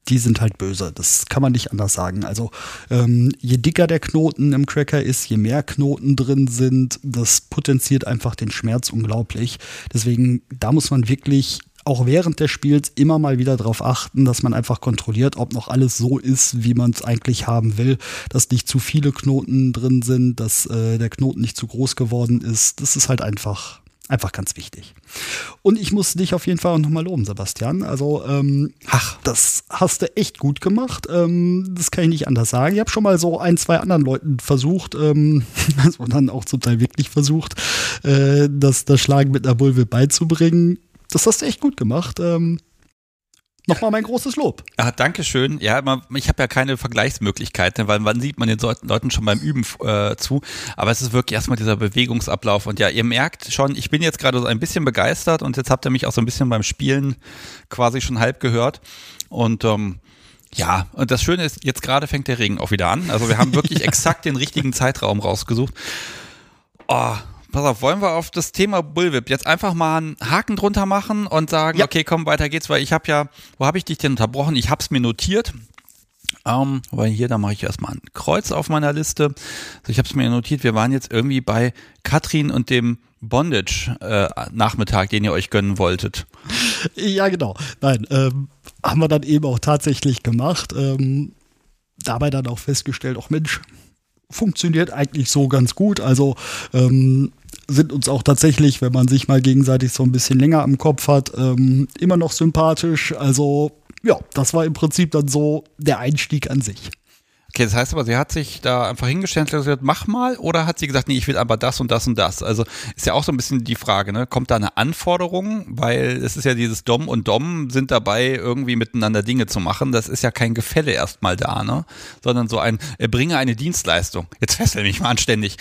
die sind halt böse. Das kann man nicht anders sagen. Also ähm, je dicker der Knoten im Cracker ist, je mehr Knoten drin sind, das potenziert einfach den Schmerz unglaublich. Deswegen, da muss man wirklich auch während des Spiels immer mal wieder darauf achten, dass man einfach kontrolliert, ob noch alles so ist, wie man es eigentlich haben will, dass nicht zu viele Knoten drin sind, dass äh, der Knoten nicht zu groß geworden ist. Das ist halt einfach Einfach ganz wichtig. Und ich muss dich auf jeden Fall auch nochmal loben, Sebastian. Also, ähm, ach, das hast du echt gut gemacht. Ähm, das kann ich nicht anders sagen. Ich habe schon mal so ein, zwei anderen Leuten versucht, ähm, [LAUGHS] also dann auch zum Teil wirklich versucht, äh, das, das Schlagen mit einer Bulve beizubringen das hast du echt gut gemacht. Ähm, Nochmal mein großes Lob. Ja, danke schön. Ja, ich habe ja keine Vergleichsmöglichkeiten, weil man sieht man den Leuten schon beim Üben äh, zu. Aber es ist wirklich erstmal dieser Bewegungsablauf. Und ja, ihr merkt schon, ich bin jetzt gerade so ein bisschen begeistert und jetzt habt ihr mich auch so ein bisschen beim Spielen quasi schon halb gehört. Und ähm, Ja, und das Schöne ist, jetzt gerade fängt der Regen auch wieder an. Also wir haben wirklich [LAUGHS] exakt den richtigen Zeitraum rausgesucht. Oh, pass auf, wollen wir auf das Thema Bullwhip jetzt einfach mal einen Haken drunter machen und sagen, ja. okay, komm, weiter geht's, weil ich habe ja, wo habe ich dich denn unterbrochen? Ich habe es mir notiert. Ähm, weil hier, da mache ich erstmal ein Kreuz auf meiner Liste. Also ich habe es mir notiert, wir waren jetzt irgendwie bei Katrin und dem Bondage-Nachmittag, äh, den ihr euch gönnen wolltet. Ja, genau. Nein, ähm, haben wir dann eben auch tatsächlich gemacht. Ähm, dabei dann auch festgestellt, auch Mensch, funktioniert eigentlich so ganz gut. Also ähm, sind uns auch tatsächlich, wenn man sich mal gegenseitig so ein bisschen länger am Kopf hat, ähm, immer noch sympathisch. Also ja, das war im Prinzip dann so der Einstieg an sich. Okay, das heißt aber, sie hat sich da einfach hingestellt und gesagt, mach mal, oder hat sie gesagt, nee, ich will aber das und das und das? Also ist ja auch so ein bisschen die Frage, ne? Kommt da eine Anforderung? Weil es ist ja dieses Dom und Dom sind dabei, irgendwie miteinander Dinge zu machen. Das ist ja kein Gefälle erstmal da, ne? Sondern so ein, bringe eine Dienstleistung. Jetzt fessel mich mal anständig.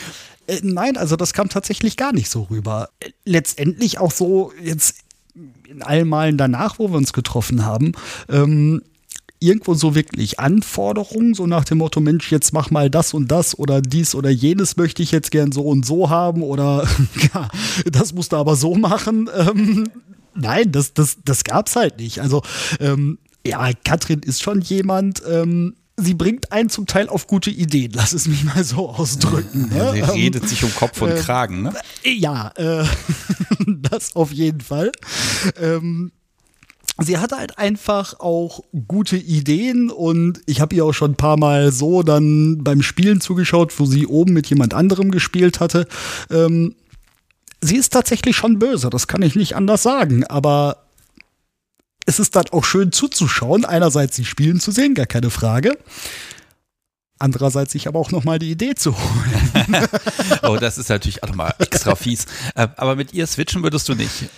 Äh, nein, also das kam tatsächlich gar nicht so rüber. Letztendlich auch so jetzt in allen Malen danach, wo wir uns getroffen haben, ähm, irgendwo so wirklich Anforderungen, so nach dem Motto, Mensch, jetzt mach mal das und das oder dies oder jenes möchte ich jetzt gern so und so haben oder [LAUGHS] ja, das musst du aber so machen. Ähm, nein, das, das, das gab's halt nicht. Also, ähm, ja, Katrin ist schon jemand, ähm, sie bringt einen zum Teil auf gute Ideen, lass es mich mal so ausdrücken. Ne? sie redet ähm, sich um Kopf und äh, Kragen, ne? Ja, äh, [LAUGHS] das auf jeden Fall. Ähm, sie hatte halt einfach auch gute Ideen und ich habe ihr auch schon ein paar Mal so dann beim Spielen zugeschaut, wo sie oben mit jemand anderem gespielt hatte. Ähm, sie ist tatsächlich schon böse, das kann ich nicht anders sagen, aber es ist dann auch schön zuzuschauen. Einerseits sie spielen zu sehen, gar keine Frage. Andererseits sich aber auch nochmal die Idee zu holen. [LAUGHS] oh, das ist natürlich auch nochmal extra fies. Äh, aber mit ihr switchen würdest du nicht?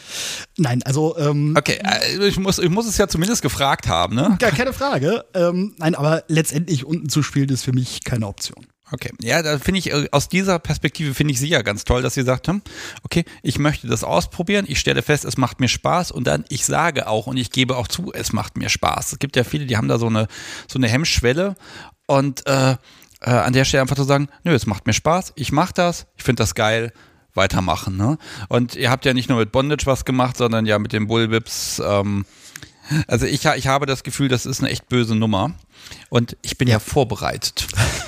Nein, also. Ähm, okay, äh, ich muss, ich muss es ja zumindest gefragt haben, ne? Gar keine Frage. Ähm, nein, aber letztendlich unten zu spielen ist für mich keine Option. Okay, ja, da finde ich, äh, aus dieser Perspektive finde ich sie ja ganz toll, dass sie sagt, hm, okay, ich möchte das ausprobieren, ich stelle fest, es macht mir Spaß und dann, ich sage auch und ich gebe auch zu, es macht mir Spaß. Es gibt ja viele, die haben da so eine, so eine Hemmschwelle und äh, äh, an der Stelle einfach zu sagen, nö, es macht mir Spaß, ich mache das, ich finde das geil, weitermachen. Ne? Und ihr habt ja nicht nur mit Bondage was gemacht, sondern ja mit den Bullwhips. Ähm, also ich, ich habe das Gefühl, das ist eine echt böse Nummer. Und ich bin ja, ja vorbereitet.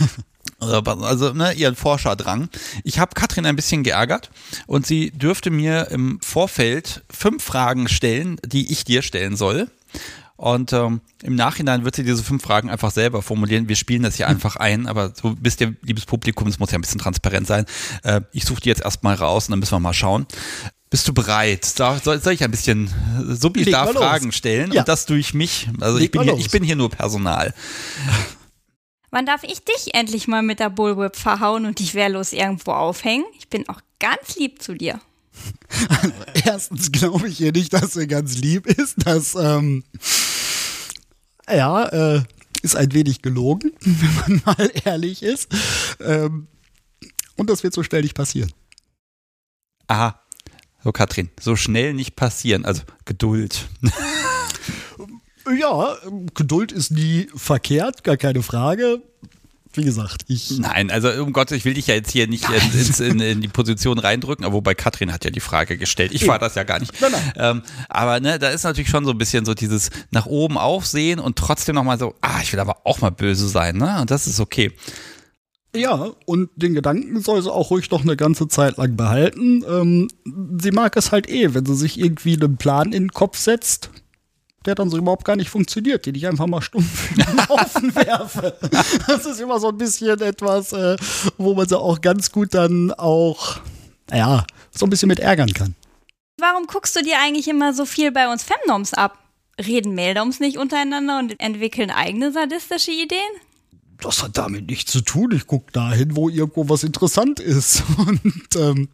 [LAUGHS] also ne, ihren Forscherdrang. Ich habe Katrin ein bisschen geärgert und sie dürfte mir im Vorfeld fünf Fragen stellen, die ich dir stellen soll. Und ähm, im Nachhinein wird sie diese fünf Fragen einfach selber formulieren. Wir spielen das hier hm. einfach ein, aber so wisst ihr, liebes Publikum, es muss ja ein bisschen transparent sein. Äh, ich suche die jetzt erstmal raus und dann müssen wir mal schauen. Bist du bereit? Soll, soll ich ein bisschen Subi da Fragen stellen ja. und das durch mich? Also ich bin, hier, ich bin hier nur Personal. [LAUGHS] Wann darf ich dich endlich mal mit der Bullwhip verhauen und dich wehrlos irgendwo aufhängen? Ich bin auch ganz lieb zu dir. Also, [LAUGHS] erstens glaube ich ihr nicht, dass er ganz lieb ist. Das, ähm, ja, äh, ist ein wenig gelogen, [LAUGHS] wenn man mal ehrlich ist. Ähm, und das wird so schnell nicht passieren. Aha. So, Katrin, so schnell nicht passieren. Also Geduld. Ja, Geduld ist nie verkehrt, gar keine Frage. Wie gesagt, ich. Nein, also um Gott, ich will dich ja jetzt hier nicht in, in, in, die Position reindrücken, aber wobei Katrin hat ja die Frage gestellt. Ich war das ja gar nicht. Nein, nein. Ähm, aber ne, da ist natürlich schon so ein bisschen so dieses nach oben aufsehen und trotzdem nochmal so, ah, ich will aber auch mal böse sein, ne? Und das ist okay. Ja, und den Gedanken soll sie auch ruhig noch eine ganze Zeit lang behalten. Ähm, sie mag es halt eh, wenn sie sich irgendwie einen Plan in den Kopf setzt der dann so überhaupt gar nicht funktioniert, den ich einfach mal stumpf [LAUGHS] in den Haufen werfe. Das ist immer so ein bisschen etwas, äh, wo man sie auch ganz gut dann auch, ja, so ein bisschen mit ärgern kann. Warum guckst du dir eigentlich immer so viel bei uns Femnoms ab? Reden Meldoms nicht untereinander und entwickeln eigene sadistische Ideen? das hat damit nichts zu tun. Ich gucke dahin, wo irgendwo was interessant ist. [LAUGHS] Und ähm,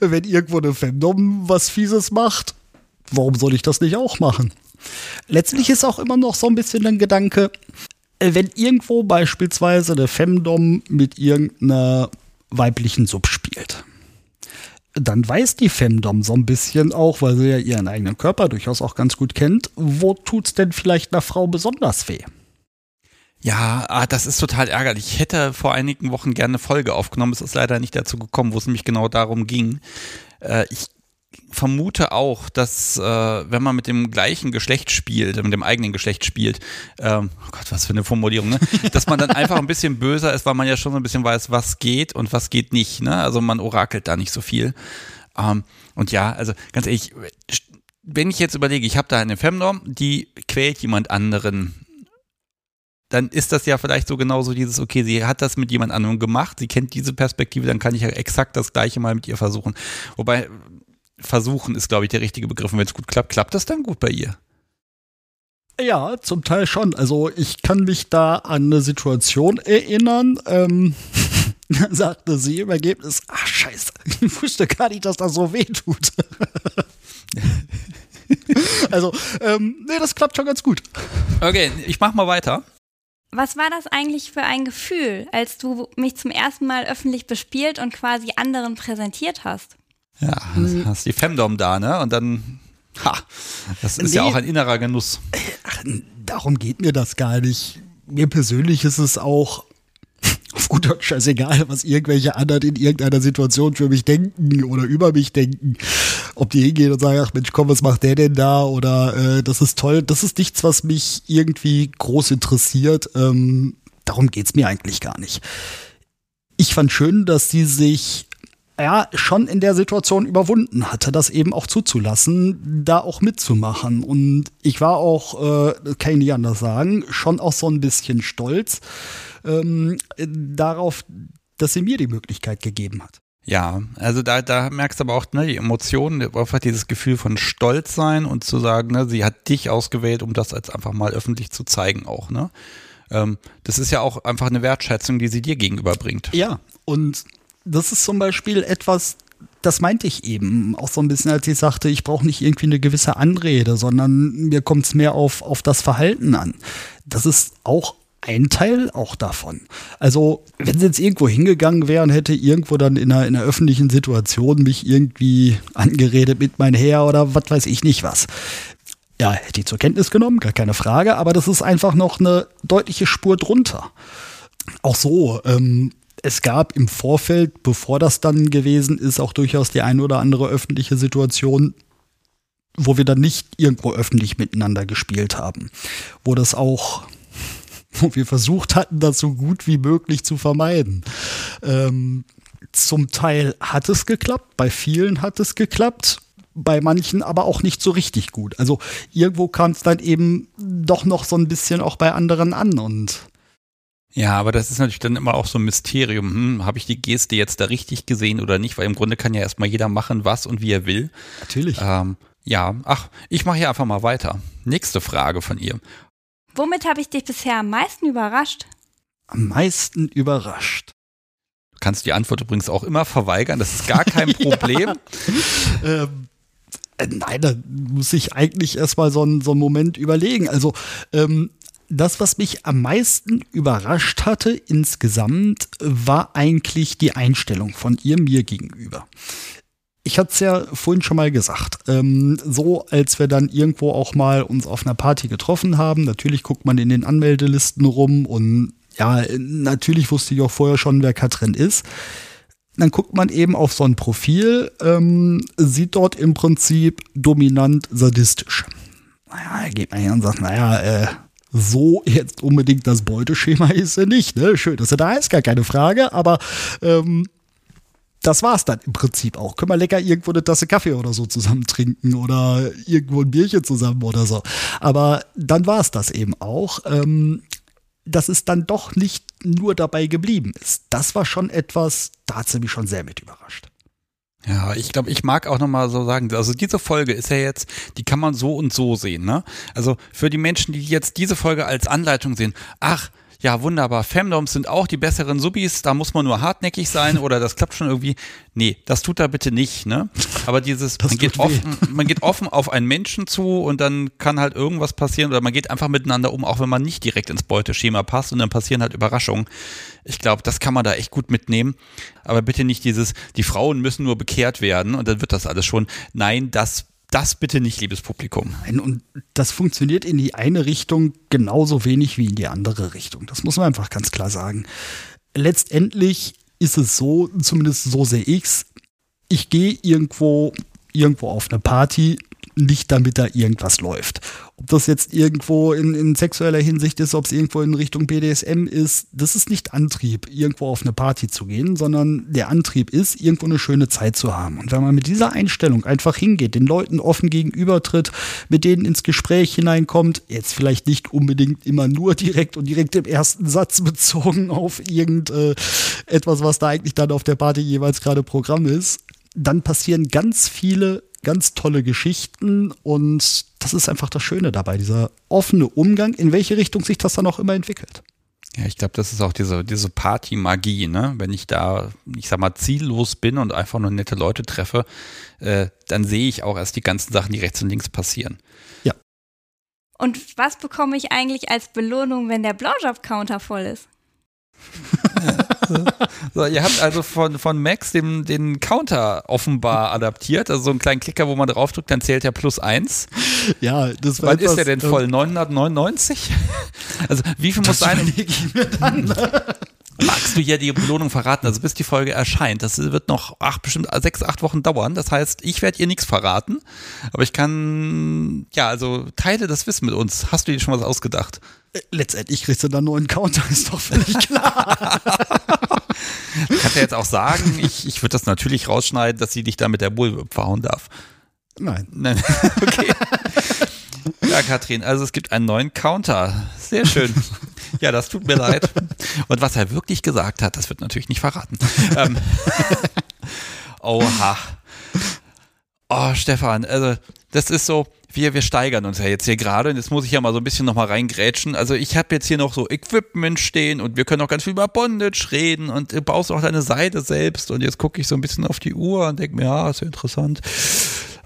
wenn irgendwo eine Femdom was Fieses macht, warum soll ich das nicht auch machen? Letztlich ist auch immer noch so ein bisschen ein Gedanke, äh, wenn irgendwo beispielsweise der Femdom mit irgendeiner weiblichen Sub spielt, dann weiß die Femdom so ein bisschen auch, weil sie ja ihren eigenen Körper durchaus auch ganz gut kennt, wo tut's denn vielleicht einer Frau besonders weh? Ja, ah, das ist total ärgerlich. Ich hätte vor einigen Wochen gerne eine Folge aufgenommen. Es ist leider nicht dazu gekommen, wo es nämlich genau darum ging. Äh, ich vermute auch, dass äh, wenn man mit dem gleichen Geschlecht spielt, mit dem eigenen Geschlecht spielt, ähm, oh Gott, was für eine Formulierung, ne? [LAUGHS] dass man dann einfach ein bisschen böser ist, weil man ja schon so ein bisschen weiß, was geht und was geht nicht. Ne? Also man orakelt da nicht so viel. Ähm, und ja, also ganz ehrlich, wenn ich jetzt überlege, ich habe da eine Femdom, die quält jemand anderen dann ist das ja vielleicht so genauso dieses, okay, sie hat das mit jemand anderem gemacht, sie kennt diese Perspektive, dann kann ich ja exakt das gleiche mal mit ihr versuchen. Wobei, versuchen ist, glaube ich, der richtige Begriff. Und wenn es gut klappt, klappt das dann gut bei ihr? Ja, zum Teil schon. Also ich kann mich da an eine Situation erinnern. Ähm, [LAUGHS] sagte sie im Ergebnis, ach scheiße, [LAUGHS] ich wusste gar nicht, dass das so weh tut. [LAUGHS] also, ähm, nee, das klappt schon ganz gut. Okay, ich mach mal weiter. Was war das eigentlich für ein Gefühl, als du mich zum ersten Mal öffentlich bespielt und quasi anderen präsentiert hast? Ja, hast die Femdom da, ne? Und dann, ha, das ist nee, ja auch ein innerer Genuss. Ach, darum geht mir das gar nicht. Mir persönlich ist es auch auf gut Deutsch scheißegal, was irgendwelche anderen in irgendeiner Situation für mich denken oder über mich denken. Ob die hingehen und sagen, ach Mensch, komm, was macht der denn da? Oder äh, das ist toll. Das ist nichts, was mich irgendwie groß interessiert. Ähm, darum geht's mir eigentlich gar nicht. Ich fand schön, dass sie sich ja, schon in der Situation überwunden hatte, das eben auch zuzulassen, da auch mitzumachen. Und ich war auch, äh, kann ich nicht anders sagen, schon auch so ein bisschen stolz ähm, darauf, dass sie mir die Möglichkeit gegeben hat. Ja, also da, da merkst du aber auch ne, die Emotionen, einfach dieses Gefühl von Stolz sein und zu sagen, ne, sie hat dich ausgewählt, um das als einfach mal öffentlich zu zeigen auch. Ne? Ähm, das ist ja auch einfach eine Wertschätzung, die sie dir gegenüberbringt. Ja, und das ist zum Beispiel etwas, das meinte ich eben auch so ein bisschen, als ich sagte, ich brauche nicht irgendwie eine gewisse Anrede, sondern mir kommt es mehr auf, auf das Verhalten an. Das ist auch ein Teil auch davon. Also, wenn sie jetzt irgendwo hingegangen wären, hätte irgendwo dann in einer, in einer öffentlichen Situation mich irgendwie angeredet mit mein Herr oder was weiß ich nicht was. Ja, hätte ich zur Kenntnis genommen, gar keine Frage, aber das ist einfach noch eine deutliche Spur drunter. Auch so, ähm, es gab im Vorfeld, bevor das dann gewesen ist, auch durchaus die eine oder andere öffentliche Situation, wo wir dann nicht irgendwo öffentlich miteinander gespielt haben. Wo das auch, [LAUGHS] wo wir versucht hatten, das so gut wie möglich zu vermeiden. Ähm, zum Teil hat es geklappt, bei vielen hat es geklappt, bei manchen aber auch nicht so richtig gut. Also irgendwo kam es dann eben doch noch so ein bisschen auch bei anderen an und ja, aber das ist natürlich dann immer auch so ein Mysterium. Hm, Habe ich die Geste jetzt da richtig gesehen oder nicht? Weil im Grunde kann ja erstmal jeder machen, was und wie er will. Natürlich. Ähm, ja, ach, ich mache hier einfach mal weiter. Nächste Frage von ihr. Womit habe ich dich bisher am meisten überrascht? Am meisten überrascht. Du kannst die Antwort übrigens auch immer verweigern, das ist gar kein [LAUGHS] Problem. ähm, äh, nein, da muss ich eigentlich erstmal so, einen, so einen Moment überlegen. Also, ähm, das, was mich am meisten überrascht hatte insgesamt, war eigentlich die Einstellung von ihr mir gegenüber. Ich hatte es ja vorhin schon mal gesagt, ähm, so als wir dann irgendwo auch mal uns auf einer Party getroffen haben, natürlich guckt man in den Anmeldelisten rum und ja, natürlich wusste ich auch vorher schon, wer Katrin ist. Dann guckt man eben auf so ein Profil, ähm, sieht dort im Prinzip dominant sadistisch. Naja, geht man hin und sagt, naja, äh, so jetzt unbedingt das Beuteschema ist er nicht. Ne? Schön, dass er da ist, gar keine Frage, aber ähm, das war's dann im Prinzip auch. Können wir lecker irgendwo eine Tasse Kaffee oder so zusammen trinken oder irgendwo ein Bierchen zusammen oder so. Aber dann war's das eben auch. Ähm, dass es dann doch nicht nur dabei geblieben ist. Das war schon etwas, da hat sie mich schon sehr mit überrascht. Ja, ich glaube, ich mag auch nochmal so sagen, also diese Folge ist ja jetzt, die kann man so und so sehen, ne? Also für die Menschen, die jetzt diese Folge als Anleitung sehen, ach, ja, wunderbar, Femdoms sind auch die besseren Subis, da muss man nur hartnäckig sein oder das klappt schon irgendwie. Nee, das tut da bitte nicht, ne? Aber dieses, [LAUGHS] man geht, offen, man geht offen auf einen Menschen zu und dann kann halt irgendwas passieren oder man geht einfach miteinander um, auch wenn man nicht direkt ins Beuteschema passt und dann passieren halt Überraschungen. Ich glaube, das kann man da echt gut mitnehmen. Aber bitte nicht dieses, die Frauen müssen nur bekehrt werden und dann wird das alles schon. Nein, das Das bitte nicht, liebes Publikum. Nein, und das funktioniert in die eine Richtung genauso wenig wie in die andere Richtung. Das muss man einfach ganz klar sagen. Letztendlich ist es so, zumindest so sehe ich's. Ich gehe irgendwo, irgendwo auf eine Party, nicht damit da irgendwas läuft. Ob das jetzt irgendwo in, in sexueller Hinsicht ist, ob es irgendwo in Richtung BDSM ist, das ist nicht Antrieb, irgendwo auf eine Party zu gehen, sondern der Antrieb ist, irgendwo eine schöne Zeit zu haben. Und wenn man mit dieser Einstellung einfach hingeht, den Leuten offen gegenübertritt, mit denen ins Gespräch hineinkommt, jetzt vielleicht nicht unbedingt immer nur direkt und direkt im ersten Satz bezogen auf irgendetwas, äh, was da eigentlich dann auf der Party jeweils gerade Programm ist, dann passieren ganz viele ganz tolle Geschichten und das ist einfach das Schöne dabei, dieser offene Umgang, in welche Richtung sich das dann auch immer entwickelt. Ja, ich glaube, das ist auch diese, diese Party-Magie, ne? Wenn ich da, ich sag mal, ziellos bin und einfach nur nette Leute treffe, äh, dann sehe ich auch erst die ganzen Sachen, die rechts und links passieren. Ja. Und was bekomme ich eigentlich als Belohnung, wenn der Blowjob-Counter voll ist? So, ihr habt also von, von Max den, den Counter offenbar adaptiert, also so einen kleinen Klicker, wo man draufdrückt, dann zählt er plus eins. Ja, das war Wann ist der denn voll? 999? [LAUGHS] Also wie viel muss sein? Mir dann, ne? [LAUGHS] Magst du ja die Belohnung verraten, also bis die Folge erscheint. Das wird noch acht, bestimmt sechs, acht Wochen dauern. Das heißt, ich werde ihr nichts verraten. Aber ich kann, ja, also teile das Wissen mit uns. Hast du dir schon was ausgedacht? Äh, letztendlich kriegst du dann einen neuen Counter, ist doch völlig klar. du kannst ja jetzt auch sagen, ich, ich würde das natürlich rausschneiden, dass sie dich da mit der Bulbe verhauen darf. Nein. Nein. [LAUGHS] Okay. Ja, Katrin, also es gibt einen neuen Counter. Sehr schön. Ja, das tut mir leid. Und was er wirklich gesagt hat, das wird natürlich nicht verraten. Ähm, [LAUGHS] oha. Oh, Stefan, also das ist so, wir, wir steigern uns ja jetzt hier gerade und jetzt muss ich ja mal so ein bisschen nochmal reingrätschen. Also ich habe jetzt hier noch so Equipment stehen und wir können auch ganz viel über Bondage reden und du baust auch deine Seite selbst und jetzt gucke ich so ein bisschen auf die Uhr und denke mir, ja, ist ja interessant.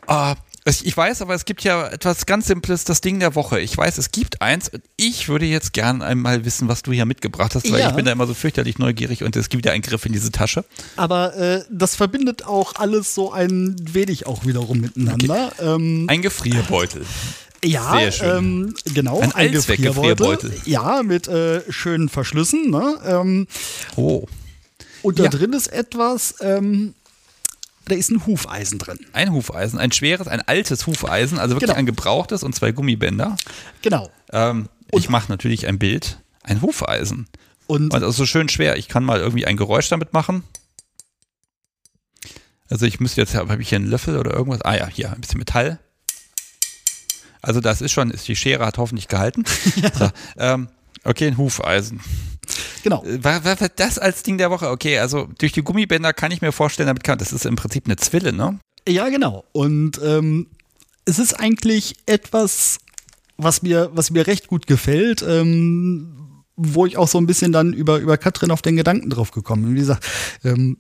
Ah, ich weiß, aber es gibt ja etwas ganz Simples, das Ding der Woche. Ich weiß, es gibt eins. Ich würde jetzt gern einmal wissen, was du hier mitgebracht hast, weil ja. ich bin da immer so fürchterlich neugierig und es gibt ja einen Griff in diese Tasche. Aber äh, das verbindet auch alles so ein wenig auch wiederum miteinander. Okay. Ähm, ein Gefrierbeutel. Ja, ähm, genau. Ein, ein Gefrierbeutel. Ja, mit äh, schönen Verschlüssen. Ne? Ähm, oh. Und da ja. drin ist etwas, ähm, da ist ein Hufeisen drin. Ein Hufeisen, ein schweres, ein altes Hufeisen, also wirklich genau. ein gebrauchtes und zwei Gummibänder. Genau. Ähm, ich mache natürlich ein Bild, ein Hufeisen. Und, und das ist so schön schwer. Ich kann mal irgendwie ein Geräusch damit machen. Also ich müsste jetzt, habe ich hier einen Löffel oder irgendwas? Ah ja, hier, ein bisschen Metall. Also das ist schon, ist die Schere hat hoffentlich gehalten. ja. [LAUGHS] so, ähm, okay, ein Hufeisen. Genau. War, war, war das als Ding der Woche? Okay, also durch die Gummibänder kann ich mir vorstellen, damit kann, das ist im Prinzip eine Zwille, ne? Ja, genau. Und ähm, es ist eigentlich etwas, was mir, was mir recht gut gefällt. Ähm, wo ich auch so ein bisschen dann über, über Katrin auf den Gedanken drauf gekommen bin. Wie gesagt, ähm,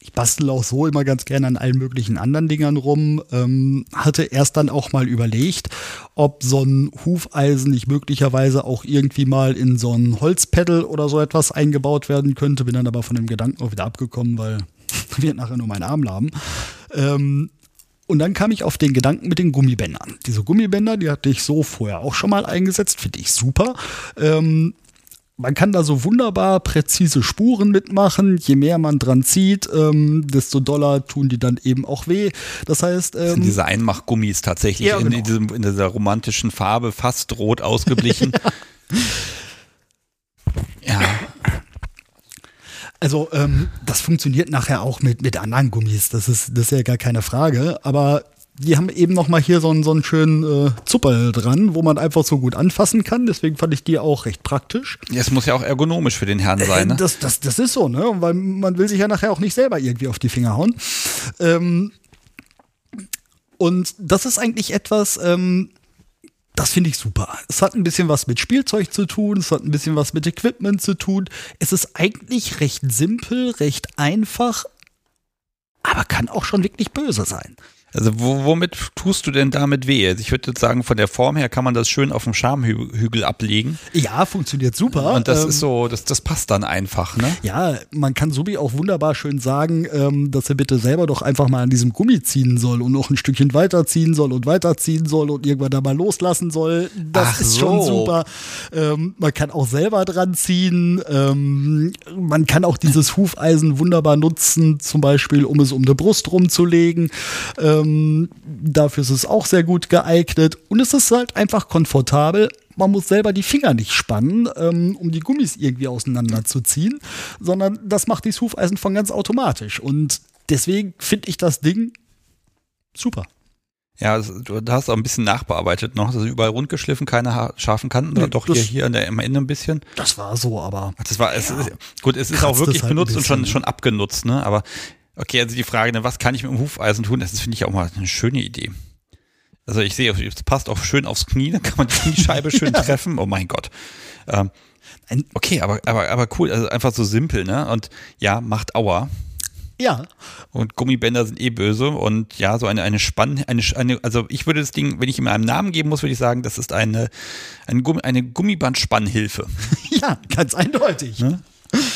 ich bastel auch so immer ganz gerne an allen möglichen anderen Dingern rum. Ähm, hatte erst dann auch mal überlegt, ob so ein Hufeisen nicht möglicherweise auch irgendwie mal in so ein Holzpedal oder so etwas eingebaut werden könnte. Bin dann aber von dem Gedanken auch wieder abgekommen, weil [LAUGHS] wird nachher nur meinen Arm laben. Ähm, und dann kam ich auf den Gedanken mit den Gummibändern. Diese Gummibänder, die hatte ich so vorher auch schon mal eingesetzt, finde ich super. Ähm, man kann da so wunderbar präzise Spuren mitmachen. Je mehr man dran zieht, ähm, desto doller tun die dann eben auch weh. Das heißt, ähm, das sind diese Einmachgummis tatsächlich ja, genau. in, in, diesem, in, dieser romantischen Farbe, fast rot ausgeblichen. [LAUGHS] ja. Also ähm, das funktioniert nachher auch mit, mit anderen Gummis, das ist, das ist ja gar keine Frage. Aber die haben eben noch mal hier so einen, so einen schönen äh, Zupperl dran, wo man einfach so gut anfassen kann. Deswegen fand ich die auch recht praktisch. Es muss ja auch ergonomisch für den Herrn sein. Ne? Äh, das, das, das ist so, ne? Weil man will sich ja nachher auch nicht selber irgendwie auf die Finger hauen. Ähm, und das ist eigentlich etwas, ähm, das finde ich super. Es hat ein bisschen was mit Spielzeug zu tun, es hat ein bisschen was mit Equipment zu tun. Es ist eigentlich recht simpel, recht einfach, aber kann auch schon wirklich böse sein. Also wo, womit tust du denn damit weh? Also ich würde sagen, von der Form her kann man das schön auf dem Schamhügel ablegen. Ja, funktioniert super. Und das ähm, ist so, das, das passt dann einfach, ne? Ja, man kann Subi auch wunderbar schön sagen, ähm, dass er bitte selber doch einfach mal an diesem Gummi ziehen soll und noch ein Stückchen weiterziehen soll und weiterziehen soll und irgendwann da mal loslassen soll. Das Ach ist so. schon super. Ähm, man kann auch selber dran ziehen. Ähm, man kann auch dieses Hufeisen wunderbar nutzen, zum Beispiel, um es um die Brust rumzulegen. Ähm, ähm, dafür ist es auch sehr gut geeignet und es ist halt einfach komfortabel. Man muss selber die Finger nicht spannen, ähm, um die Gummis irgendwie auseinanderzuziehen, sondern das macht die Hufeisen von ganz automatisch. Und deswegen finde ich das Ding super. Ja, du hast auch ein bisschen nachbearbeitet noch. Also überall rundgeschliffen, keine scharfen Kanten, nee, doch hier, hier an der, am Ende ein bisschen. Das war so, aber. Das war, es, ja, gut, es ist auch wirklich halt benutzt und schon, schon abgenutzt, ne? Aber Okay, also die Frage, ne, was kann ich mit dem Hufeisen tun? Das finde ich auch mal eine schöne Idee. Also ich sehe, es passt auch schön aufs Knie, dann kann man die Kniescheibe schön [LAUGHS] treffen. Oh mein Gott. Ähm, okay, aber, aber, aber cool, also einfach so simpel, ne? Und ja, macht Aua. Ja. Und Gummibänder sind eh böse und ja, so eine, eine Spann, eine, eine, also ich würde das Ding, wenn ich ihm einen Namen geben muss, würde ich sagen, das ist eine, eine, Gummi, eine Gummibandspannhilfe. [LAUGHS] Ja, ganz eindeutig. Ne?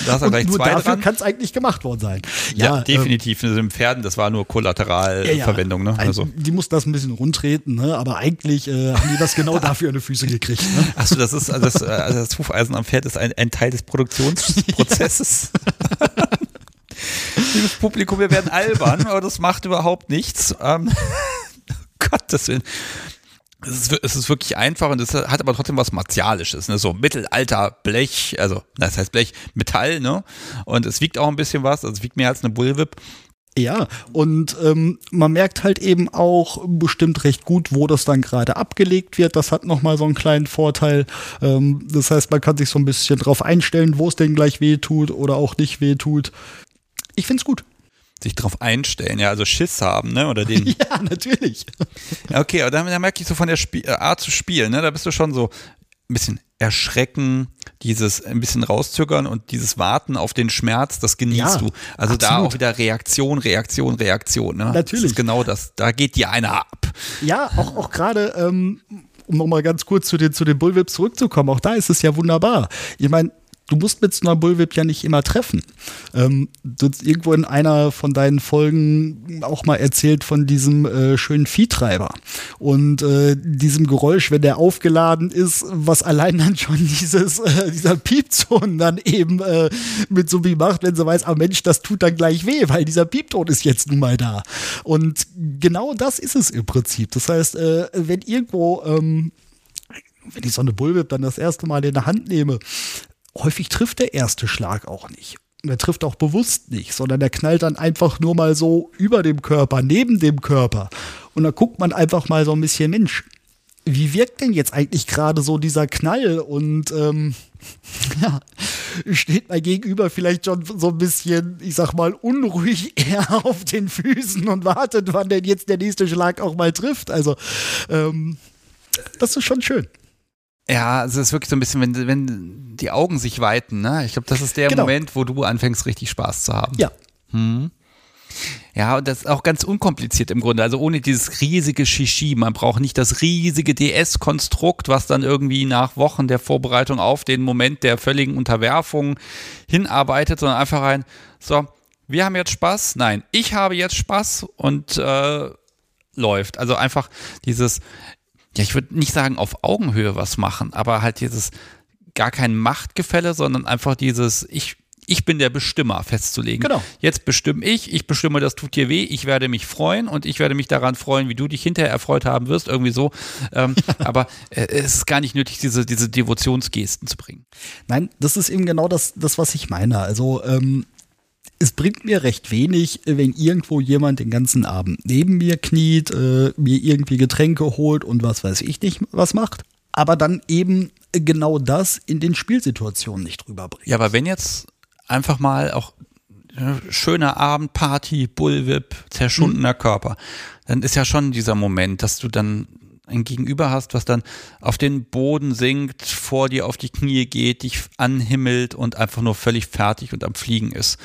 Da hast du gleich nur zwei dafür kann es eigentlich gemacht worden sein. Ja, ja definitiv. Ähm, Im Pferden, das war nur Kollateralverwendung. Ja, ja. Ne? Also. Die mussten das ein bisschen rundtreten, ne? aber eigentlich äh, haben die das genau [LAUGHS] dafür in die Füße gekriegt. Ne? Achso, das ist also das, also das Hufeisen am Pferd ist ein, ein Teil des Produktionsprozesses. [LAUGHS] [LAUGHS] Liebes Publikum, wir werden albern, aber das macht überhaupt nichts. Ähm, Gottes Willen es ist, es ist wirklich einfach und es hat aber trotzdem was Martialisches, ne? So Mittelalter Blech, also das heißt Blech, Metall, ne? Und es wiegt auch ein bisschen was, also es wiegt mehr als eine Bullwhip. Ja, und ähm, man merkt halt eben auch bestimmt recht gut, wo das dann gerade abgelegt wird. Das hat nochmal so einen kleinen Vorteil. Ähm, das heißt, man kann sich so ein bisschen drauf einstellen, wo es denn gleich weh tut oder auch nicht weh tut. Ich find's gut sich drauf einstellen, ja, also Schiss haben, ne, oder den. [LAUGHS] ja, natürlich. Okay, aber da, da merke ich so von der Spiel, äh, Art zu spielen, ne, da bist du schon so ein bisschen erschrecken, dieses ein bisschen rauszögern und dieses Warten auf den Schmerz, das genießt ja, du. Also absolut. da auch wieder Reaktion, Reaktion, Reaktion, ne? Natürlich. Das ist genau das, da geht dir einer ab. Ja, auch, auch gerade, ähm, um nochmal ganz kurz zu den, zu den Bullwhips zurückzukommen, auch da ist es ja wunderbar. Ich meine, du musst mit so einer Bullwhip ja nicht immer treffen. Ähm, du hast irgendwo in einer von deinen Folgen auch mal erzählt von diesem äh, schönen Viehtreiber und äh, diesem Geräusch, wenn der aufgeladen ist, was allein dann schon [LAUGHS] dieses, äh, dieser Piepton dann eben äh, mit so wie macht, wenn sie weiß, ah Mensch, das tut dann gleich weh, weil dieser Piepton ist jetzt nun mal da. Und genau das ist es im Prinzip. Das heißt, äh, wenn irgendwo ähm, wenn ich so eine Bullwhip dann das erste Mal in der Hand nehme, häufig trifft der erste Schlag auch nicht. Der trifft auch bewusst nicht, sondern der knallt dann einfach nur mal so über dem Körper, neben dem Körper. Und da guckt man einfach mal so ein bisschen, Mensch, wie wirkt denn jetzt eigentlich gerade so dieser Knall? Und ähm, [LAUGHS] ja, steht mein Gegenüber vielleicht schon so ein bisschen, ich sag mal, unruhig [LAUGHS] eher auf den Füßen und wartet, wann denn jetzt der nächste Schlag auch mal trifft. Also, ähm, das ist schon schön. Ja, es ist wirklich so ein bisschen, wenn, wenn die Augen sich weiten, ne? Ich glaube, das ist der genau. Moment, wo du anfängst, richtig Spaß zu haben. Ja. Hm. Ja, und das ist auch ganz unkompliziert im Grunde. Also ohne dieses riesige Shishi. Man braucht nicht das riesige DS-Konstrukt, was dann irgendwie nach Wochen der Vorbereitung auf den Moment der völligen Unterwerfung hinarbeitet, sondern einfach ein, so, wir haben jetzt Spaß. Nein, ich habe jetzt Spaß und äh, läuft. Also einfach dieses, ja, ich würde nicht sagen auf Augenhöhe was machen, aber halt dieses gar kein Machtgefälle, sondern einfach dieses, ich, ich bin der Bestimmer festzulegen. Genau. Jetzt bestimme ich, ich bestimme, das tut dir weh, ich werde mich freuen und ich werde mich daran freuen, wie du dich hinterher erfreut haben wirst, irgendwie so. Ähm, [LAUGHS] aber äh, es ist gar nicht nötig, diese, diese Devotionsgesten zu bringen. Nein, das ist eben genau das, das was ich meine. Also ähm, es bringt mir recht wenig, wenn irgendwo jemand den ganzen Abend neben mir kniet, äh, mir irgendwie Getränke holt und was weiß ich nicht was macht, aber dann eben genau das in den Spielsituationen nicht rüberbringt. Ja, aber wenn jetzt einfach mal auch äh, schöner Abend, Party, Bullwhip, zerschundener mhm. Körper, dann ist ja schon dieser Moment, dass du dann ein Gegenüber hast, was dann auf den Boden sinkt, vor dir auf die Knie geht, dich anhimmelt und einfach nur völlig fertig und am Fliegen ist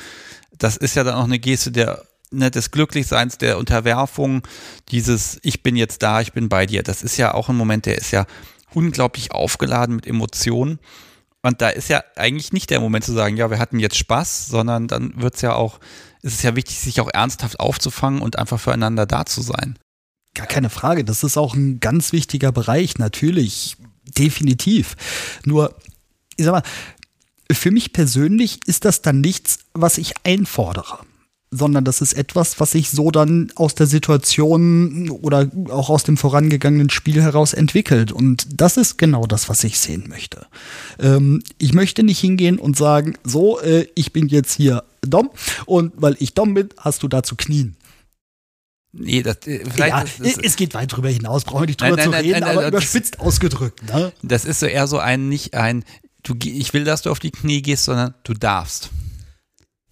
das ist ja dann auch eine Geste der ne, des Glücklichseins, der Unterwerfung, dieses Ich bin jetzt da, ich bin bei dir. Das ist ja auch ein Moment, der ist ja unglaublich aufgeladen mit Emotionen. Und da ist ja eigentlich nicht der Moment zu sagen, ja, wir hatten jetzt Spaß, sondern dann wird es ja auch, ist es ja wichtig, sich auch ernsthaft aufzufangen und einfach füreinander da zu sein. Gar keine Frage. Das ist auch ein ganz wichtiger Bereich, natürlich. Definitiv. Nur, ich sag mal, für mich persönlich ist das dann nichts, was ich einfordere sondern das ist etwas, was sich so dann aus der Situation oder auch aus dem vorangegangenen Spiel heraus entwickelt. Und das ist genau das, was ich sehen möchte. Ähm, ich möchte nicht hingehen und sagen, so, äh, ich bin jetzt hier Dom und weil ich Dom bin, hast du da zu knien. Nee, das, äh, vielleicht ja, ist, das, es geht weit drüber hinaus, brauchen wir nicht drüber nein, nein, zu reden, nein, aber überspitzt ausgedrückt. Ne? Das ist so eher so ein, nicht ein, du, ich will, dass du auf die Knie gehst, sondern du darfst.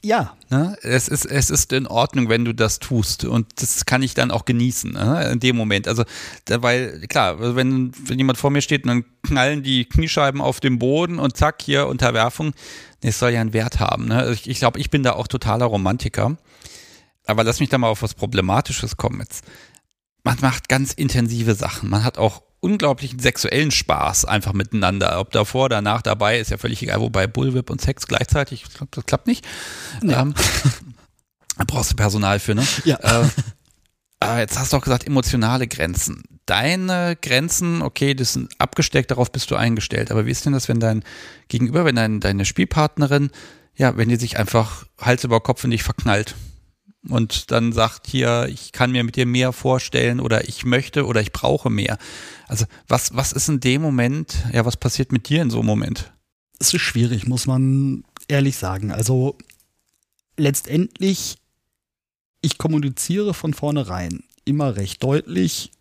Ja. Ne? Es, ist, es ist in Ordnung, wenn du das tust. Und das kann ich dann auch genießen, ne? in dem Moment. Also, da, weil, klar, also wenn, wenn jemand vor mir steht und dann knallen die Kniescheiben auf den Boden und zack, hier Unterwerfung, es soll ja einen Wert haben. Ne? Also ich, ich glaube, ich bin da auch totaler Romantiker. Aber lass mich da mal auf was Problematisches kommen jetzt. Man macht ganz intensive Sachen. Man hat auch unglaublichen sexuellen Spaß einfach miteinander. Ob davor, danach, dabei, ist ja völlig egal. Wobei Bullwhip und Sex gleichzeitig, das klappt nicht. Ja. Ähm, da [LAUGHS] brauchst du Personal für, ne? Ja. Äh, äh, jetzt hast du auch gesagt, emotionale Grenzen. Deine Grenzen, okay, das sind abgesteckt, darauf bist du eingestellt. Aber wie ist denn das, wenn dein Gegenüber, wenn dein, deine Spielpartnerin, ja, wenn die sich einfach Hals über Kopf in dich verknallt? Und dann sagt hier, ich kann mir mit dir mehr vorstellen oder ich möchte oder ich brauche mehr. Also was, was ist in dem Moment, ja, was passiert mit dir in so einem Moment? Es ist schwierig, muss man ehrlich sagen. Also letztendlich, ich kommuniziere von vornherein immer recht deutlich,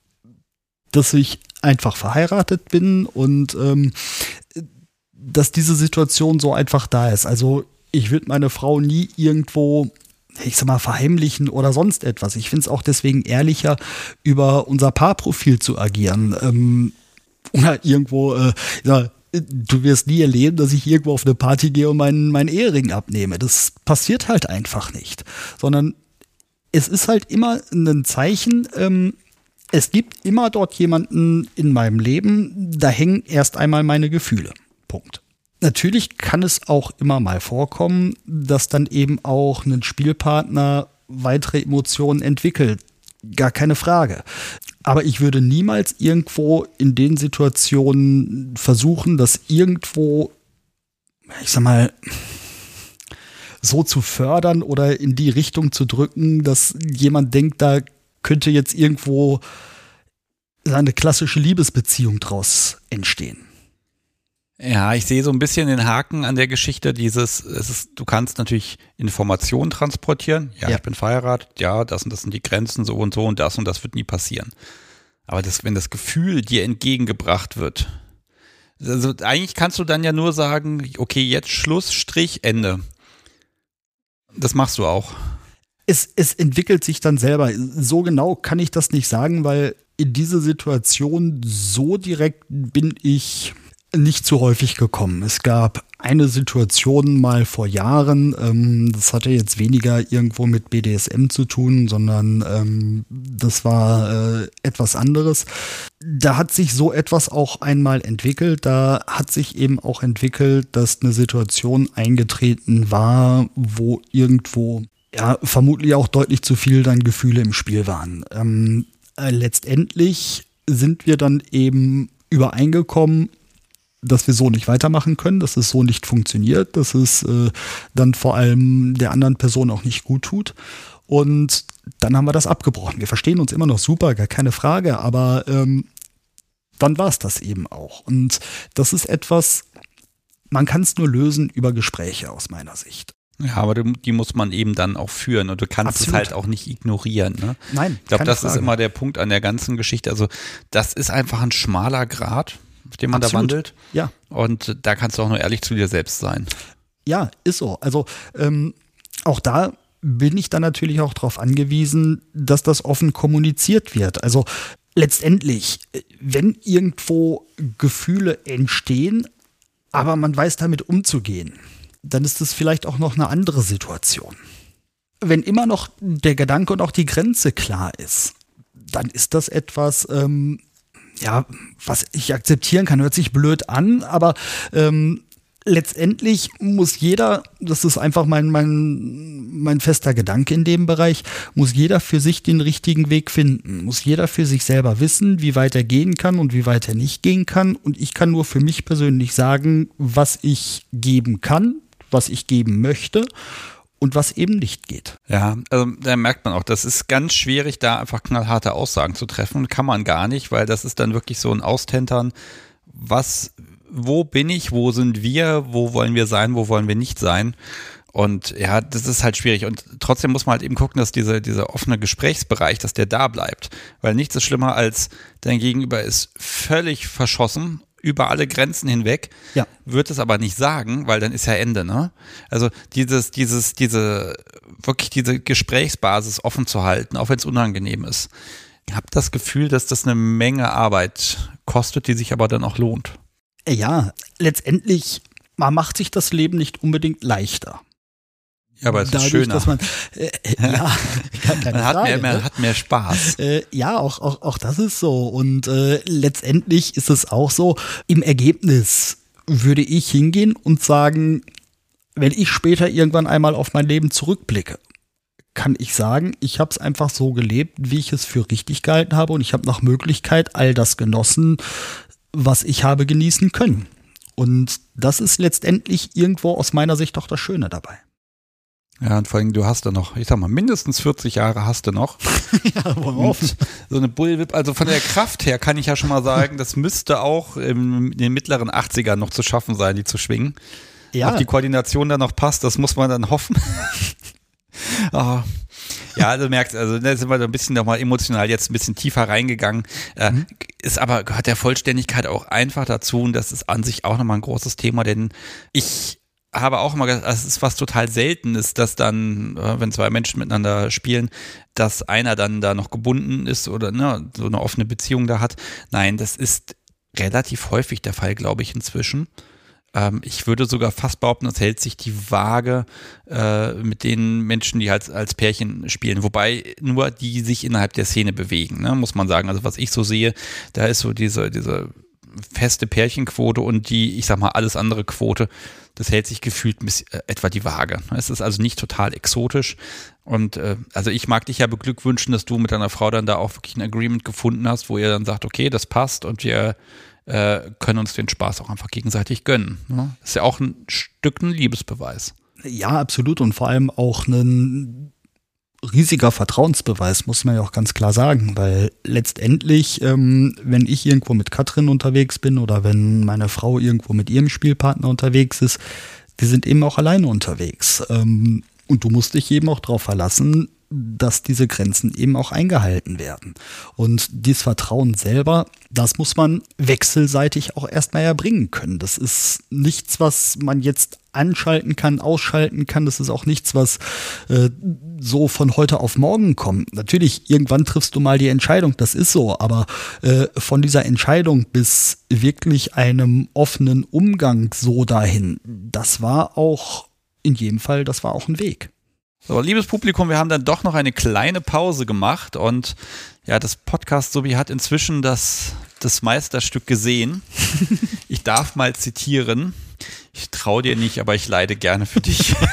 dass ich einfach verheiratet bin und ähm, dass diese Situation so einfach da ist. Also ich würde meine Frau nie irgendwo ich sag mal, verheimlichen oder sonst etwas. Ich finde es auch deswegen ehrlicher, über unser Paarprofil zu agieren. Ähm, oder irgendwo, äh, ja, du wirst nie erleben, dass ich irgendwo auf eine Party gehe und meinen, meinen Ehering abnehme. Das passiert halt einfach nicht. Sondern es ist halt immer ein Zeichen, ähm, es gibt immer dort jemanden in meinem Leben, da hängen erst einmal meine Gefühle. Punkt. Natürlich kann es auch immer mal vorkommen, dass dann eben auch ein Spielpartner weitere Emotionen entwickelt. Gar keine Frage. Aber ich würde niemals irgendwo in den Situationen versuchen, das irgendwo, ich sag mal, so zu fördern oder in die Richtung zu drücken, dass jemand denkt, da könnte jetzt irgendwo eine klassische Liebesbeziehung draus entstehen. Ja, ich sehe so ein bisschen den Haken an der Geschichte, dieses, es ist, du kannst natürlich Informationen transportieren. Ja, ja, ich bin verheiratet, ja, das und das sind die Grenzen, so und so und das und das wird nie passieren. Aber das, wenn das Gefühl dir entgegengebracht wird, also eigentlich kannst du dann ja nur sagen, okay, jetzt Schluss, Strich, Ende. Das machst du auch. Es, es entwickelt sich dann selber. So genau kann ich das nicht sagen, weil in diese Situation so direkt bin ich nicht zu häufig gekommen. Es gab eine Situation mal vor Jahren, ähm, das hatte jetzt weniger irgendwo mit BDSM zu tun, sondern ähm, das war äh, etwas anderes. Da hat sich so etwas auch einmal entwickelt. Da hat sich eben auch entwickelt, dass eine Situation eingetreten war, wo irgendwo ja vermutlich auch deutlich zu viel dann Gefühle im Spiel waren. Ähm, äh, letztendlich sind wir dann eben übereingekommen, dass wir so nicht weitermachen können, dass es so nicht funktioniert, dass es äh, dann vor allem der anderen Person auch nicht gut tut. Und dann haben wir das abgebrochen. Wir verstehen uns immer noch super, gar keine Frage, aber ähm, dann war es das eben auch. Und das ist etwas, man kann es nur lösen über Gespräche aus meiner Sicht. Ja, aber die muss man eben dann auch führen und du kannst Absolut. es halt auch nicht ignorieren. Ne? Nein. Ich glaube, das Frage. ist immer der Punkt an der ganzen Geschichte. Also das ist einfach ein schmaler Grad auf dem man Absolut. da wandelt. Ja. Und da kannst du auch nur ehrlich zu dir selbst sein. Ja, ist so. Also ähm, auch da bin ich dann natürlich auch darauf angewiesen, dass das offen kommuniziert wird. Also letztendlich, wenn irgendwo Gefühle entstehen, aber man weiß damit umzugehen, dann ist das vielleicht auch noch eine andere Situation. wenn immer noch der Gedanke und auch die Grenze klar ist, dann ist das etwas, ähm, ja, was ich akzeptieren kann. Hört sich blöd an, aber ähm, letztendlich muss jeder, das ist einfach mein, mein, mein fester Gedanke in dem Bereich, muss jeder für sich den richtigen Weg finden. Muss jeder für sich selber wissen, wie weit er gehen kann und wie weit er nicht gehen kann. Und ich kann nur für mich persönlich sagen, was ich geben kann, was ich geben möchte und was eben nicht geht. Ja, also da merkt man auch, das ist ganz schwierig, da einfach knallharte Aussagen zu treffen. Kann man gar nicht, weil das ist dann wirklich so ein Austentern, was, wo bin ich, wo sind wir, wo wollen wir sein, wo wollen wir nicht sein. Und ja, das ist halt schwierig. Und trotzdem muss man halt eben gucken, dass diese, dieser offene Gesprächsbereich, dass der da bleibt. Weil nichts ist schlimmer als dein Gegenüber ist völlig verschossen über alle Grenzen hinweg, ja. wird es aber nicht sagen, weil dann ist ja Ende, ne? Also dieses, dieses, diese, wirklich diese Gesprächsbasis offen zu halten, auch wenn es unangenehm ist. Ich habe das Gefühl, dass das eine Menge Arbeit kostet, die sich aber dann auch lohnt. Ja, letztendlich, man macht sich das Leben nicht unbedingt leichter. Ja, aber es Dadurch, ist schöner. Dass man, äh, äh ja, [LAUGHS] [LAUGHS] man, hat mehr, mehr, ne? hat mehr Spaß. Äh, ja, auch, auch, auch das ist so. Und äh, letztendlich ist es auch so, im Ergebnis würde ich hingehen und sagen, wenn ich später irgendwann einmal auf mein Leben zurückblicke, kann ich sagen, ich habe es einfach so gelebt, wie ich es für richtig gehalten habe und ich habe nach Möglichkeit all das genossen, was ich habe genießen können. Und das ist letztendlich irgendwo aus meiner Sicht auch das Schöne dabei. Ja, und vor allem, du hast da noch, ich sag mal, mindestens 40 Jahre hast du noch. [LAUGHS] ja, worauf? So eine Bullwhip, also von der Kraft her kann ich ja schon mal sagen, das müsste auch in den mittleren 80ern noch zu schaffen sein, die zu schwingen. Ja. Ob die Koordination dann noch passt, das muss man dann hoffen. oh. [LAUGHS] Ja, also merkst, also da sind wir so ein bisschen nochmal emotional jetzt ein bisschen tiefer reingegangen. Äh, mhm. Ist aber, gehört der Vollständigkeit auch einfach dazu und das ist an sich auch nochmal ein großes Thema, denn ich habe auch immer es ist was total Seltenes, dass dann, äh, wenn zwei Menschen miteinander spielen, dass einer dann da noch gebunden ist oder ne, so eine offene Beziehung da hat. Nein, das ist relativ häufig der Fall, glaube ich, inzwischen. Ähm, ich würde sogar fast behaupten, es hält sich die Waage äh, mit den Menschen, die halt als Pärchen spielen. Wobei nur die sich innerhalb der Szene bewegen, ne, muss man sagen. Also was ich so sehe, da ist so diese, diese feste Pärchenquote und die, ich sag mal, alles andere Quote, das hält sich gefühlt äh, etwa die Waage. Es ist also nicht total exotisch. Und äh, also ich mag dich ja beglückwünschen, dass du mit deiner Frau dann da auch wirklich ein Agreement gefunden hast, wo ihr dann sagt, okay, das passt und wir äh, können uns den Spaß auch einfach gegenseitig gönnen. Ne? Das ist ja auch ein Stück ein Liebesbeweis. Ja, absolut. Und vor allem auch ein riesiger Vertrauensbeweis, muss man ja auch ganz klar sagen, weil letztendlich, ähm, wenn ich irgendwo mit Katrin unterwegs bin oder wenn meine Frau irgendwo mit ihrem Spielpartner unterwegs ist, die sind eben auch alleine unterwegs. Ähm, und du musst dich eben auch darauf verlassen, dass diese Grenzen eben auch eingehalten werden. Und dieses Vertrauen selber, das muss man wechselseitig auch erstmal erbringen können. Das ist nichts, was man jetzt anschalten kann, ausschalten kann. Das ist auch nichts, was äh, so von heute auf morgen kommt. Natürlich, irgendwann triffst du mal die Entscheidung, das ist so, aber äh, von dieser Entscheidung bis wirklich einem offenen Umgang so dahin, das war auch in jedem Fall, das war auch ein Weg. So, liebes Publikum, wir haben dann doch noch eine kleine Pause gemacht und ja, das Podcast Sobi hat inzwischen das, das Meisterstück gesehen. [LAUGHS] Ich darf mal zitieren. Ich traue dir nicht, aber ich leide gerne für dich. [LAUGHS]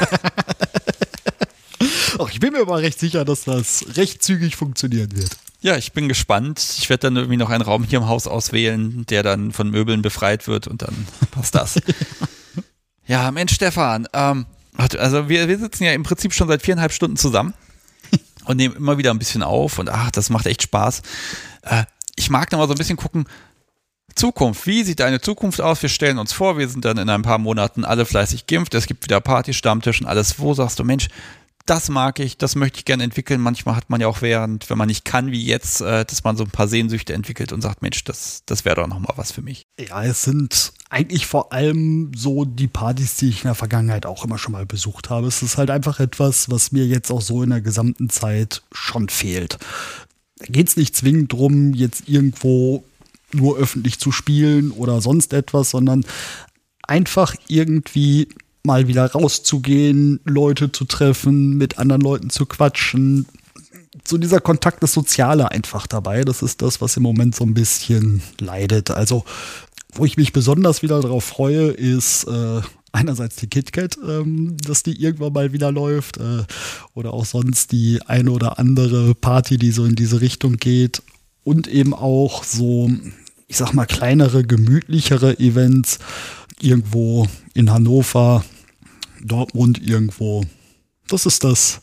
Ach, ich bin mir aber recht sicher, dass das recht zügig funktionieren wird. Ja, ich bin gespannt. Ich werde dann irgendwie noch einen Raum hier im Haus auswählen, der dann von Möbeln befreit wird und dann passt das. [LAUGHS] ja, Mensch, Stefan, ähm, also wir, wir sitzen ja im Prinzip schon seit viereinhalb Stunden zusammen [LAUGHS] und nehmen immer wieder ein bisschen auf und ach, das macht echt Spaß. Äh, ich mag noch mal so ein bisschen gucken, Zukunft, wie sieht deine Zukunft aus? Wir stellen uns vor, wir sind dann in ein paar Monaten alle fleißig geimpft, es gibt wieder Party, Stammtisch und alles. Wo sagst du, Mensch, das mag ich, das möchte ich gerne entwickeln. Manchmal hat man ja auch während, wenn man nicht kann wie jetzt, äh, dass man so ein paar Sehnsüchte entwickelt und sagt, Mensch, das, das wäre doch nochmal was für mich. Ja, es sind eigentlich vor allem so die Partys, die ich in der Vergangenheit auch immer schon mal besucht habe. Es ist halt einfach etwas, was mir jetzt auch so in der gesamten Zeit schon fehlt. Da geht es nicht zwingend drum, jetzt irgendwo nur öffentlich zu spielen oder sonst etwas, sondern einfach irgendwie mal wieder rauszugehen, Leute zu treffen, mit anderen Leuten zu quatschen. So dieser Kontakt, das Soziale einfach dabei. Das ist das, was im Moment so ein bisschen leidet. Also, wo ich mich besonders wieder darauf freue, ist äh, einerseits die KitKat, ähm, dass die irgendwann mal wieder läuft. Äh, oder auch sonst die eine oder andere Party, die so in diese Richtung geht. Und eben auch so, ich sag mal, kleinere, gemütlichere Events irgendwo in Hannover, Dortmund irgendwo. Das ist das,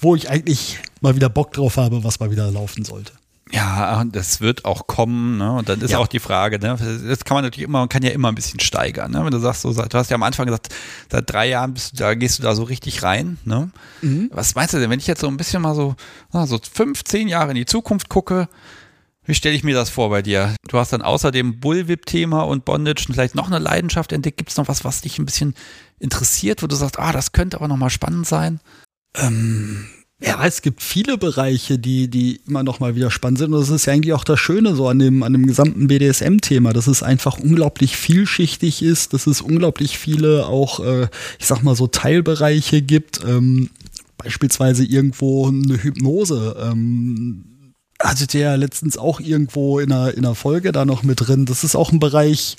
wo ich eigentlich mal wieder Bock drauf habe, was mal wieder laufen sollte. Ja, das wird auch kommen, ne? Und dann ist ja. auch die Frage, ne? Das kann man natürlich immer, man kann ja immer ein bisschen steigern, ne? Wenn du sagst, so, du hast ja am Anfang gesagt, seit drei Jahren bist du, da gehst du da so richtig rein, ne? Mhm. Was meinst du denn, wenn ich jetzt so ein bisschen mal so, so fünf, zehn Jahre in die Zukunft gucke, wie stelle ich mir das vor bei dir? Du hast dann außer dem Bullwhip-Thema und Bondage vielleicht noch eine Leidenschaft entdeckt. Gibt es noch was, was dich ein bisschen interessiert, wo du sagst, ah, das könnte aber nochmal spannend sein? Ähm, ja, es gibt viele Bereiche, die, die immer noch mal wieder spannend sind. Und das ist ja eigentlich auch das Schöne so an dem, an dem gesamten BDSM-Thema, dass es einfach unglaublich vielschichtig ist, dass es unglaublich viele auch, äh, ich sag mal so Teilbereiche gibt. Ähm, beispielsweise irgendwo eine Hypnose. Ähm, hatte der letztens auch irgendwo in einer, in einer Folge da noch mit drin. Das ist auch ein Bereich,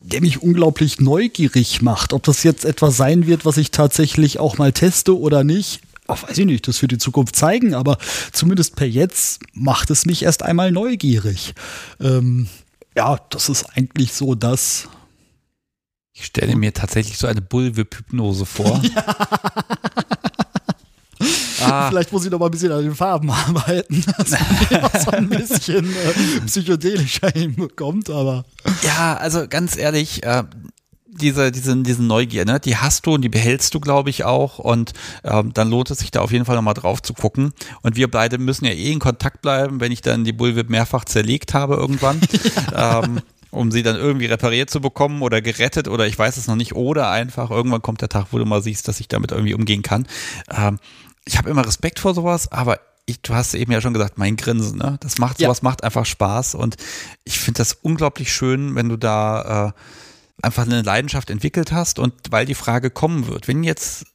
der mich unglaublich neugierig macht. Ob das jetzt etwas sein wird, was ich tatsächlich auch mal teste oder nicht, oh, weiß ich nicht, das wird die Zukunft zeigen, aber zumindest per jetzt macht es mich erst einmal neugierig. Ähm, ja, das ist eigentlich so das. Ich stelle mir tatsächlich so eine Bullwhip-Hypnose vor. [LAUGHS] Ja. Ah. Vielleicht muss ich noch mal ein bisschen an den Farben [LAUGHS] arbeiten, dass man so ein bisschen äh, psychedelischer hinbekommt, aber. Ja, also ganz ehrlich, äh, diese, diese, diese Neugier, ne, die hast du und die behältst du, glaube ich, auch. Und ähm, dann lohnt es sich da auf jeden Fall nochmal drauf zu gucken. Und wir beide müssen ja eh in Kontakt bleiben, wenn ich dann die Bullwhip mehrfach zerlegt habe irgendwann. [LAUGHS] ähm, um sie dann irgendwie repariert zu bekommen oder gerettet oder ich weiß es noch nicht. Oder einfach, irgendwann kommt der Tag, wo du mal siehst, dass ich damit irgendwie umgehen kann. Ähm, ich habe immer Respekt vor sowas, aber ich, du hast eben ja schon gesagt, mein Grinsen, ne? Das macht sowas, ja. macht einfach Spaß und ich finde das unglaublich schön, wenn du da äh, einfach eine Leidenschaft entwickelt hast und weil die Frage kommen wird, wenn jetzt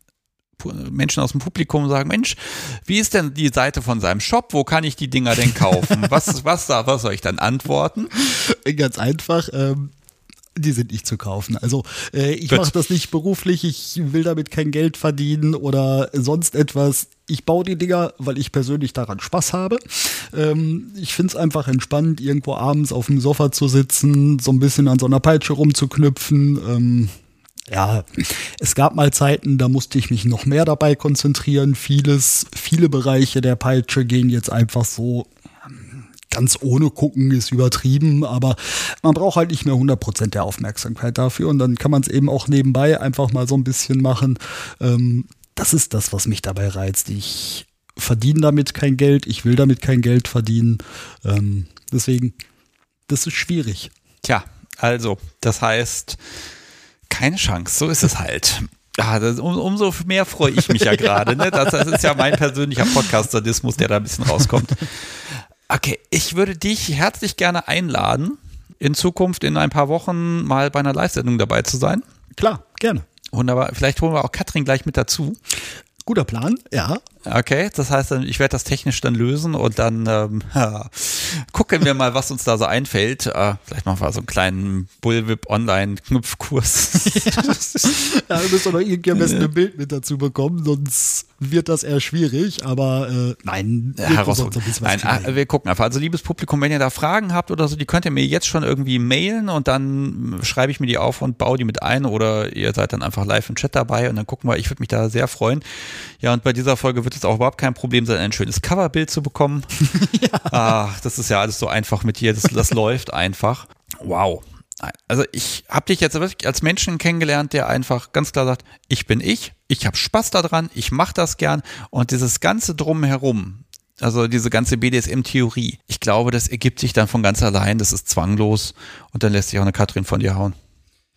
Menschen aus dem Publikum sagen, Mensch, wie ist denn die Seite von seinem Shop? Wo kann ich die Dinger denn kaufen? Was, was, da, was soll ich dann antworten? Ganz einfach. Ähm die sind nicht zu kaufen. Also äh, ich mache das nicht beruflich, ich will damit kein Geld verdienen oder sonst etwas. Ich baue die Dinger, weil ich persönlich daran Spaß habe. Ähm, ich finde es einfach entspannt, irgendwo abends auf dem Sofa zu sitzen, so ein bisschen an so einer Peitsche rumzuknüpfen. Ähm, ja, es gab mal Zeiten, da musste ich mich noch mehr dabei konzentrieren. Vieles, viele Bereiche der Peitsche gehen jetzt einfach so ganz ohne gucken ist übertrieben, aber man braucht halt nicht mehr 100% der Aufmerksamkeit dafür und dann kann man es eben auch nebenbei einfach mal so ein bisschen machen. Ähm, das ist das, was mich dabei reizt. Ich verdiene damit kein Geld, ich will damit kein Geld verdienen. Ähm, deswegen, das ist schwierig. Tja, also, das heißt, keine Chance, so ist es halt. Ah, das, um, umso mehr freue ich mich ja [LAUGHS] gerade. Ne? Das, das, ist ja mein persönlicher Podcast-Sadismus, der da ein bisschen rauskommt. [LAUGHS] Okay, ich würde dich herzlich gerne einladen, in Zukunft in ein paar Wochen mal bei einer Live-Sendung dabei zu sein. Klar, gerne. Wunderbar. Vielleicht holen wir auch Katrin gleich mit dazu. Guter Plan, ja. Okay, das heißt, ich werde das technisch dann lösen und dann ähm, [LAUGHS] ja, gucken wir mal, was uns da so einfällt. Äh, vielleicht machen wir so einen kleinen Bullwhip Online-Knüpfkurs. [LAUGHS] ja, wir müssen doch irgendwie am besten ein Bild mit dazu bekommen, sonst wird das eher schwierig, aber äh, nein, wir, nein äh, wir gucken einfach. Also liebes Publikum, wenn ihr da Fragen habt oder so, die könnt ihr mir jetzt schon irgendwie mailen und dann schreibe ich mir die auf und baue die mit ein oder ihr seid dann einfach live im Chat dabei und dann gucken wir, ich würde mich da sehr freuen. Ja, und bei dieser Folge wird es auch überhaupt kein Problem sein, ein schönes Coverbild zu bekommen. [LAUGHS] ja. Ach, das ist ja alles so einfach mit dir, das, das [LAUGHS] läuft einfach. Wow. Also ich habe dich jetzt wirklich als Menschen kennengelernt, der einfach ganz klar sagt, ich bin ich, ich habe Spaß daran, ich mache das gern und dieses ganze drumherum, also diese ganze BDSM-Theorie, ich glaube, das ergibt sich dann von ganz allein, das ist zwanglos und dann lässt sich auch eine Katrin von dir hauen.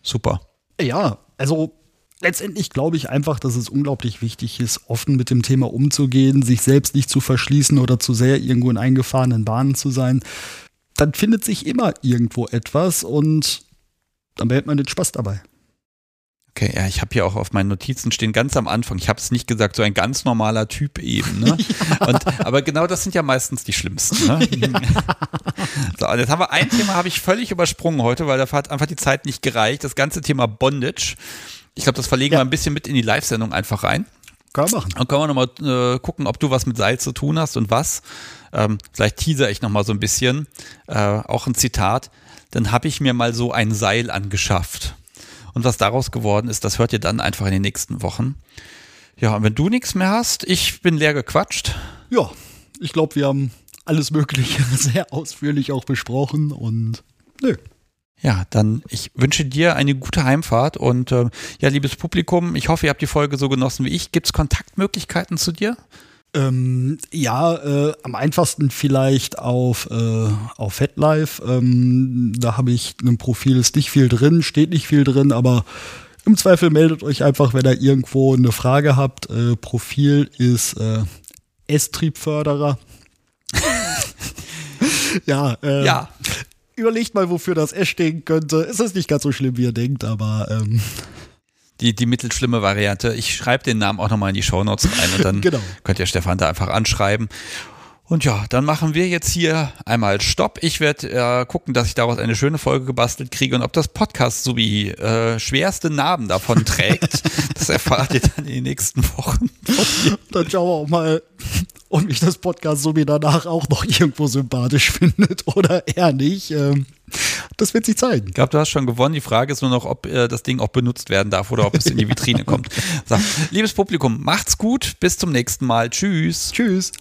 Super. Ja, also letztendlich glaube ich einfach, dass es unglaublich wichtig ist, offen mit dem Thema umzugehen, sich selbst nicht zu verschließen oder zu sehr irgendwo in eingefahrenen Bahnen zu sein dann findet sich immer irgendwo etwas und dann behält man den Spaß dabei. Okay, ja, ich habe hier auch auf meinen Notizen stehen ganz am Anfang. Ich habe es nicht gesagt, so ein ganz normaler Typ eben. Ne? [LAUGHS] ja. und, aber genau das sind ja meistens die schlimmsten. Ne? [LAUGHS] Ja. So, und jetzt haben wir ein Thema, habe ich völlig übersprungen heute, weil da hat einfach die Zeit nicht gereicht. Das ganze Thema Bondage. Ich glaube, das verlegen ja. wir ein bisschen mit in die Live-Sendung einfach rein. Können wir machen. Und können wir nochmal äh, gucken, ob du was mit Seil zu tun hast und was. Ähm, vielleicht teaser ich nochmal so ein bisschen. Äh, auch ein Zitat. Dann habe ich mir mal so ein Seil angeschafft. Und was daraus geworden ist, das hört ihr dann einfach in den nächsten Wochen. Ja, und wenn du nichts mehr hast, ich bin leer gequatscht. Ja, ich glaube, wir haben alles Mögliche [LAUGHS] sehr ausführlich auch besprochen und nö. Ja, dann ich wünsche dir eine gute Heimfahrt und äh, ja, liebes Publikum, ich hoffe, ihr habt die Folge so genossen wie ich. Gibt es Kontaktmöglichkeiten zu dir? Ähm, ja, äh, am einfachsten vielleicht auf, äh, auf FetLife. Ähm, da habe ich ein Profil, ist nicht viel drin, steht nicht viel drin, aber im Zweifel meldet euch einfach, wenn ihr irgendwo eine Frage habt. Äh, Profil ist äh, S-Triebförderer. [LAUGHS] ja, äh, ja. Überlegt mal, wofür das S stehen könnte. Es ist nicht ganz so schlimm, wie ihr denkt, aber ähm, die, die mittelschlimme Variante. Ich schreibe den Namen auch nochmal in die Shownotes rein und dann [LAUGHS] genau. könnt ihr Stefan da einfach anschreiben. Und ja, dann machen wir jetzt hier einmal Stopp. Ich werde äh, gucken, dass ich daraus eine schöne Folge gebastelt kriege und ob das Podcast so wie äh, schwerste Narben davon trägt, [LAUGHS] das erfahrt ihr dann in den nächsten Wochen. dann schauen wir auch mal, ob mich das Podcast so wie danach auch noch irgendwo sympathisch [LAUGHS] findet oder eher nicht. Ähm, das wird sich zeigen. Ich glaube, du hast schon gewonnen. Die Frage ist nur noch, ob äh, das Ding auch benutzt werden darf oder ob es in die Vitrine [LAUGHS] kommt. So, liebes Publikum, macht's gut. Bis zum nächsten Mal. Tschüss. Tschüss.